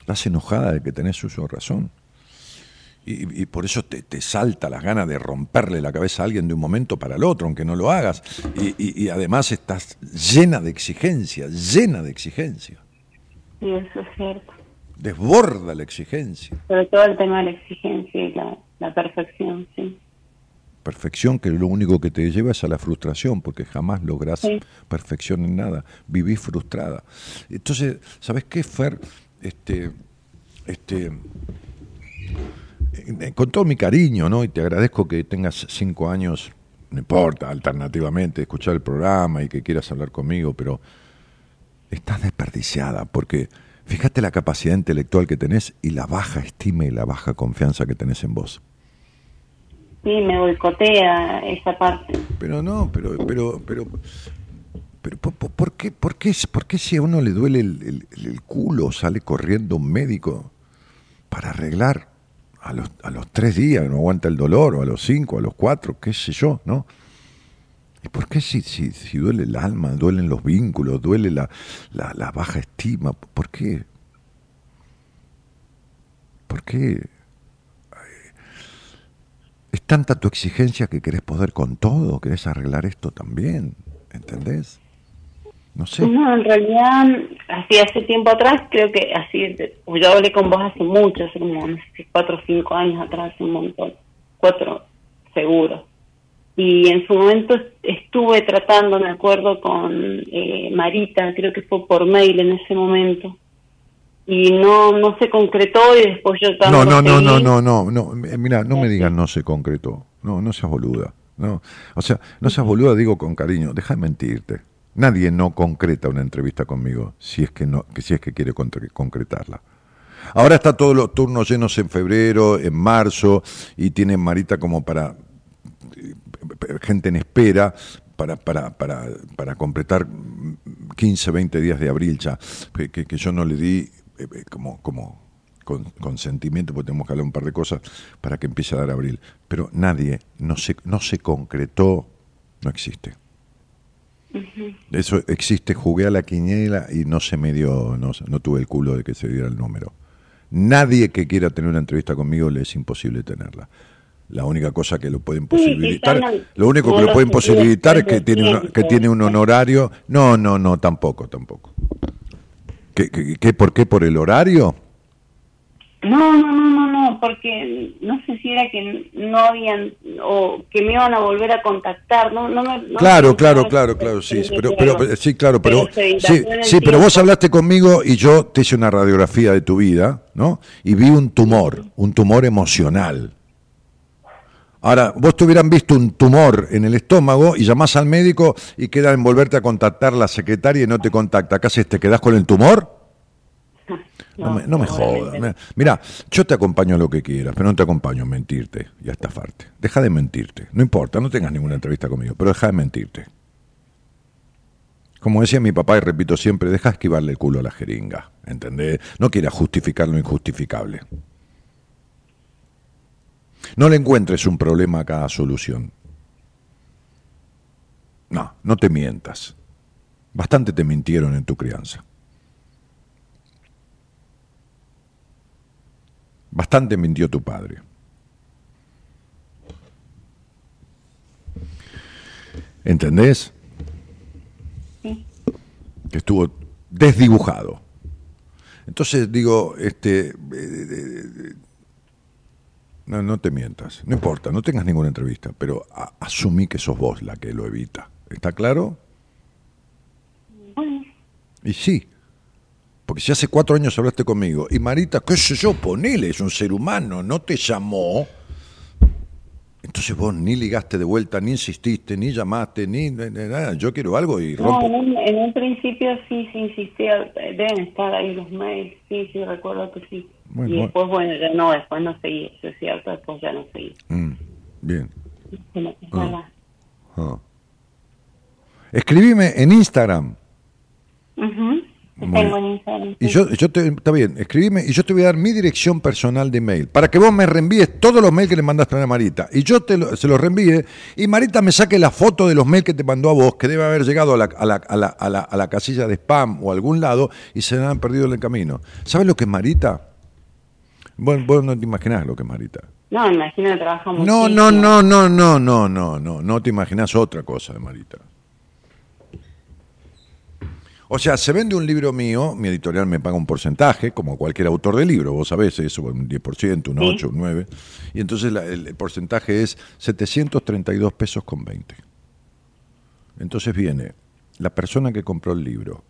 Estás enojada de que tenés uso de razón. Y, y por eso te, te salta las ganas de romperle la cabeza a alguien de un momento para el otro, aunque no lo hagas. Y, y- y además estás llena de exigencia, llena de exigencia. Sí, eso es cierto. Desborda la exigencia. Sobre todo el tema de la exigencia y la, la perfección, sí. perfección que lo único que te lleva es a la frustración, porque jamás logras Sí. perfección en nada, vivís frustrada. Entonces, ¿sabes qué, Fer? Este, este, con todo mi cariño, ¿no? Y te agradezco que tengas cinco años, no importa, alternativamente, escuchar el programa y que quieras hablar conmigo, pero estás desperdiciada, porque fíjate la capacidad intelectual que tenés y la baja estima y la baja confianza que tenés en vos. Sí, me boicotea esa parte. Pero no, pero, pero, pero, pero, ¿por, qué, por, qué, por qué si a uno le duele el, el- el culo sale corriendo un médico para arreglar a los, a los tres días, no aguanta el dolor, o a los cinco, a los cuatro, qué sé yo, ¿no? ¿Y por qué si, si, duele el alma, duelen los vínculos, duele la, la, la baja estima? ¿Por qué? ¿Por qué? Es tanta tu exigencia que querés poder con todo, querés arreglar esto también, ¿entendés? No sé. No, en realidad, así hace tiempo atrás, creo que así, yo hablé con vos hace mucho, hace como, no sé, cuatro o cinco años atrás, un montón, cuatro, seguro. Y en su momento estuve tratando, me acuerdo, con eh, Marita, creo que fue por mail en ese momento. Y no no se concretó y después yo No, tanto no, no, seguí. no, no, no, no. eh, Mira, no me digas no se concretó. No, no seas boluda. No, o sea, no seas boluda, digo con cariño. Deja de mentirte. Nadie no concreta una entrevista conmigo si es que no, que si es que quiere concretarla. Ahora está todos los turnos llenos en febrero, en marzo, y tiene Marita como para eh, gente en espera para, para, para, para completar 15, 20 días de abril ya, que, que- yo no le di eh, eh, como, como con, consentimiento, porque tenemos que hablar un par de cosas para que empiece a dar abril. Pero nadie, no se, no se concretó, no existe. Eso existe, jugué a la quiniela y no se me dio, no, no tuve el culo de que se diera el número. Nadie que quiera tener una entrevista conmigo le es imposible tenerla. La única cosa que lo pueden posibilitar, no- lo único que lo pueden posibilitar es que tiene, una- que tiene un honorario. No, no, no, tampoco, tampoco. ¿Qué, qué, qué- por qué? ¿Por el horario? No, no, no, no, no, porque no sé si era que no habían o que me iban a volver a contactar, no, no me. no Claro, me- claro, claro, claro, sí, pero, pero- pero, sí, claro, pero, sí, sí, pero vos hablaste conmigo y yo te hice una radiografía de tu vida, ¿no? Y vi un tumor, un tumor emocional. Ahora, vos te hubieran visto un tumor en el estómago y llamás al médico y queda en volverte a contactar la secretaria y no te contacta. ¿Qué haces? ¿Te quedás con el tumor? No, me, no me jodas. Mira, yo te acompaño a lo que quieras, pero no te acompaño a mentirte y a estafarte. Deja de mentirte. No importa, no tengas ninguna entrevista conmigo, pero deja de mentirte. Como decía mi papá, y repito siempre, deja esquivarle el culo a la jeringa. ¿Entendés? No quieras justificar lo injustificable. No le encuentres un problema a cada solución. No, no te mientas. Bastante te mintieron en tu crianza. Bastante mintió tu padre. ¿Entendés? Que estuvo desdibujado. Entonces digo, este, eh, eh, no, no te mientas, no importa, no tengas ninguna entrevista, pero a- asumí que sos vos la que lo evita. ¿Está claro? Y sí, porque si hace cuatro años hablaste conmigo y Marita, qué sé yo, ponele, es un ser humano, no te llamó. Entonces vos ni ligaste de vuelta, ni insististe, ni llamaste, ni, nada. Yo quiero algo y No, rompo. en un, en un principio sí, sí insistía, deben estar ahí los mails, sí, sí, recuerdo que sí. Bueno, y después, bueno, ya no, después no seguí, eso es cierto, después ya no seguí. Mm, bien. Ah. Ah. Escribime en Instagram. Ujú, Muy Tengo bien. en Instagram. Y yo, yo te, está bien, escribime y yo te voy a dar mi dirección personal de mail para que vos me reenvíes todos los mails que le mandaste a Marita y yo te lo- se los reenvíe y Marita me saque la foto de los mails que te mandó a vos que debe haber llegado a la, a la, a la, a la, a la casilla de spam o a algún lado y se han perdido en el camino. ¿Sabes lo que es Marita? Bueno, vos no te imaginás lo que es Marita. No, me imagino que trabaja No, muchísimo. no, no, no, no, no, no, no, no te imaginas otra cosa de Marita. O sea, se vende un libro mío, mi editorial me paga un porcentaje, como cualquier autor de libro, vos sabés eso, un 10%, un 8, un 9, y entonces la- el, el porcentaje es 732 pesos con 20. Entonces viene la persona que compró el libro,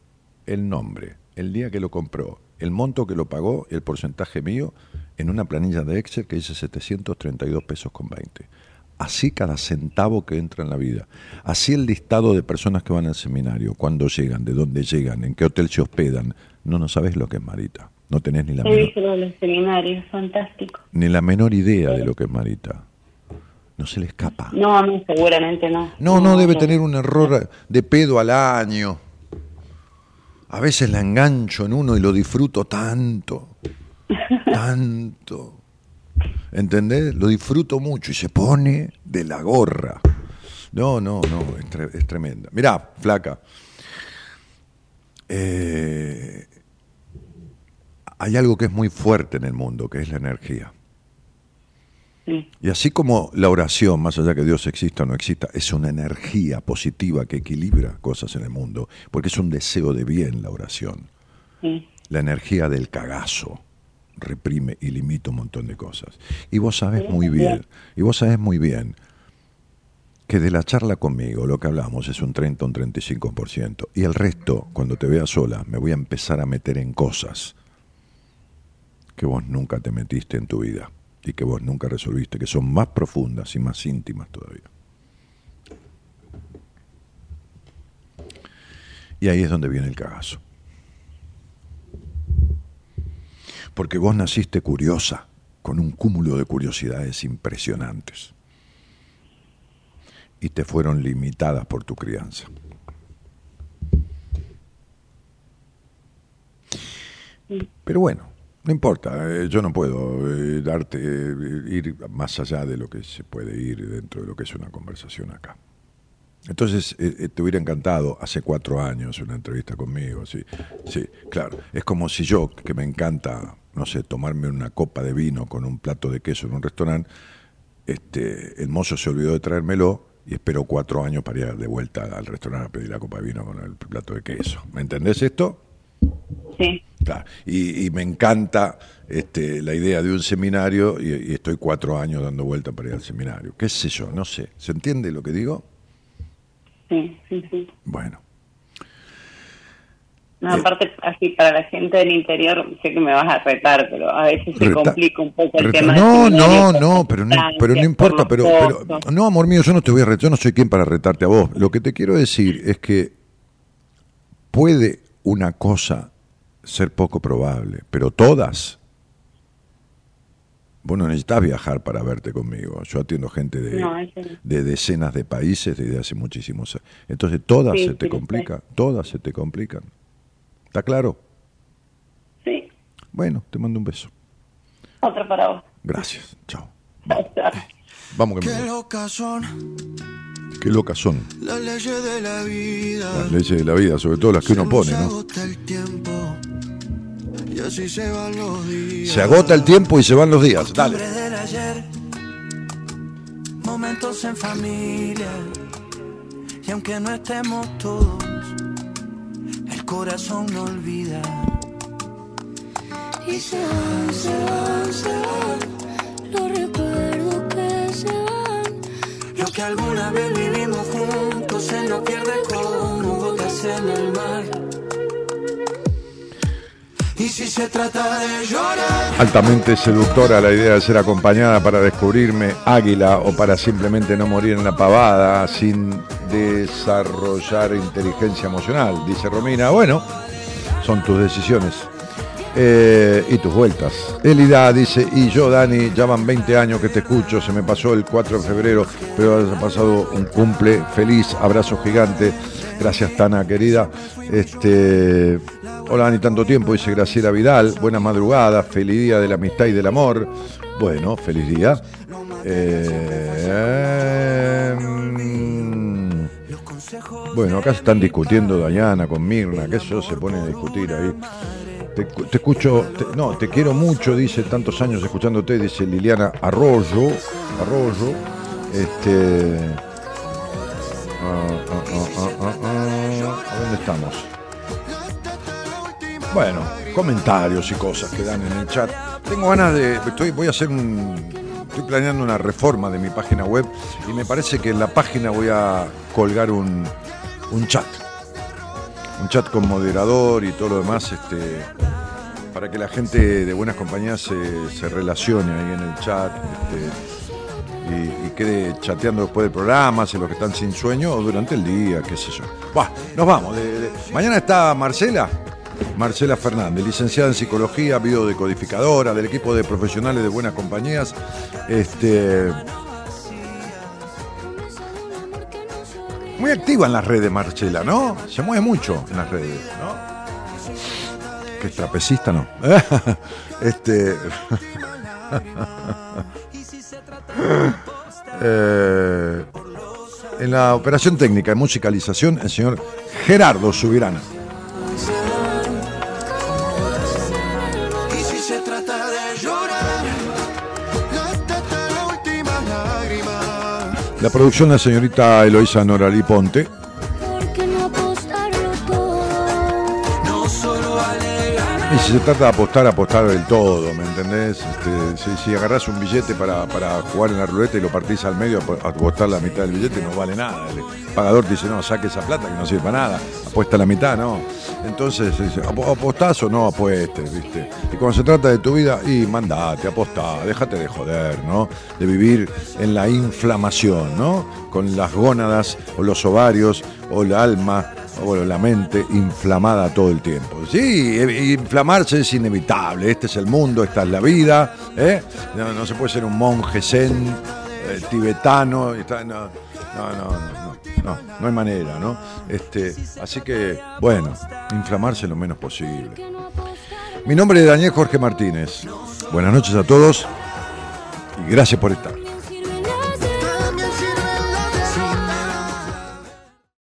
el nombre, el día que lo compró, el monto que lo pagó, el porcentaje mío, en una planilla de Excel que dice 732 pesos con 20. Así cada centavo que entra en la vida. Así el listado de personas que van al seminario, cuándo llegan, de dónde llegan, en qué hotel se hospedan. No, no sabes lo que es Marita. No tenés ni la, menor, los seminarios, fantástico. ni la menor idea de lo que es Marita. No se le escapa. No, no, seguramente no. No, no, debe tener un error de pedo al año. A veces la engancho en uno y lo disfruto tanto. Tanto. ¿Entendés? Lo disfruto mucho y se pone de la gorra. No, no, no, es, tre- es tremenda. Mirá, flaca. eh, hay algo que es muy fuerte en el mundo, que es la energía. Sí. Y así como la oración, más allá que Dios exista o no exista, es una energía positiva que equilibra cosas en el mundo, porque es un deseo de bien la oración. Sí. La energía del cagazo reprime y limita un montón de cosas. Y vos sabés muy bien, y vos sabés muy bien que de la charla conmigo lo que hablamos es un 30 o un 35%, y el resto, cuando te vea sola, me voy a empezar a meter en cosas que vos nunca te metiste en tu vida y que vos nunca resolviste, que son más profundas y más íntimas todavía. Y ahí es donde viene el cagazo. Porque vos naciste curiosa, con un cúmulo de curiosidades impresionantes. Y te fueron limitadas por tu crianza. Pero bueno, no importa, eh, yo no puedo eh, darte, eh, ir más allá de lo que se puede ir dentro de lo que es una conversación acá. Entonces, te hubiera encantado hace cuatro años una entrevista conmigo, sí, sí, claro. Es como si yo, que me encanta, no sé, tomarme una copa de vino con un plato de queso en un restaurante, este, el mozo se olvidó de traérmelo y espero cuatro años para ir de vuelta al restaurante a pedir la copa de vino con el plato de queso. ¿Me entendés esto? Sí. Claro. Y, y me encanta este, la idea de un seminario y, y estoy cuatro años dando vuelta para ir al seminario. ¿Qué sé yo? No sé. ¿Se entiende lo que digo? Sí, sí, sí. Bueno. No, aparte, así para la gente del interior, sé que me vas a retar, pero a veces se Reta- complica un poco el Reta- tema. no, no, no, pero no, pero no por importa, pero, pero no, amor mío, yo no te voy a retar, yo no soy quien para retarte a vos. Lo que te quiero decir es que puede una cosa ser poco probable, pero todas. Vos no necesitas viajar para verte conmigo. Yo atiendo gente de, No, de decenas de países desde hace muchísimos años. Entonces todas Sí, se te sí, complican, todas se te complican. ¿Está claro? Sí, Bueno, te mando un beso. otro para vos. Gracias. Chao. O sea, Vamos que Qué me locas son Qué locas son las leyes de la vida. las leyes de la vida, sobre todo las que uno pone, ¿no? agota el tiempo y así se van los días. Se agota el tiempo y se van los días. Dale. Costumbres del ayer, momentos en familia. Y aunque no estemos todos, corazón no olvida. Y se van, se van, se van Los recuerdos que se van Lo que alguna vez vivimos juntos se nos pierde como gotas en el mar. Y si se trata de llorar, Altamente seductora la idea de ser acompañada para descubrirme águila o para simplemente no morir en la pavada sin desarrollar inteligencia emocional, dice Romina. Bueno, son tus decisiones eh, y tus vueltas. Elida dice, y yo Dani, ya van 20 años que te escucho, se me pasó el 4 de febrero, pero has pasado un cumple feliz, abrazo gigante. Gracias Tana, querida. Este, hola Dani, tanto tiempo, dice Graciela Vidal. Buenas madrugadas, feliz día de la amistad y del amor. Bueno, feliz día. Eh, bueno, acá se están discutiendo Dayana con Mirna, que eso se pone a discutir ahí. Te, escucho, no, te quiero mucho, dice, tantos años escuchándote, dice Liliana Arroyo, Arroyo, este, ah, ah, ah, ah, ah, ah, ¿a dónde estamos? Bueno, comentarios y cosas que dan en el chat. Tengo ganas de. Estoy, voy a hacer un. Estoy planeando una reforma de mi página web y me parece que en la página voy a colgar un, un chat. Un chat con moderador y todo lo demás, este, para que la gente de buenas compañías se, relacione ahí en el chat. este, y, quede chateando después del programa, si los que están sin sueño o durante el día, qué sé yo. Buah, nos vamos. Mañana está Marcela. Marcela Fernández, licenciada en psicología, biodecodificadora del equipo de profesionales de buenas compañías. Este, muy activa en las redes, Marcela, ¿no? Se mueve mucho en las redes, ¿no? Que trapecista, ¿no? este. Eh, en la operación técnica de musicalización, el señor Gerardo Subirana. La producción, la señorita Eloisa Noralí Ponte. Y si se trata de apostar, apostar del todo, ¿me entendés? Este, si, si agarrás un billete para, para jugar en la ruleta y lo partís al medio, apo- apostar la mitad del billete no vale nada. El pagador te dice, no, saque esa plata que no sirve para nada, apuesta la mitad, no. Entonces, dice, "Apo- apostás o no apuestes, ¿viste? Y cuando se trata de tu vida, y mandate, apostá, déjate de joder, ¿no? De vivir en la inflamación, ¿no? Con las gónadas o los ovarios o el alma bueno, la mente inflamada todo el tiempo. Sí, e- inflamarse es inevitable. Este es el mundo, esta es la vida. ¿eh? No, se puede ser un monje zen, eh, tibetano. no, no, no, no, no hay manera, ¿no? Este, así que, bueno, inflamarse lo menos posible. Mi nombre es Daniel Jorge Martínez. Buenas noches a todos y gracias por estar.